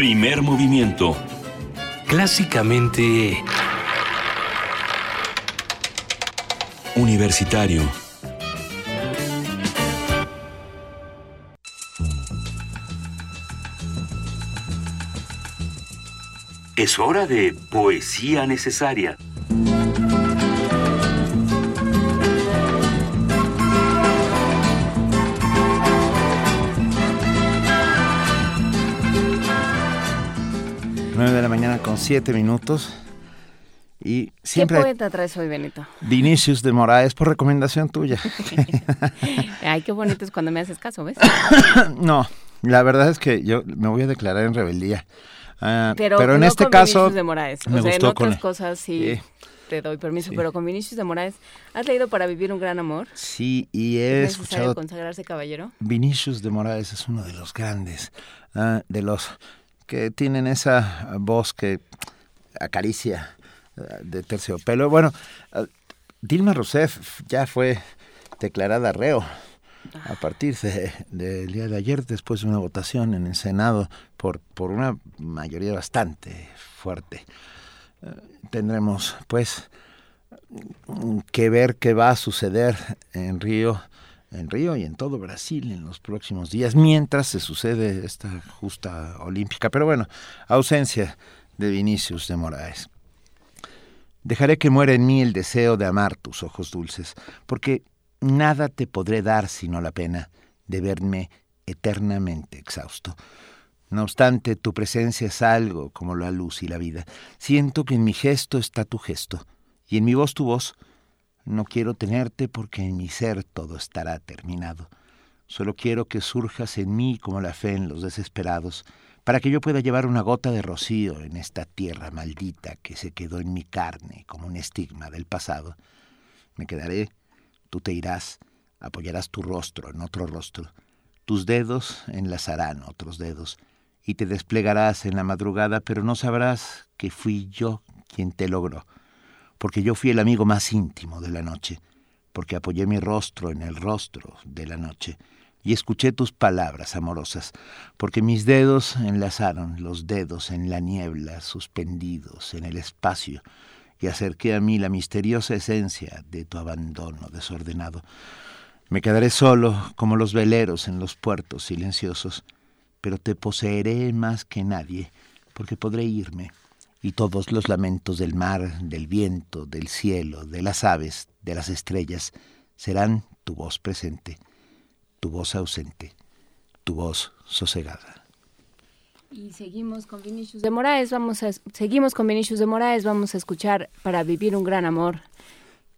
Primer movimiento. Clásicamente... Universitario. Es hora de poesía necesaria. 17 minutos. Y siempre ¿Qué poeta traes hoy, Benito? Vinicius de Moraes, por recomendación tuya. Ay, qué bonito es cuando me haces caso, ¿ves? no, la verdad es que yo me voy a declarar en rebeldía. Uh, pero, pero, en este con caso... De Moraes. Me o sea, gustó en otras con... cosas sí, sí, te doy permiso, sí. pero con Vinicius de Moraes, ¿has leído Para Vivir un Gran Amor? Sí, y he ¿Es escuchado... consagrarse caballero? Vinicius de Moraes es uno de los grandes, uh, de los que tienen esa voz que acaricia ah, de terciopelo. Bueno, ah, Dilma Rousseff ya fue declarada reo a partir de- del día de ayer, después de una votación en el Senado por, por una mayoría bastante fuerte. Eh, tendremos, pues, mm, que ver qué va a suceder en Río en Río y en todo Brasil en los próximos días, mientras se sucede esta justa olímpica. Pero bueno, ausencia de Vinicius de Moraes. Dejaré que muera en mí el deseo de amar tus ojos dulces, porque nada te podré dar sino la pena de verme eternamente exhausto. No obstante, tu presencia es algo como la luz y la vida. Siento que en mi gesto está tu gesto, y en mi voz tu voz, no quiero tenerte porque en mi ser todo estará terminado. Solo quiero que surjas en mí como la fe en los desesperados, para que yo pueda llevar una gota de rocío en esta tierra maldita que se quedó en mi carne como un estigma del pasado. Me quedaré, tú te irás, apoyarás tu rostro en otro rostro, tus dedos enlazarán otros dedos, y te desplegarás en la madrugada, pero no sabrás que fui yo quien te logró porque yo fui el amigo más íntimo de la noche, porque apoyé mi rostro en el rostro de la noche y escuché tus palabras amorosas, porque mis dedos enlazaron los dedos en la niebla, suspendidos en el espacio, y acerqué a mí la misteriosa esencia de tu abandono desordenado. Me quedaré solo como los veleros en los puertos silenciosos, pero te poseeré más que nadie, porque podré irme y todos los lamentos del mar, del viento, del cielo, de las aves, de las estrellas, serán tu voz presente, tu voz ausente, tu voz sosegada. Y seguimos con Vinicius de Moraes, vamos a, seguimos con Vinicius de Moraes, vamos a escuchar Para vivir un gran amor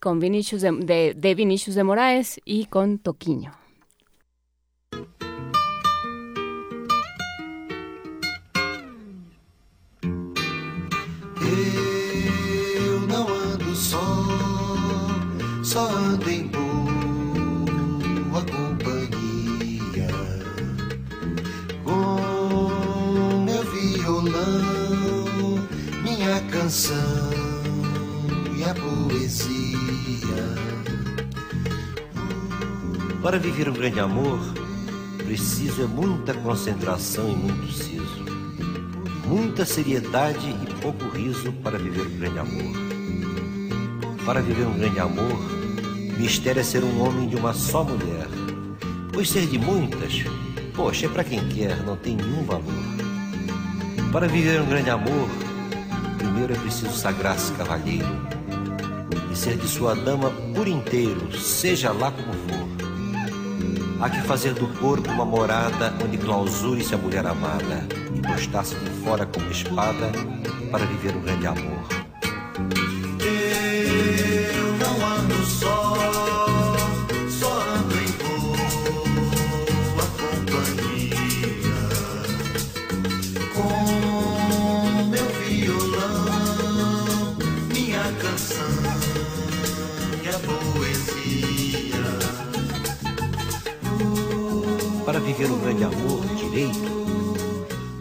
con Vinicius de, de, de Vinicius de Moraes y con Toquiño. Só ando em boa companhia. Com meu violão, minha canção e a poesia. Para viver um grande amor, preciso é muita concentração e muito siso muita seriedade e pouco riso para viver um grande amor. Para viver um grande amor, mistério é ser um homem de uma só mulher. Pois ser de muitas, poxa, é para quem quer, não tem nenhum valor. Para viver um grande amor, primeiro é preciso sagrar-se cavalheiro e ser de sua dama por inteiro, seja lá como for. Há que fazer do corpo uma morada onde clausure-se a mulher amada e postar-se de fora como espada para viver o grande amor. Eu não ando só Viver o grande amor direito,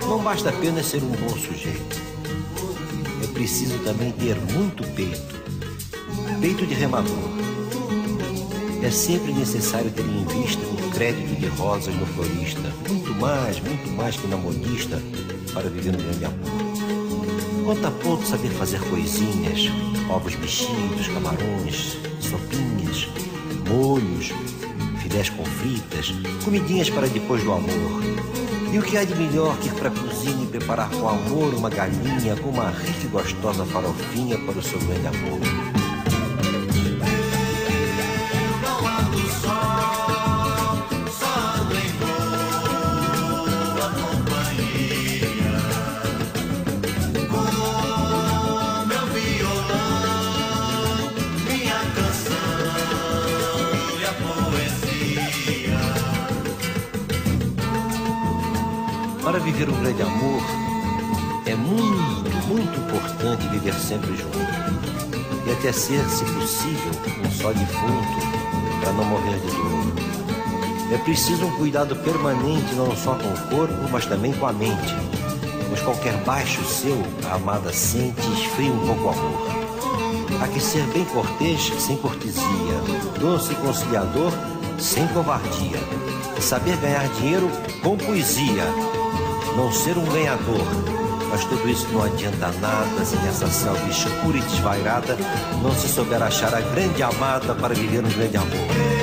não basta apenas ser um bom sujeito. É preciso também ter muito peito. Peito de remador. É sempre necessário ter em vista um crédito de rosas no florista. Muito mais, muito mais que na modista para viver um grande amor. Conta pouco saber fazer coisinhas, ovos mexidos, camarões, sopinhas, molhos, filés com fritas, comidinhas para depois do amor. E o que há de melhor que ir para a cozinha e preparar com amor uma galinha com uma rica e gostosa farofinha para o seu grande amor? Viver um grande amor, é muito, muito importante viver sempre junto. E até ser, se possível, um só defunto, para não morrer de dor. É preciso um cuidado permanente não só com o corpo, mas também com a mente. Pois qualquer baixo seu, a amada sente e esfria um pouco o amor. Há que ser bem cortês, sem cortesia, doce e conciliador, sem covardia. Saber ganhar dinheiro com poesia não ser um ganhador. Mas tudo isso não adianta nada se nessa selva escura e desvairada não se souber achar a grande amada para viver um grande amor.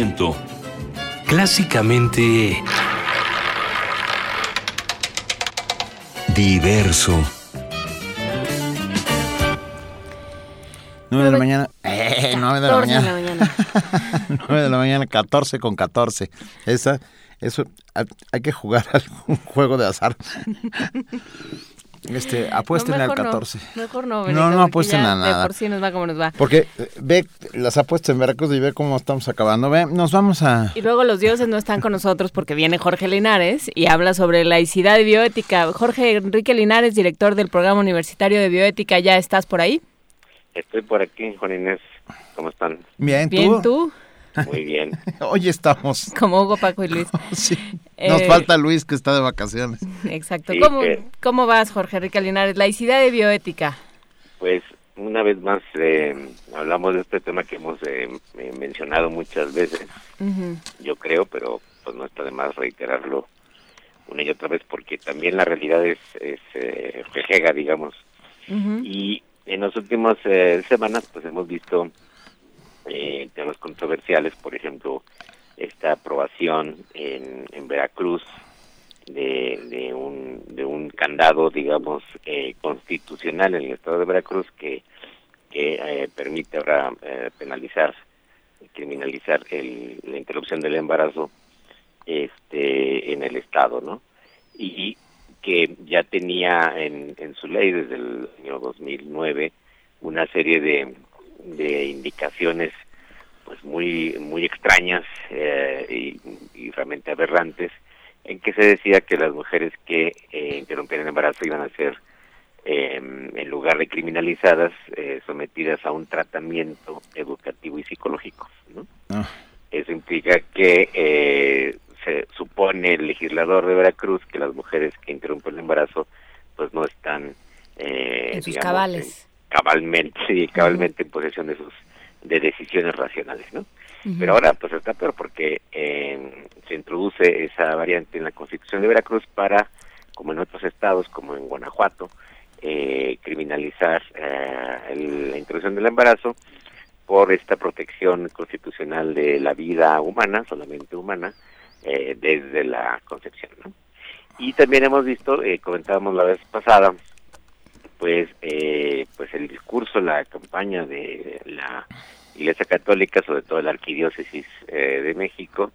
Primer movimiento. Clásicamente... Diverso. 9 de la mañana. Eh, 9 de la 14 de mañana. la mañana. 9 de la mañana, 14 con 14. Esa, eso, ha- hay que jugar algún juego de azar. Este, apuesten No, al mejor no. 14. Mejor no, No, Benito, no apuesten a nada. De por sí nos va como nos va. Porque eh, ve las apuestas en Veracruz y ve cómo estamos acabando. Ve, nos vamos a... Y luego los dioses no están con nosotros porque viene Jorge Linares y habla sobre laicidad y bioética. Jorge Enrique Linares, director del programa universitario de bioética, ¿ya estás por ahí? Estoy por aquí, Juan Inés. ¿Cómo están? Bien, ¿tú? Bien, tú, Muy bien. Hoy estamos. como Hugo, Paco y Luis. Nos Eh, falta Luis que está de vacaciones. Exacto. Sí, ¿Cómo, que- ¿Cómo vas, Jorge Enrique Linares? Laicidad y bioética. Pues una vez más eh, hablamos de este tema que hemos eh, eh, mencionado muchas veces, yo creo, pero pues no está de más reiterarlo una y otra vez porque también la realidad es, es eh, rejega, digamos. Y en las últimas eh, semanas pues hemos visto eh, temas controversiales, por ejemplo, esta aprobación en, en Veracruz de, de, un, de un candado, digamos, eh, constitucional en el estado de Veracruz que, que eh, permite ahora eh, penalizar, criminalizar el, la interrupción del embarazo este, en el estado, ¿no? Y que ya tenía en, en su ley desde el año 2009 una serie de, de indicaciones pues muy muy extrañas eh, y, y realmente aberrantes en que se decía que las mujeres que eh, interrumpían el embarazo iban a ser eh, en lugar de criminalizadas eh, sometidas a un tratamiento educativo y psicológico ¿no? Ah. eso implica que eh, se supone el legislador de Veracruz que las mujeres que interrumpen el embarazo pues no están eh, En sus digamos, cabales. Cabalmente sí, cabalmente en posesión de sus de decisiones racionales no pero ahora pues está peor porque eh, se introduce esa variante en la Constitución de Veracruz para como en otros estados como en Guanajuato eh, criminalizar eh, la introducción del embarazo por esta protección constitucional de la vida humana, solamente humana, eh, desde la concepción. ¿no? Y también hemos visto, eh, comentábamos la vez pasada, pues, eh, pues el discurso, la campaña de la Iglesia Católica, sobre todo la Arquidiócesis eh, de México,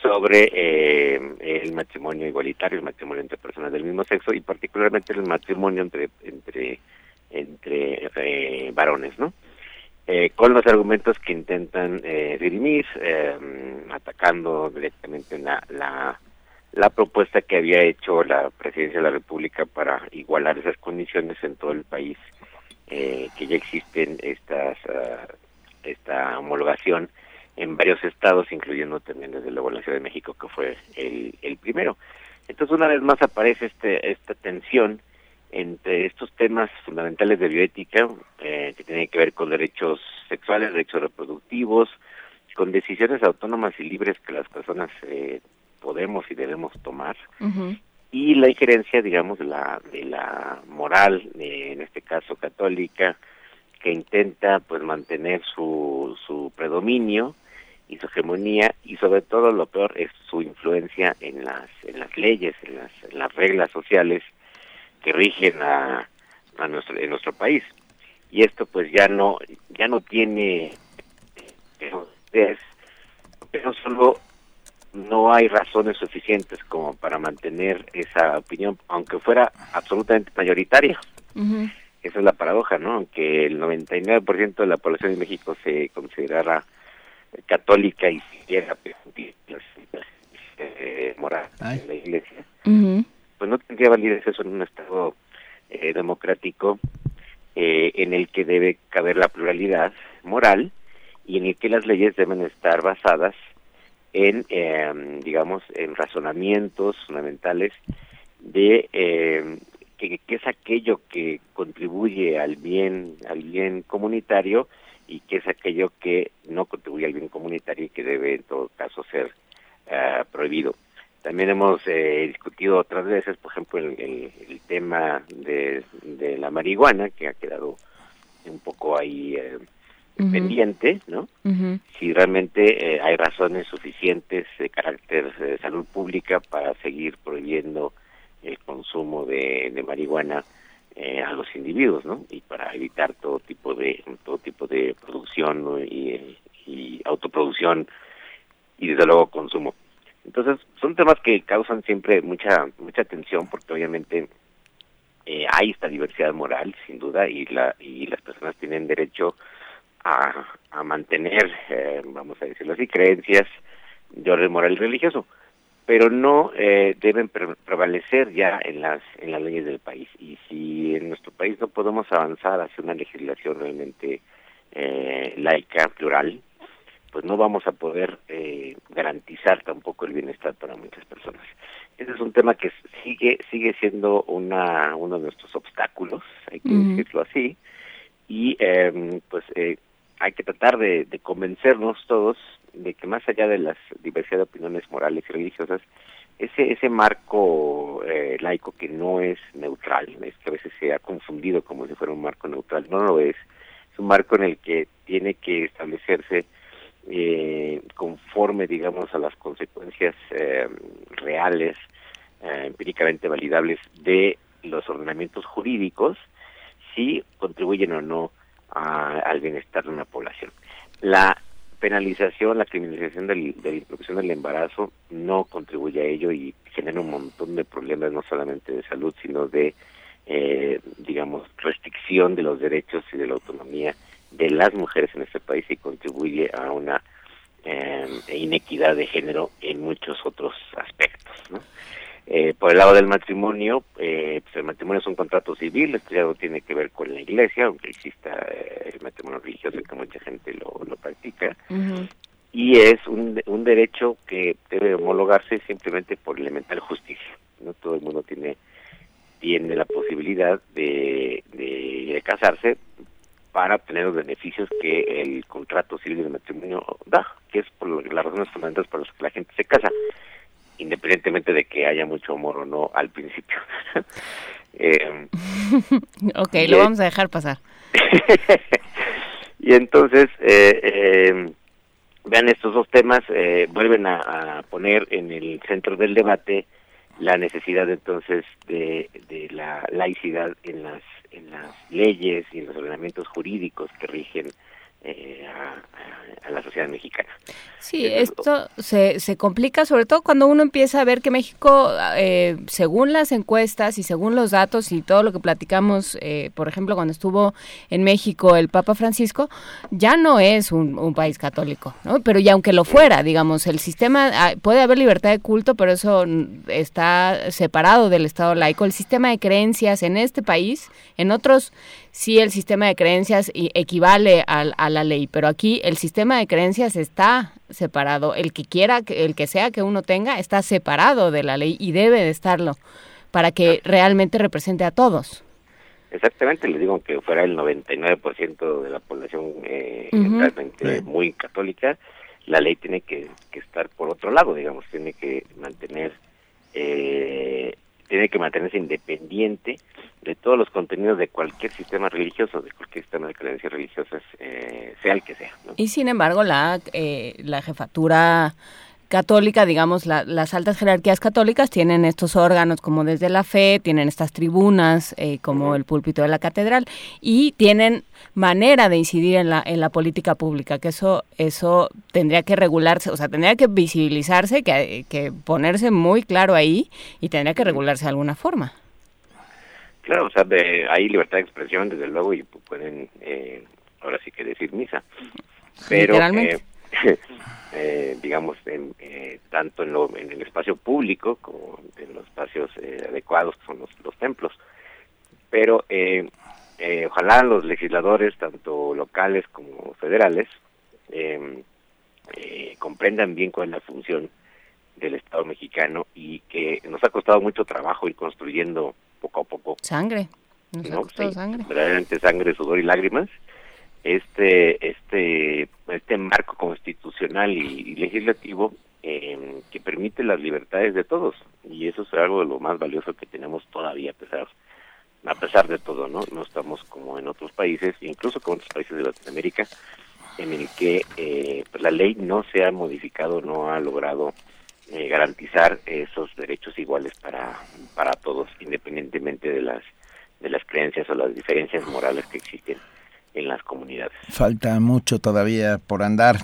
sobre eh, el matrimonio igualitario, el matrimonio entre personas del mismo sexo y particularmente el matrimonio entre entre entre eh, varones, ¿no? Eh, con los argumentos que intentan eh, dirimir, atacando directamente la, la la propuesta que había hecho la Presidencia de la República para igualar esas condiciones en todo el país, eh, que ya existen estas ah, esta homologación en varios estados, incluyendo también desde luego la Ciudad de México, que fue el, el primero. Entonces, una vez más aparece este, esta tensión entre estos temas fundamentales de bioética, eh, que tienen que ver con derechos sexuales, derechos reproductivos, con decisiones autónomas y libres que las personas eh, podemos y debemos tomar, y la injerencia, digamos, de la, de la moral, eh, en este caso católica, que intenta pues mantener su, su predominio y su hegemonía y sobre todo lo peor es su influencia en las en las leyes, en las, en las reglas sociales que rigen a, a nuestro en nuestro país. Y esto pues ya no ya no tiene es pero solo no hay razones suficientes como para mantener esa opinión aunque fuera absolutamente mayoritaria. Esa es la paradoja, ¿no? Aunque el 99% de la población de México se considerara católica y siquiera eh, moral en la iglesia, pues no tendría validez eso en un Estado eh, democrático eh, en el que debe caber la pluralidad moral y en el que las leyes deben estar basadas en, eh, digamos, en razonamientos fundamentales de eh, que, es aquello que contribuye al bien al bien comunitario y que es aquello que no contribuye al bien comunitario y que debe en todo caso ser ah, prohibido. También hemos eh, discutido otras veces, por ejemplo, el, el- el tema de, de la marihuana, que ha quedado un poco ahí eh, pendiente, ¿no? Si realmente eh, hay razones suficientes de carácter de salud pública para seguir prohibiendo el consumo de, de marihuana eh, a los individuos, ¿no? Y para evitar todo tipo de todo tipo de producción ¿no? y, y autoproducción y desde luego consumo. Entonces son temas que causan siempre mucha mucha tensión porque obviamente eh, hay esta diversidad moral sin duda y la y las personas tienen derecho a, a mantener eh, vamos a decirlo así creencias de orden moral y religioso pero no eh, deben pre- prevalecer ya en las en las leyes del país. Y si en nuestro país no podemos avanzar hacia una legislación realmente eh, laica plural pues no vamos a poder eh, garantizar tampoco el bienestar para muchas personas. Ese es un tema que sigue sigue siendo una uno de nuestros obstáculos hay que decirlo así. Y eh, pues eh, hay que tratar de, convencernos todos de que más allá de las diversidad de opiniones morales y religiosas ese ese marco eh, laico que no es neutral es que a veces se ha confundido como si fuera un marco neutral no lo es. Es un marco en el que tiene que establecerse eh, conforme digamos a las consecuencias eh, reales eh, empíricamente validables de los ordenamientos jurídicos si contribuyen o no a- al bienestar de una población. La penalización, la criminalización del, de la interrupción del embarazo no contribuye a ello y genera un montón de problemas, no solamente de salud, sino de, eh, digamos, restricción de los derechos y de la autonomía de las mujeres en este país y contribuye a una eh, inequidad de género en muchos otros aspectos. ¿no? Eh, por el lado del matrimonio, eh, pues el matrimonio es un contrato civil, esto ya no tiene que ver con la iglesia, aunque exista eh, el matrimonio religioso que mucha gente lo, lo practica, y es un, un derecho que debe homologarse simplemente por elemental justicia. No todo el mundo tiene tiene la posibilidad de, de, de casarse para obtener los beneficios que el contrato civil del matrimonio da, que es por las razones fundamentales por las que la gente se casa, independientemente de que haya mucho amor o no al principio. Eh, ok, lo vamos a dejar pasar. y entonces, eh, eh, vean, estos dos temas eh, vuelven a, a poner en el centro del debate la necesidad entonces de, de la laicidad en las, en las leyes y en los ordenamientos jurídicos que rigen eh, a, la sociedad mexicana. Sí, esto se, se complica sobre todo cuando uno empieza a ver que México, eh, según las encuestas y según los datos y todo lo que platicamos, eh, por ejemplo, cuando estuvo en México el Papa Francisco, ya no es un, un país católico, ¿no? Pero y aunque lo fuera, digamos, el sistema, ah, puede haber libertad de culto, pero eso está separado del Estado laico. El sistema de creencias en este país, en otros sí el sistema de creencias y- equivale al- a, la ley, pero aquí el sistema de creencias está separado. El que quiera, que- el que sea que uno tenga, está separado de la ley y debe de estarlo para que realmente represente a todos. Exactamente, les digo que fuera el 99% de la población eh, realmente muy católica, la ley tiene que, que estar por otro lado, digamos, tiene que mantener, eh, tiene que mantenerse independiente de todos los contenidos de cualquier sistema religioso, de cualquier sistema de creencias religiosas, eh, sea el que sea. ¿no? Y sin embargo, la, eh, la jefatura católica, digamos, la- las altas jerarquías católicas tienen estos órganos como desde la fe, tienen estas tribunas eh, como el púlpito de la catedral y tienen manera de incidir en la, en la política pública, que eso, eso tendría que regularse, o sea, tendría que visibilizarse, que, que ponerse muy claro ahí y tendría que regularse de alguna forma. Claro, o sea, de- hay libertad de expresión, desde luego, y pu- pueden, eh, ahora sí que decir misa. Pero, Literalmente. eh, eh, digamos, en, eh, tanto en, lo, en el espacio público como en los espacios eh, adecuados, que son los, los templos. Pero eh, eh, ojalá los legisladores, tanto locales como federales, eh, eh, comprendan bien cuál es la función del Estado mexicano y que nos ha costado mucho trabajo ir construyendo poco a poco Sangre. Nos ha ¿no? costado Sí, sangre. verdaderamente sangre, sudor y lágrimas, este, este, este marco constitucional y, legislativo eh, que permite las libertades de todos y eso es algo de lo más valioso que tenemos todavía a pesar a pesar de todo, ¿no? No estamos como en otros países, incluso como otros países de Latinoamérica, en el que eh, pues la ley no se ha modificado, no ha logrado eh, garantizar esos derechos iguales para, para todos, independientemente de las, de las creencias o las diferencias morales que existen en las comunidades. Falta mucho todavía por andar.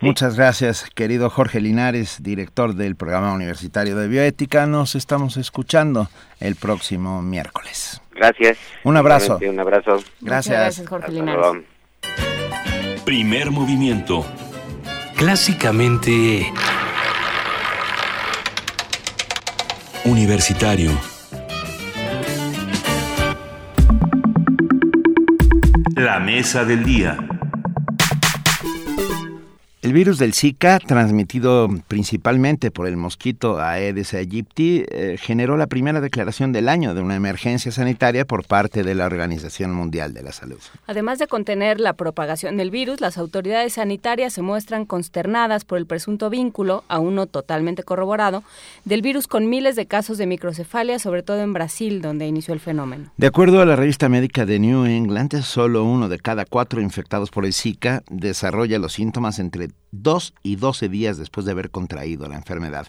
Muchas gracias, querido Jorge Linares, director del programa universitario de bioética. Nos estamos escuchando el próximo miércoles. Gracias. Un abrazo. Un abrazo. Gracias. gracias, Jorge Hasta Linares. luego. Primer movimiento. Clásicamente Universitario. La mesa del día. El virus del Zika, transmitido principalmente por el mosquito Aedes aegypti, eh, generó la primera declaración del año de una emergencia sanitaria por parte de la Organización Mundial de la Salud. Además de contener la propagación del virus, las autoridades sanitarias se muestran consternadas por el presunto vínculo, aún no totalmente corroborado, del virus con miles de casos de microcefalia, sobre todo en Brasil, donde inició el fenómeno. De acuerdo a la revista médica de New England, solo uno de cada cuatro infectados por el Zika desarrolla los síntomas entre 2 y 12 días después de haber contraído la enfermedad.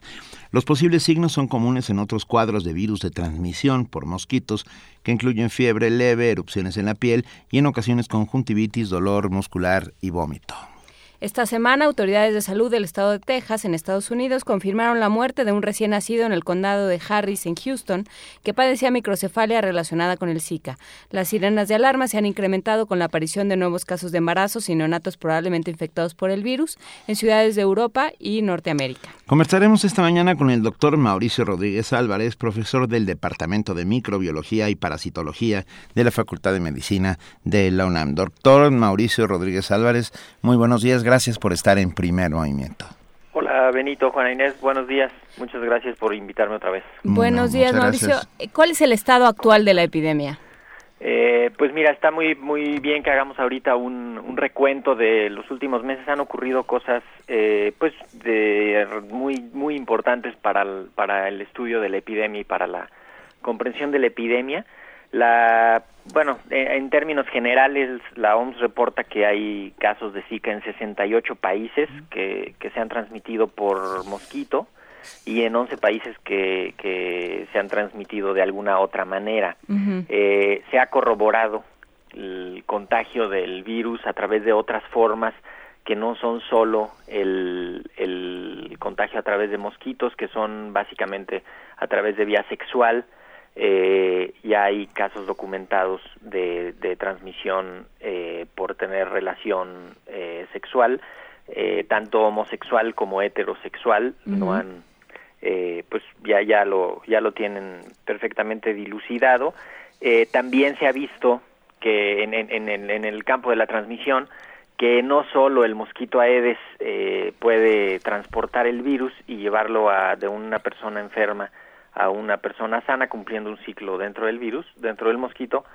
Los posibles signos son comunes en otros cuadros de virus de transmisión por mosquitos, que incluyen fiebre leve, erupciones en la piel y en ocasiones conjuntivitis, dolor muscular y vómito. Esta semana, autoridades de salud del estado de Texas, en Estados Unidos, confirmaron la muerte de un recién nacido en el condado de Harris, en Houston, que padecía microcefalia relacionada con el Zika. Las sirenas de alarma se han incrementado con la aparición de nuevos casos de embarazos y neonatos probablemente infectados por el virus en ciudades de Europa y Norteamérica. Conversaremos esta mañana con el doctor Mauricio Rodríguez Álvarez, profesor del Departamento de Microbiología y Parasitología de la Facultad de Medicina de la UNAM. Doctor Mauricio Rodríguez Álvarez, muy buenos días, por estar en primer movimiento. Hola Benito, Juana Inés, buenos días. Muchas gracias por invitarme otra vez. Buenos No, días, Mauricio. gracias. ¿Cuál es el estado actual de la epidemia? Eh, pues mira, está muy muy bien que hagamos ahorita un, un recuento de los últimos meses. Han ocurrido cosas eh, pues de muy muy importantes para el, para el estudio de la epidemia y para la comprensión de la epidemia. La bueno, eh, en términos generales, la OMS reporta que hay casos de Zika en 68 países que, que se han transmitido por mosquito y en 11 países que, que se han transmitido de alguna otra manera. Eh, se ha corroborado el contagio del virus a través de otras formas que no son solo el, el contagio a través de mosquitos, que son básicamente a través de vía sexual. Eh, ya hay casos documentados de, de transmisión eh, por tener relación eh, sexual, eh, tanto homosexual como heterosexual, no han eh, pues ya ya lo ya lo tienen perfectamente dilucidado. Eh, también se ha visto que en, en, en, el- en el campo de la transmisión que no solo el mosquito Aedes eh, puede transportar el virus y llevarlo a, de una persona enferma a una persona sana cumpliendo un ciclo dentro del virus, dentro del mosquito,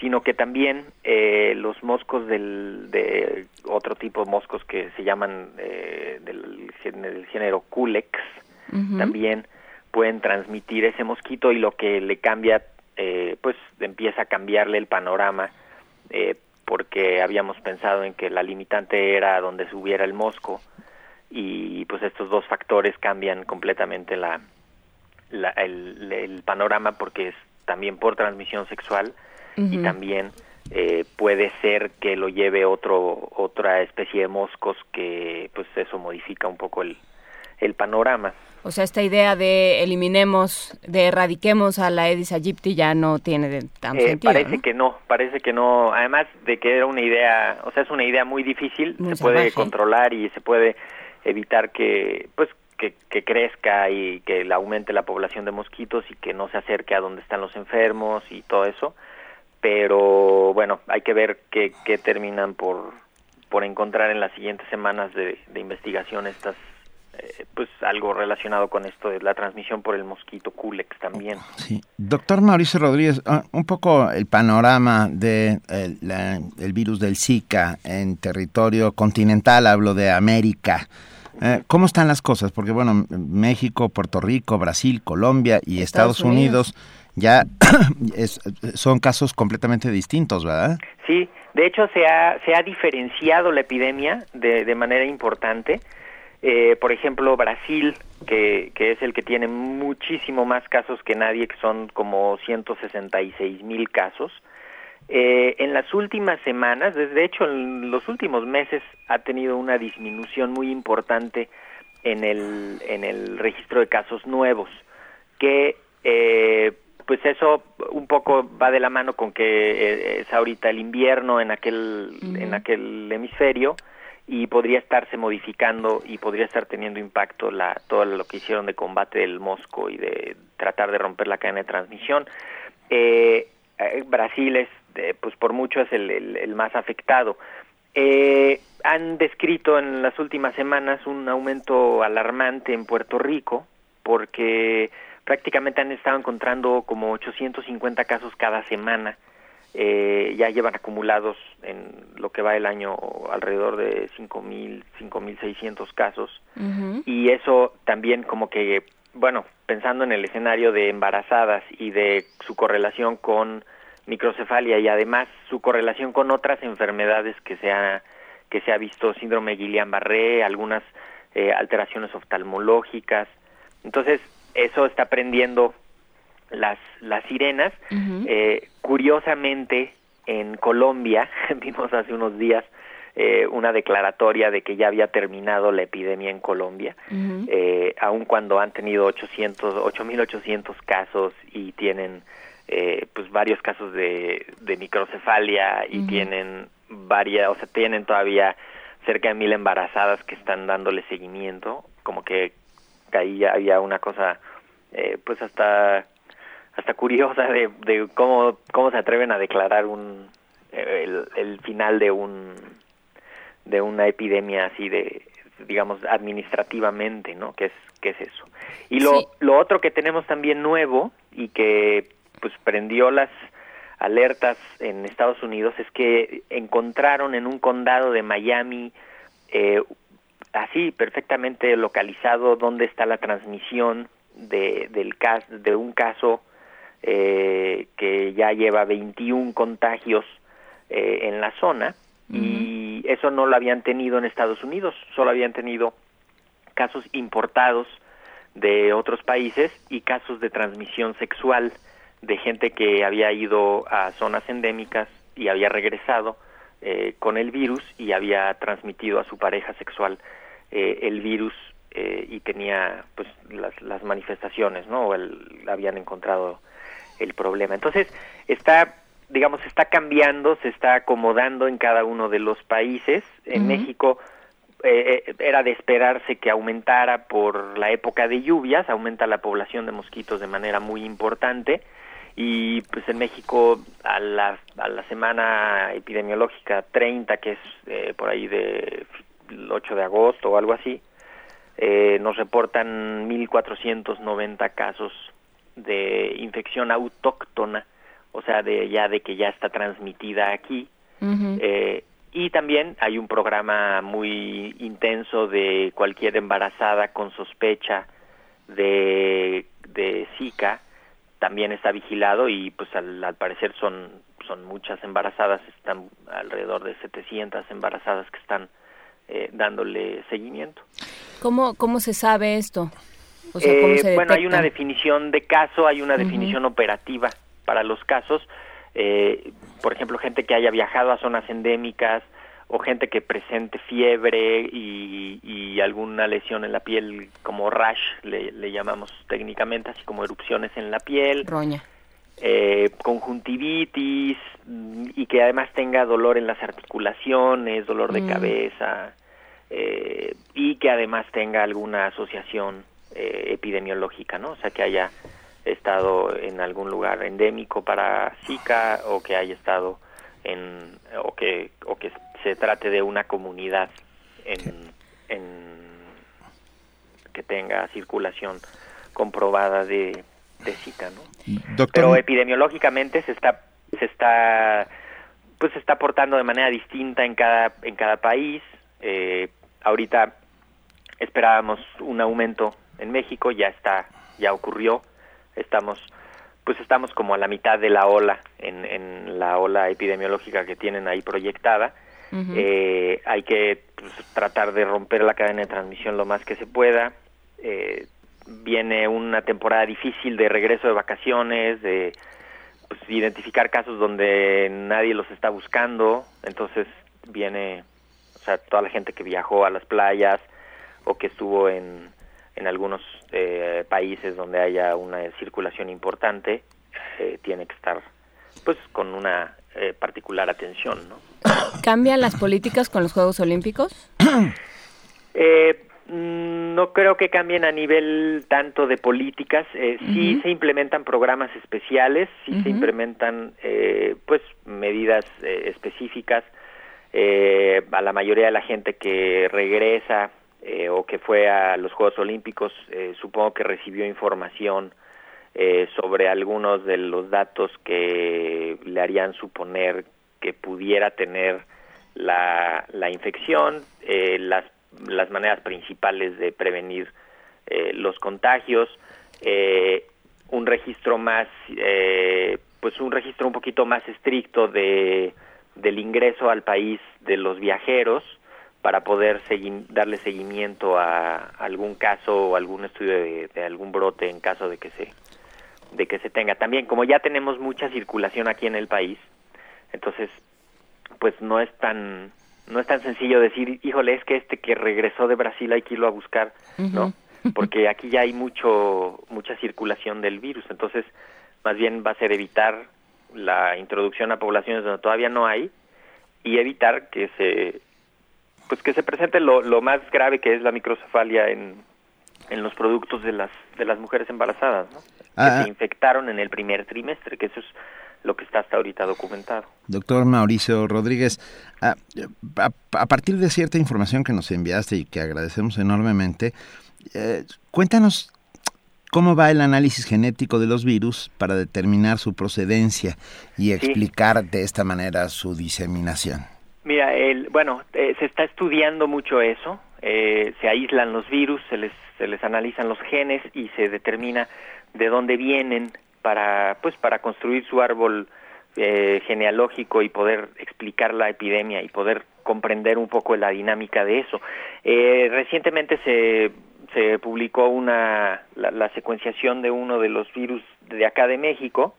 sino que también eh, los moscos del, de otro tipo de moscos que se llaman eh, del, gén- del género Culex, también pueden transmitir ese mosquito y lo que le cambia, eh, pues empieza a cambiarle el panorama, eh, porque habíamos pensado en que la limitante era donde subiera el mosco y pues estos dos factores cambian completamente la, la- el, el panorama porque es también por transmisión sexual y también eh, puede ser que lo lleve otro otra especie de moscos que pues eso modifica un poco el, el panorama. O sea, esta idea de eliminemos, de erradiquemos a la Aedes aegypti ya no tiene tan Eh, sentido. parece ¿no? que no, parece que no. Además de que era una idea, o sea, es una idea muy difícil, Muy se puede controlar y se puede evitar que, pues, que, que crezca y que aumente la población de mosquitos y que no se acerque a donde están los enfermos y todo eso. Pero bueno, hay que ver qué, qué terminan por, por encontrar en las siguientes semanas de, de investigación estas eh, pues algo relacionado con esto de la transmisión por el mosquito Culex también. Sí. Doctor Mauricio Rodríguez, ah, un poco el panorama de, la- el virus del Zika en territorio continental, hablo de América. Eh, ¿Cómo están las cosas? Porque, bueno, México, Puerto Rico, Brasil, Colombia y Estados, Estados Unidos, ya es- son casos completamente distintos, ¿verdad? Sí, De hecho, se ha, se ha diferenciado la epidemia de, de manera importante. Eh, por ejemplo, Brasil, que, que es el que tiene muchísimo más casos que nadie, que son como 166 mil casos. Eh, en las últimas semanas, de hecho en los últimos meses, ha tenido una disminución muy importante en el, en el registro de casos nuevos, que eh, pues eso un poco va de la mano con que eh, es ahorita el invierno en aquel, en aquel hemisferio y podría estarse modificando y podría estar teniendo impacto la, todo lo que hicieron de combate del mosco y de tratar de romper la cadena de transmisión. Eh, eh, Brasil es, eh, pues por mucho es el, el, el más afectado. Eh, han descrito en las últimas semanas un aumento alarmante en Puerto Rico porque prácticamente han estado encontrando como 850 casos cada semana. Eh, ya llevan acumulados en lo que va el año alrededor de 5.000, 5.600 casos. Y eso también como que, bueno, pensando en el escenario de embarazadas y de su correlación con microcefalia y además su correlación con otras enfermedades que se ha, que se ha visto, síndrome Guillain-Barré, algunas eh, alteraciones oftalmológicas. Entonces, eso está prendiendo las, las sirenas. eh, curiosamente, en Colombia, vimos hace unos días eh, una declaratoria de que ya había terminado la epidemia en Colombia, eh, aun cuando han tenido 800, 8.800 casos y tienen eh, pues varios casos de, de microcefalia y tienen varias, o sea, tienen todavía cerca de mil embarazadas que están dándole seguimiento, como que ahí había una cosa eh, pues hasta hasta curiosa de, de cómo cómo se atreven a declarar un eh, el, el final de un de una epidemia así de digamos administrativamente no qué es qué es eso y lo Sí. lo otro que tenemos también nuevo y que pues prendió las alertas en Estados Unidos es que encontraron en un condado de Miami eh, así perfectamente localizado dónde está la transmisión de del cas de un caso eh, que ya lleva 21 contagios eh, en la zona y eso no lo habían tenido en Estados Unidos, solo habían tenido casos importados de otros países y casos de transmisión sexual de gente que había ido a zonas endémicas y había regresado eh, con el virus y había transmitido a su pareja sexual eh, el virus eh, y tenía pues las, las manifestaciones, ¿no? O el, habían encontrado el problema. Entonces, está, digamos, está cambiando, se está acomodando en cada uno de los países. En. México eh, eh, era de esperarse que aumentara por la época de lluvias, aumenta la población de mosquitos de manera muy importante y pues en México a la, a la semana epidemiológica 30, que es eh, por ahí de el 8 de agosto o algo así, eh, nos reportan 1.490 casos de infección autóctona, o sea, de ya de que ya está transmitida aquí. Eh, y también hay un programa muy intenso de cualquier embarazada con sospecha de, de Zika, también está vigilado y pues al, al parecer son, son muchas embarazadas, están alrededor de 700 embarazadas que están eh, dándole seguimiento. ¿Cómo, ¿Cómo se sabe esto? O sea, ¿cómo Eh, se bueno, hay una definición de caso, hay una definición operativa para los casos. Eh, por ejemplo, gente que haya viajado a zonas endémicas o gente que presente fiebre y, y alguna lesión en la piel como rash, le, le llamamos técnicamente, así como erupciones en la piel. Roña. eh, conjuntivitis mm, y que además tenga dolor en las articulaciones, dolor de Mm. cabeza eh, y que además tenga alguna asociación eh, epidemiológica, ¿no? O sea, que haya estado en algún lugar endémico para Zika o que haya estado en o que o que se trate de una comunidad en, en que tenga circulación comprobada de, de Zika, ¿no? Doctor, Pero epidemiológicamente se está se está pues se está portando de manera distinta en cada en cada país. Eh, ahorita esperábamos un aumento en México, ya está ya ocurrió. Estamos pues estamos como a la mitad de la ola, en, en la ola epidemiológica que tienen ahí proyectada. Eh, hay que pues, tratar de romper la cadena de transmisión lo más que se pueda. Eh, viene una temporada difícil de regreso de vacaciones, de pues, identificar casos donde nadie los está buscando. Entonces viene, o sea, toda la gente que viajó a las playas o que estuvo en, en algunos eh, países donde haya una circulación importante, eh, tiene que estar pues con una eh, particular atención, ¿no? ¿Cambian las políticas con los Juegos Olímpicos? Eh, no creo que cambien a nivel tanto de políticas. Eh, Sí se implementan programas especiales, sí se implementan eh, pues medidas eh, específicas. Eh, a la mayoría de la gente que regresa eh, o que fue a los Juegos Olímpicos, eh, supongo que recibió información eh, sobre algunos de los datos que le harían suponer que pudiera tener la, la infección, eh, las, las maneras principales de prevenir eh, los contagios, eh, un registro más, eh, pues un registro un poquito más estricto de, del ingreso al país de los viajeros para poder darle seguimiento a algún caso o algún estudio de algún brote en caso de que se de que se tenga. También como ya tenemos mucha circulación aquí en el país, entonces pues no es tan no es tan sencillo decir, híjole, es que este que regresó de Brasil hay que irlo a buscar, ¿no? Porque aquí ya hay mucho mucha circulación del virus, entonces más bien va a ser evitar la introducción a poblaciones donde todavía no hay y evitar que se pues que se presente lo, lo más grave que es la microcefalia en, en los productos de las de las mujeres embarazadas, ¿no? Ah, que se infectaron en el primer trimestre, que eso es lo que está hasta ahorita documentado. Doctor Mauricio Rodríguez, a, a- a partir de cierta información que nos enviaste y que agradecemos enormemente, eh, cuéntanos cómo va el análisis genético de los virus para determinar su procedencia y explicar de esta manera su diseminación. Mira, el, bueno, eh, se está estudiando mucho eso. eh, se aíslan los virus, se les, se les analizan los genes y se determina de dónde vienen para, pues, para construir su árbol eh, genealógico y poder explicar la epidemia y poder comprender un poco la dinámica de eso. Eh, recientemente se, se publicó una, la, secuenciación de uno de los virus de acá de México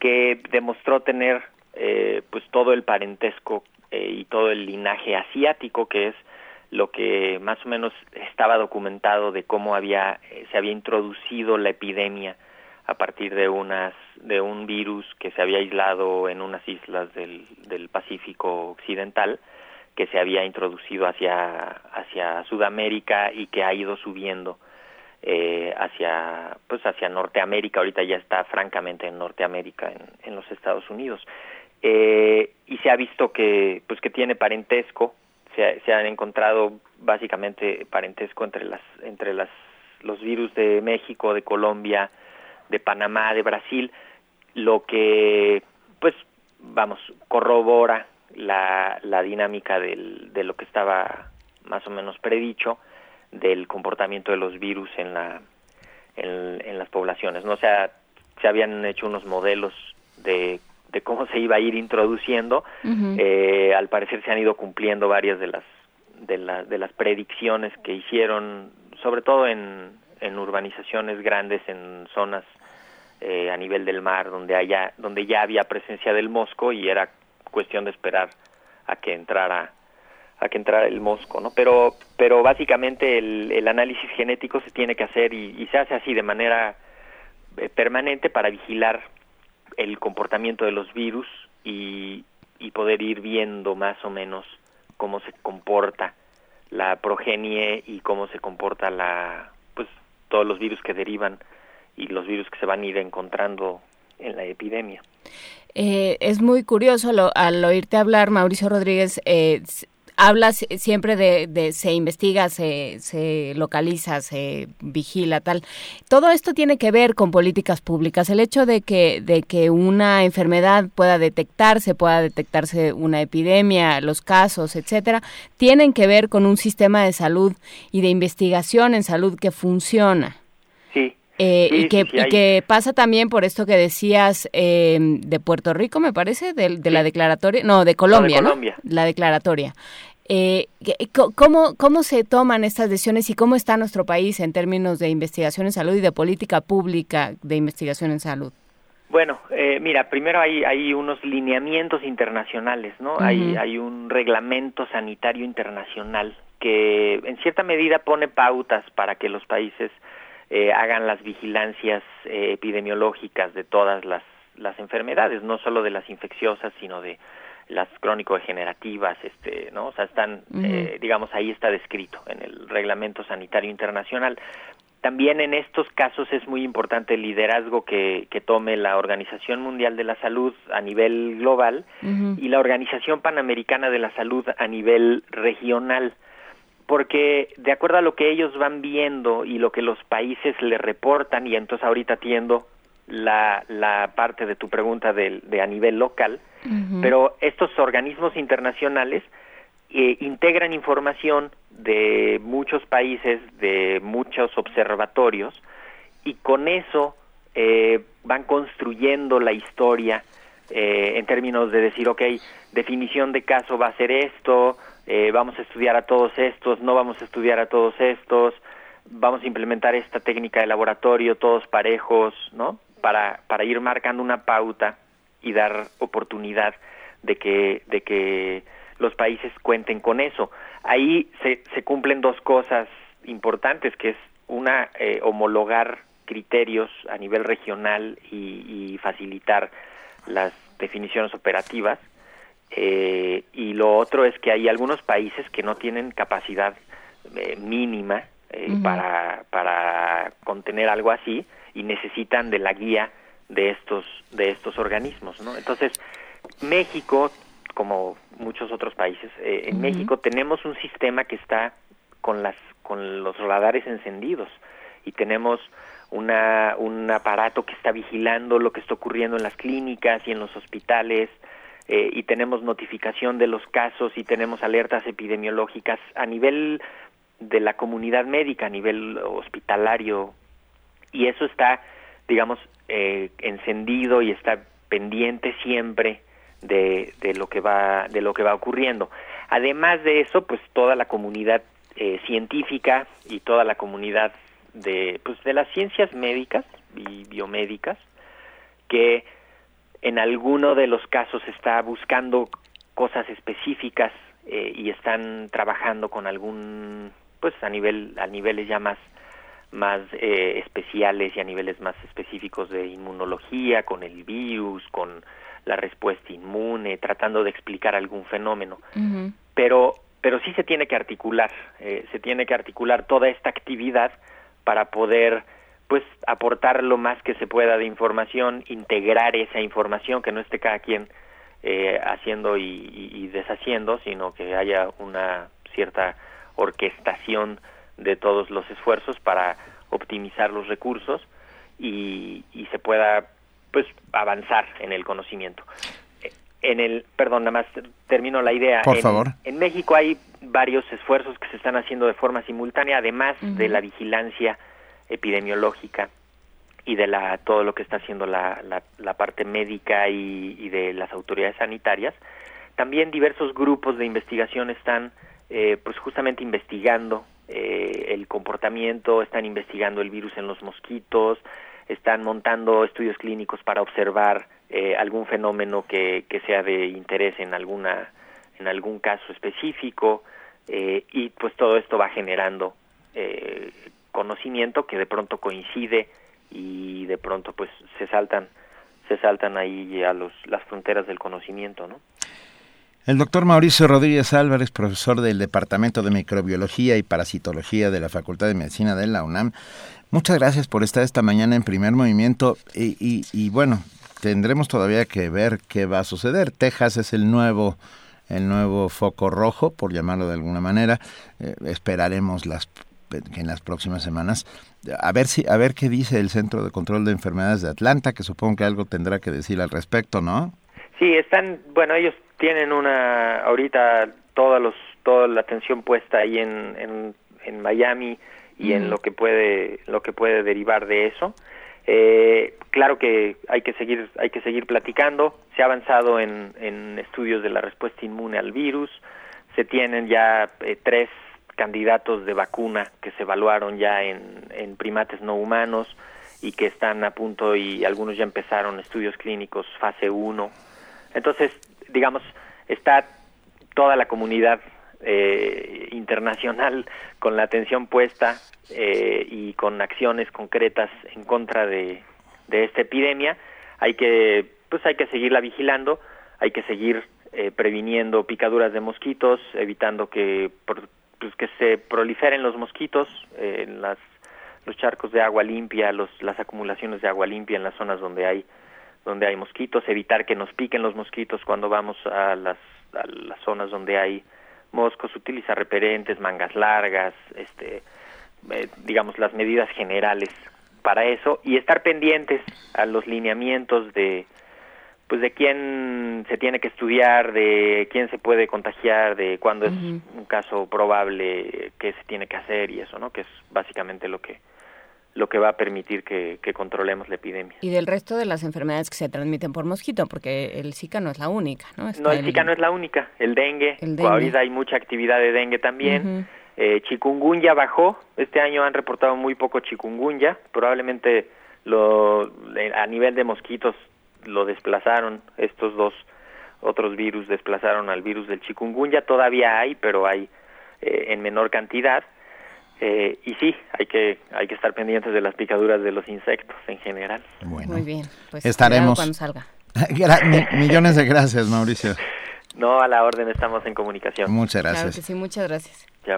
que demostró tener eh, pues todo el parentesco eh, y todo el linaje asiático que es lo que más o menos estaba documentado de cómo había eh, se había introducido la epidemia a partir de unas de un virus que se había aislado en unas islas del, del Pacífico occidental que se había introducido hacia hacia Sudamérica y que ha ido subiendo eh, hacia pues hacia Norteamérica. Ahorita ya está francamente en Norteamérica en, en los Estados Unidos. Eh, y se ha visto que pues que tiene parentesco se, se han encontrado básicamente parentesco entre las entre las los virus de México de Colombia de Panamá de Brasil lo que pues vamos corrobora la, la dinámica del, de lo que estaba más o menos predicho del comportamiento de los virus en la en, las poblaciones no sea se habían hecho unos modelos de, de cómo se iba a ir introduciendo eh, al parecer se han ido cumpliendo varias de las de, la- de las predicciones que hicieron sobre todo en, en urbanizaciones grandes en zonas eh, a nivel del mar donde haya donde ya había presencia del mosco y era cuestión de esperar a que entrara a que entrara el mosco no pero pero básicamente el, el análisis genético se tiene que hacer y, y se hace así de manera eh, permanente para vigilar el comportamiento de los virus y, y poder ir viendo más o menos cómo se comporta la progenie y cómo se comporta la pues todos los virus que derivan y los virus que se van a ir encontrando en la epidemia. Eh, es muy curioso lo- al oírte hablar, Mauricio Rodríguez, eh, hablas siempre de, de se investiga, se, se localiza, se vigila, tal. Todo esto tiene que ver con políticas públicas. El hecho de que, de que una enfermedad pueda detectarse, pueda detectarse una epidemia, los casos, etcétera, tienen que ver con un sistema de salud y de investigación en salud que funciona. Sí, Eh, y, que, que, pasa también por esto que decías eh, de Puerto Rico, me parece, de, de la declaratoria, no, de Colombia, ¿no? La declaratoria. Eh, ¿cómo, ¿Cómo se toman estas decisiones y cómo está nuestro país en términos de investigación en salud y de política pública de investigación en salud? Bueno, eh, mira, primero hay, hay unos lineamientos internacionales, ¿no? hay, hay un reglamento sanitario internacional que en cierta medida pone pautas para que los países eh, hagan las vigilancias eh, epidemiológicas de todas las, las enfermedades, no solo de las infecciosas, sino de las crónico-degenerativas, este, ¿no? O sea, están, eh, digamos, ahí está descrito en el Reglamento Sanitario Internacional. También en estos casos es muy importante el liderazgo que, que tome la Organización Mundial de la Salud a nivel global y la Organización Panamericana de la Salud a nivel regional, porque de acuerdo a lo que ellos van viendo y lo que los países le reportan, y entonces ahorita atiendo la, la parte de tu pregunta de, de a nivel local, pero estos organismos internacionales eh, integran información de muchos países, de muchos observatorios, y con eso eh, van construyendo la historia eh, en términos de decir, ok, definición de caso va a ser esto, vamos a estudiar a todos estos, no vamos a estudiar a todos estos, vamos a implementar esta técnica de laboratorio, todos parejos, ¿no? Para, para ir marcando una pauta y dar oportunidad de que, de que los países cuenten con eso. Ahí se, se cumplen dos cosas importantes, que es una, eh, homologar criterios a nivel regional y, facilitar las definiciones operativas. Eh, y lo otro es que hay algunos países que no tienen capacidad eh, mínima para, para contener algo así y necesitan de la guía de estos de estos organismos no entonces México como muchos otros países eh, en México tenemos un sistema que está con las con los radares encendidos y tenemos una, un aparato que está vigilando lo que está ocurriendo en las clínicas y en los hospitales eh, y tenemos notificación de los casos y tenemos alertas epidemiológicas a nivel de la comunidad médica, a nivel hospitalario y eso está digamos eh, encendido y está pendiente siempre de, de, lo que va de lo que va ocurriendo. Además de eso, pues toda la comunidad eh, científica y toda la comunidad de pues de las ciencias médicas y biomédicas que en alguno de los casos está buscando cosas específicas eh, y están trabajando con algún pues a nivel a niveles ya más más eh, especiales y a niveles más específicos de inmunología, con el virus, con la respuesta inmune, tratando de explicar algún fenómeno. Pero pero sí se tiene que articular, eh, se tiene que articular toda esta actividad para poder pues aportar lo más que se pueda de información, integrar esa información, que no esté cada quien eh, haciendo y, y, deshaciendo, sino que haya una cierta orquestación de todos los esfuerzos para optimizar los recursos y, y se pueda pues avanzar en el conocimiento. En el, perdón, nada más termino la idea. Por en, favor. En México hay varios esfuerzos que se están haciendo de forma simultánea, además de la vigilancia epidemiológica y de la todo lo que está haciendo la, la, la parte médica y, y, de las autoridades sanitarias. También diversos grupos de investigación están eh, pues justamente investigando eh, el comportamiento, están investigando el virus en los mosquitos, están montando estudios clínicos para observar eh, algún fenómeno que, que sea de interés en alguna en algún caso específico eh, y pues todo esto va generando eh, conocimiento que de pronto coincide y de pronto pues se saltan se saltan ahí a los las fronteras del conocimiento, ¿no? El doctor Mauricio Rodríguez Álvarez, profesor del Departamento de Microbiología y Parasitología de la Facultad de Medicina de la UNAM, muchas gracias por estar esta mañana en primer movimiento y, bueno, tendremos todavía que ver qué va a suceder. Texas es el nuevo el nuevo foco rojo, por llamarlo de alguna manera. Eh, esperaremos las en las próximas semanas a ver si a ver qué dice el Centro de Control de Enfermedades de Atlanta, que supongo que algo tendrá que decir al respecto, ¿no? Sí, están, bueno, ellos tienen una, ahorita toda, los, toda la atención puesta ahí en, en, en Miami y en lo que puede lo que puede derivar de eso. Eh, claro que hay que seguir hay que seguir platicando. Se ha avanzado en, en estudios de la respuesta inmune al virus. Se tienen ya eh, tres candidatos de vacuna que se evaluaron ya en, en primates no humanos y que están a punto y algunos ya empezaron estudios clínicos fase 1. Entonces, digamos, está toda la comunidad eh, internacional con la atención puesta eh, y con acciones concretas en contra de, de esta epidemia. Hay que, pues hay que seguirla vigilando, hay que seguir eh, previniendo picaduras de mosquitos, evitando que, por- pues, que se proliferen los mosquitos eh, en las, los charcos de agua limpia, los, las acumulaciones de agua limpia en las zonas donde hay donde hay mosquitos, evitar que nos piquen los mosquitos cuando vamos a las, a las zonas donde hay moscos, utilizar repelentes, mangas largas, este, eh, digamos las medidas generales para eso y estar pendientes a los lineamientos de pues de quién se tiene que estudiar, de quién se puede contagiar, de cuándo es un caso probable, qué se tiene que hacer y eso, ¿no? Que es básicamente lo que lo que va a permitir que, que controlemos la epidemia. Y del resto de las enfermedades que se transmiten por mosquito, porque el Zika no es la única, ¿no? Está No, el Zika no es la única. El dengue, El dengue. ahorita hay mucha actividad de dengue también. Eh, chikungunya bajó. Este año han reportado muy poco chikungunya. Probablemente lo, le- a nivel de mosquitos lo desplazaron. Estos dos otros virus desplazaron al virus del chikungunya. Todavía hay, pero hay eh, en menor cantidad. Eh, y sí, hay que hay que estar pendientes de las picaduras de los insectos en general. Muy bien. Pues Estaremos. cuando salga. Millones de gracias, Mauricio. No, a la orden estamos en comunicación. Muchas Claro gracias. que sí, muchas gracias. Chao.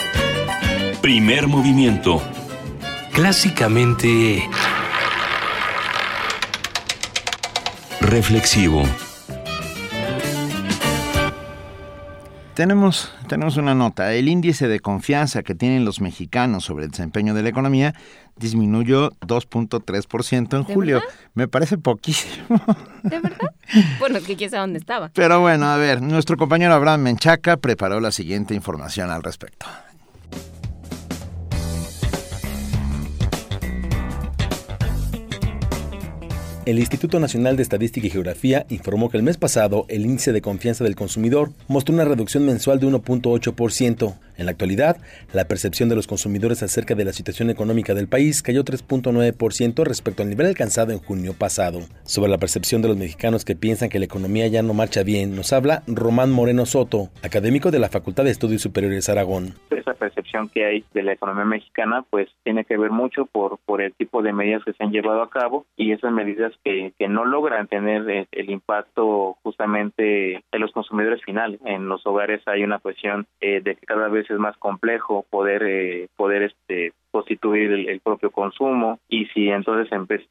Primer movimiento. Clásicamente reflexivo. Tenemos, tenemos una nota. El índice de confianza que tienen los mexicanos sobre el desempeño de la economía disminuyó 2.3% en ¿De julio. verdad? Me parece poquísimo. ¿De verdad? bueno, que quién sabe dónde estaba. Pero bueno, a ver, nuestro compañero Abraham Menchaca preparó la siguiente información al respecto. El Instituto Nacional de Estadística y Geografía informó que el mes pasado el índice de confianza del consumidor mostró una reducción mensual de 1.8%. En la actualidad, la percepción de los consumidores acerca de la situación económica del país cayó 3.9% respecto al nivel alcanzado en junio pasado. Sobre la percepción de los mexicanos que piensan que la economía ya no marcha bien, nos habla Román Moreno Soto, académico de la Facultad de Estudios Superiores Aragón. esa percepción que hay de la economía mexicana pues tiene que ver mucho por por el tipo de medidas que se han llevado a cabo y esas medidas que, que no logran tener eh, el impacto justamente en los consumidores finales en los hogares hay una cuestión eh, de que cada vez es más complejo poder eh, poder este constituir el, el propio consumo y si entonces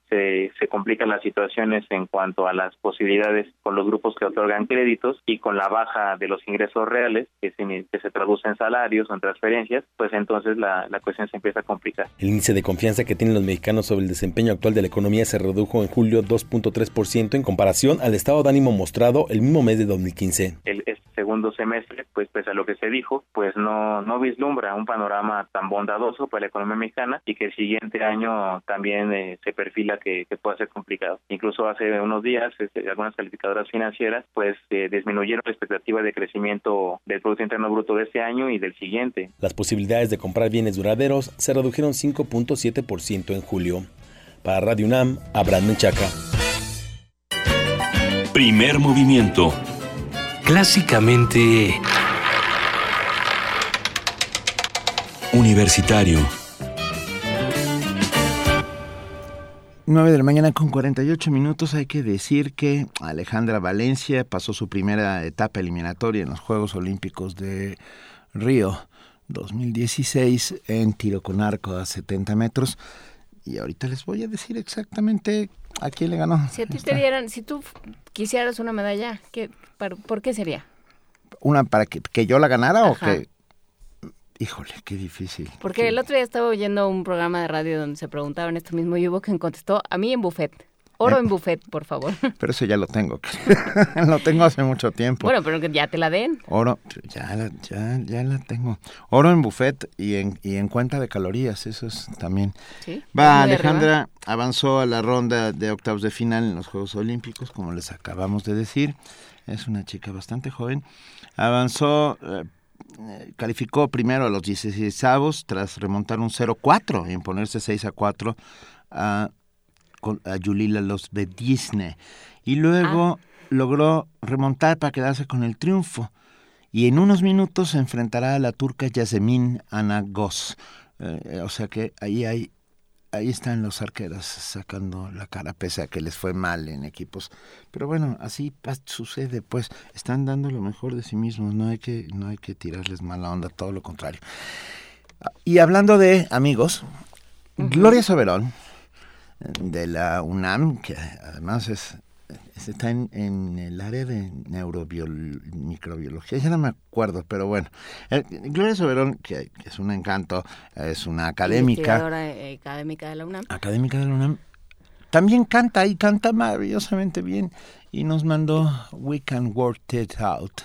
se, se complican las situaciones en cuanto a las posibilidades con los grupos que otorgan créditos y con la baja de los ingresos reales que se, que se traduce en salarios o en transferencias, pues entonces la, la cuestión se empieza a complicar. El índice de confianza que tienen los mexicanos sobre el desempeño actual de la economía se redujo en julio 2.3% en comparación al estado de ánimo mostrado el mismo mes de 2015. El este segundo semestre, pues pese a lo que se dijo, pues no, no vislumbra un panorama tan bondadoso para la economía mexicana y que el siguiente año también eh, se perfila que, que pueda ser complicado. Incluso hace unos días este, algunas calificadoras financieras pues eh, disminuyeron la expectativa de crecimiento del Producto Interno Bruto de este año y del siguiente. Las posibilidades de comprar bienes duraderos se redujeron 5.7% en julio. Para Radio UNAM, Abraham Menchaca. Primer movimiento. Clásicamente universitario. 9 de la mañana con 48 minutos. Hay que decir que Alejandra Valencia pasó su primera etapa eliminatoria en los Juegos Olímpicos de Río 2016 en tiro con arco a 70 metros. Y ahorita les voy a decir exactamente a quién le ganó. Si a ti te dieran, si tú quisieras una medalla, ¿qué, par- ¿por qué sería? ¿Una para que, que yo la ganara o que.? Híjole, qué difícil. Porque el otro día estaba oyendo un programa de radio donde se preguntaban esto mismo y hubo quien contestó a mí en buffet. Oro ¿Eh? en buffet, por favor. Pero eso ya lo tengo. lo tengo hace mucho tiempo. Bueno, pero que ya te la den. Oro, ya la, ya, ya la tengo. Oro en buffet y en, y en cuenta de calorías, eso es también. Sí, Va, Alejandra avanzó a la ronda de octavos de final en los Juegos Olímpicos, como les acabamos de decir. Es una chica bastante joven. Avanzó, eh, calificó primero a los 16 avos tras remontar un 0-4 y imponerse 6 a 4 a, Yulila Los Bedisne. Y luego logró remontar para quedarse con el triunfo. Y en unos minutos se enfrentará a la turca Yasemin Anagos. Eh, o sea que ahí hay ahí están los arqueras sacando la cara pese a que les fue mal en equipos. Pero bueno, así sucede, pues están dando lo mejor de sí mismos, no hay que no hay que tirarles mala onda, todo lo contrario. Y hablando de amigos, Gloria Soberón eh, de la UNAM, que además es- está en, en el área de neuromicrobiología, ya no me acuerdo, pero bueno. Eh, Gloria Soberón, que, que es un encanto, es una académica, eh, académica de la UNAM. académica de la UNAM, también canta y canta maravillosamente bien y nos mandó We Can Work It Out.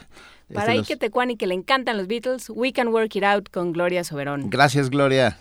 Para ahí los- que Tecuani que le encantan los Beatles, We Can Work It Out con Gloria Soberón. Gracias, Gloria.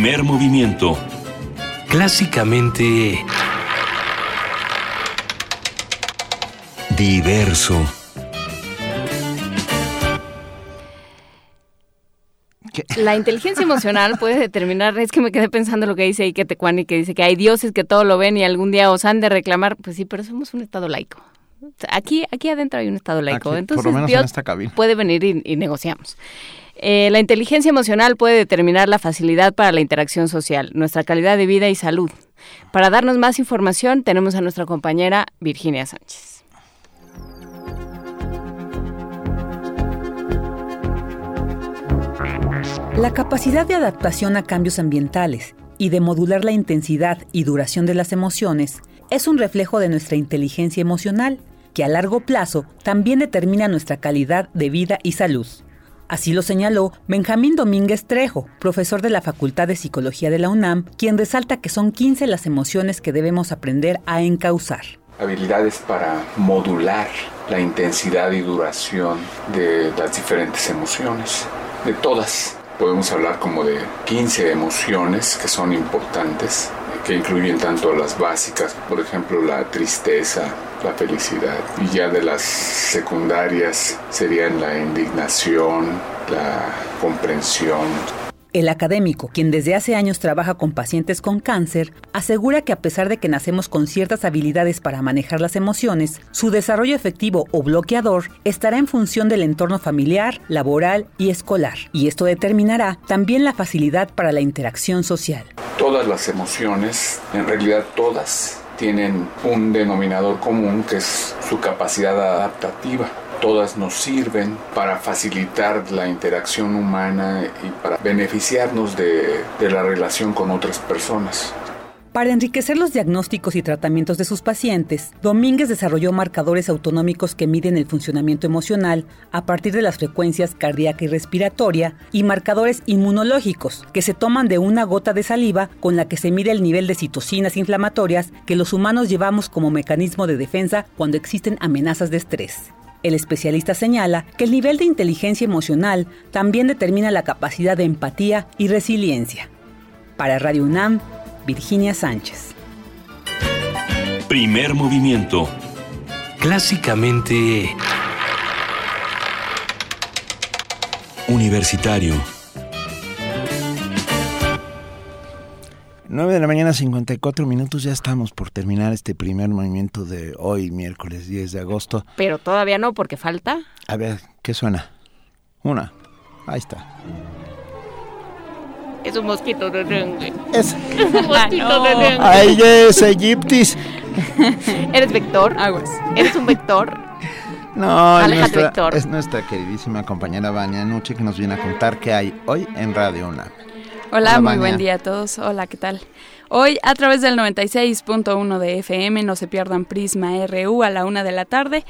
Primer movimiento. Clásicamente... Diverso. La inteligencia emocional puede determinar, es que me quedé pensando lo que dice Ike Tecuani, que dice que hay dioses que todo lo ven y algún día os han de reclamar. Pues sí, pero somos un estado laico. Aquí, aquí adentro hay un estado laico. Aquí, por Entonces lo menos Dios en esta cabina. puede venir y, y negociamos. Eh, la inteligencia emocional puede determinar la facilidad para la interacción social, nuestra calidad de vida y salud. Para darnos más información tenemos a nuestra compañera Virginia Sánchez. La capacidad de adaptación a cambios ambientales y de modular la intensidad y duración de las emociones es un reflejo de nuestra inteligencia emocional, que a largo plazo también determina nuestra calidad de vida y salud. Así lo señaló Benjamín Domínguez Trejo, profesor de la Facultad de Psicología de la UNAM, quien resalta que son 15 las emociones que debemos aprender a encauzar. habilidades para modular la intensidad y duración de las diferentes emociones, de todas. Podemos hablar como de 15 emociones que son importantes, que incluyen tanto las básicas, por ejemplo la tristeza, la felicidad, y ya de las secundarias serían la indignación, la comprensión, El académico, quien desde hace años trabaja con pacientes con cáncer, asegura que a pesar de que nacemos con ciertas habilidades para manejar las emociones, su desarrollo efectivo o bloqueador estará en función del entorno familiar, laboral y escolar, y esto determinará también la facilidad para la interacción social. Todas las emociones, en realidad todas, tienen un denominador común que es su capacidad adaptativa. Todas nos sirven para facilitar la interacción humana y para beneficiarnos de, la relación con otras personas. Para enriquecer los diagnósticos y tratamientos de sus pacientes, Domínguez desarrolló marcadores autonómicos que miden el funcionamiento emocional a partir de las frecuencias cardíaca y respiratoria y marcadores inmunológicos que se toman de una gota de saliva con la que se mide el nivel de citocinas inflamatorias que los humanos llevamos como mecanismo de defensa cuando existen amenazas de estrés. El especialista señala que el nivel de inteligencia emocional también determina la capacidad de empatía y resiliencia. Para Radio UNAM, Virginia Sánchez. Primer movimiento. Clásicamente... Universitario. 9 de la mañana, 54 minutos. Ya estamos por terminar este primer movimiento de hoy, miércoles 10 de agosto. Pero todavía no, porque falta. A ver, ¿qué suena? Una. Ahí está. Es un mosquito de dengue. Es un mosquito de dengue. ¡Ay, es Egiptis! ¿Eres vector? Aguas. ¿Eres un vector? No, es nuestra, Víctor. es nuestra queridísima compañera Vania Nuche que nos viene a contar qué hay hoy en Radio UNAM. Hola, Hola, muy buen día a todos. Hola, ¿qué tal? Hoy, a través del 96.1 de FM, no se pierdan Prisma RU a la una de la tarde.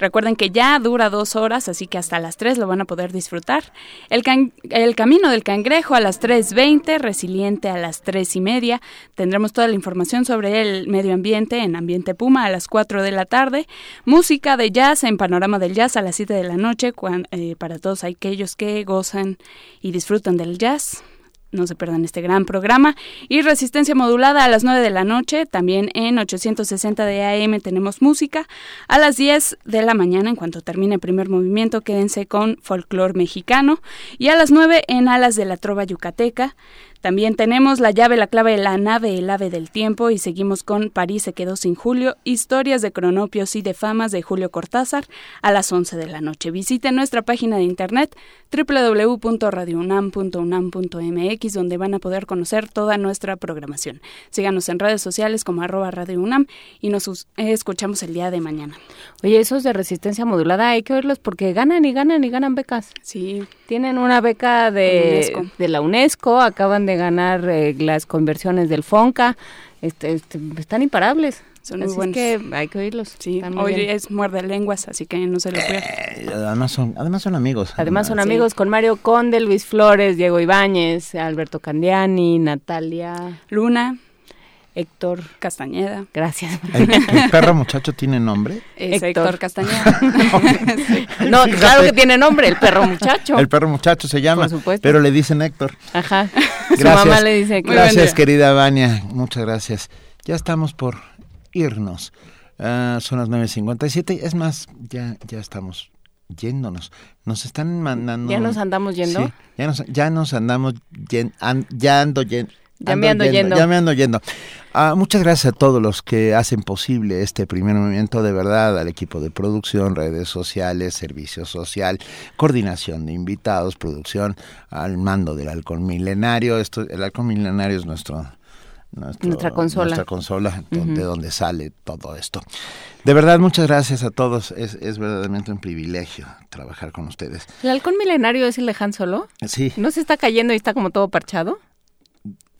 Recuerden que ya dura dos horas, así que hasta las 3 lo van a poder disfrutar. El, can- el Camino del Cangrejo a las 3.20, Resiliente a las 3 y media. Tendremos toda la información sobre el medio ambiente en Ambiente Puma a las 4 de la tarde. Música de jazz en Panorama del Jazz a las 7 de la noche, cuan- eh, para todos aquellos que gozan y disfrutan del jazz. No se pierdan este gran programa. Y Resistencia Modulada a las 9 de la noche. También en 860 de AM tenemos música. A las 10 de la mañana, en cuanto termine el primer movimiento, quédense con folclore mexicano. Y a las 9 en Alas de la Trova Yucateca. También tenemos La llave, la clave, la nave, el ave del tiempo y seguimos con París se quedó sin Julio, historias de cronopios y de famas de Julio Cortázar a las 11 de la noche. Visiten nuestra página de internet www.radiounam.unam.mx donde van a poder conocer toda nuestra programación. Síganos en redes sociales como arroba Radio UNAM y nos escuchamos el día de mañana. Oye, esos de resistencia modulada hay que oírlos porque ganan y ganan y ganan becas. Sí. Tienen una beca de la UNESCO, acaban de ganar eh, las conversiones del FONCA, este, este, están imparables. Son Así muy buenos. es que hay que oírlos. Sí, hoy bien. es muerde lenguas, así que no se lo pierdan. Eh, Además son, además son amigos. Además son Sí. amigos con Mario Conde, Luis Flores, Diego Ibáñez, Alberto Candiani, Natalia, Luna, Héctor Castañeda. Gracias. ¿El, el perro muchacho tiene nombre? Es Héctor. Héctor Castañeda. No, Fíjate. claro que tiene nombre, el perro muchacho. El perro muchacho se llama, Por supuesto. pero le dicen Héctor. Ajá. Su Gracias. mamá le dice que Gracias, querida Vania. Muchas gracias. Ya estamos por irnos. Ah, son las 9.57. Es más, ya, ya estamos yéndonos. Nos están mandando... ¿Ya nos andamos yendo? Sí, ya nos, ya nos andamos yen- an- ya ando yen- Ya me ando yendo. Ya me ando yendo. Ah, muchas gracias a todos los que hacen posible este primer movimiento, de verdad, al equipo de producción, redes sociales, servicio social, coordinación de invitados, producción, al mando del halcón milenario. Esto, el halcón milenario es nuestro, nuestro- Nuestra consola. nuestra consola, de donde sale todo esto. De verdad, muchas gracias a todos. Es, es verdaderamente un privilegio trabajar con ustedes. ¿El halcón milenario es el de Han Solo? Sí, ¿No se está cayendo y está como todo parchado?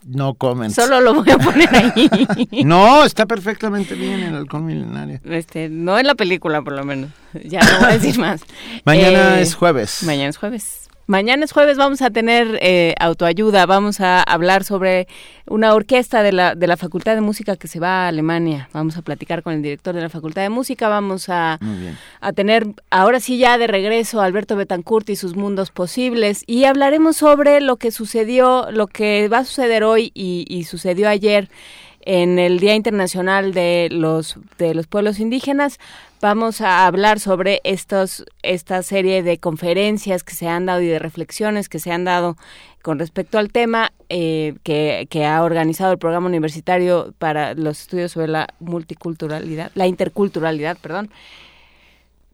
No comen. Solo lo voy a poner ahí. No, está perfectamente bien el halcón milenario. Este, no en la película, por lo menos. Ya no voy a decir más. Mañana Eh, es jueves. Mañana es jueves. Mañana es jueves, vamos a tener eh, autoayuda, vamos a hablar sobre una orquesta de la, de la Facultad de Música que se va a Alemania. Vamos a platicar con el director de la Facultad de Música, vamos a, a tener ahora sí ya de regreso a Alberto Betancourt y sus mundos posibles y hablaremos sobre lo que sucedió, lo que va a suceder hoy y, y sucedió ayer en el Día Internacional de los, de los Pueblos Indígenas. Vamos a hablar sobre estos, esta serie de conferencias que se han dado y de reflexiones que se han dado con respecto al tema eh, que, que ha organizado el programa universitario para los estudios sobre la multiculturalidad, la interculturalidad, perdón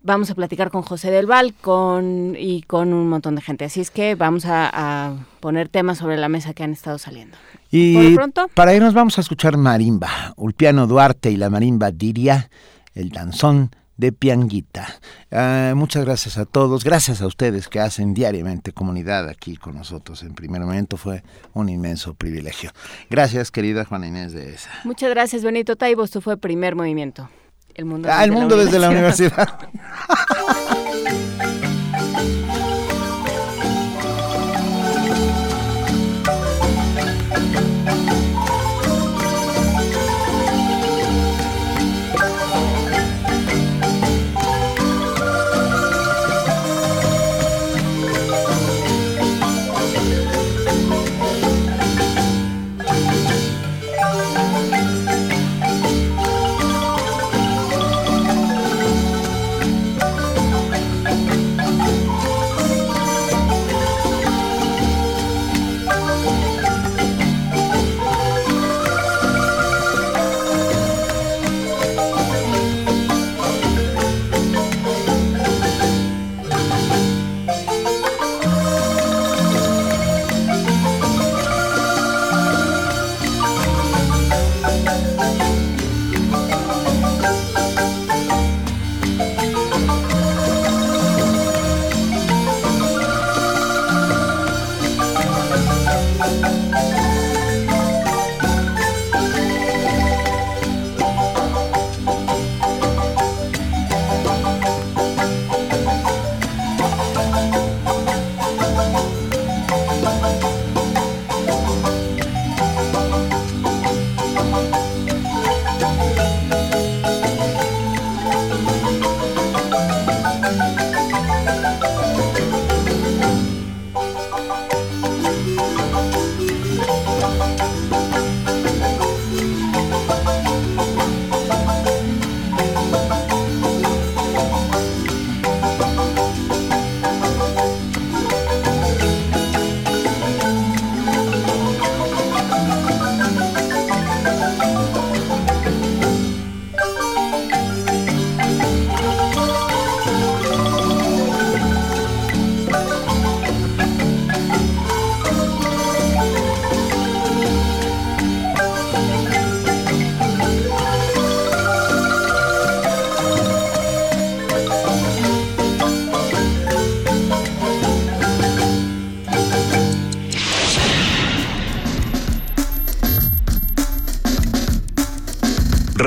vamos a platicar con José del Val con, y con un montón de gente. Así es que vamos a, a poner temas sobre la mesa que han estado saliendo. Y Por pronto, para irnos vamos a escuchar marimba, Ulpiano Duarte y la marimba Diria, el danzón de Pianguita. Ah, muchas gracias a todos, gracias a ustedes que hacen diariamente comunidad aquí con nosotros. En primer momento fue un inmenso privilegio. Gracias, querida Juana Inés de esa. muchas gracias Benito Taibo. Esto fue Primer Movimiento. El mundo Ah, el mundo desde la universidad.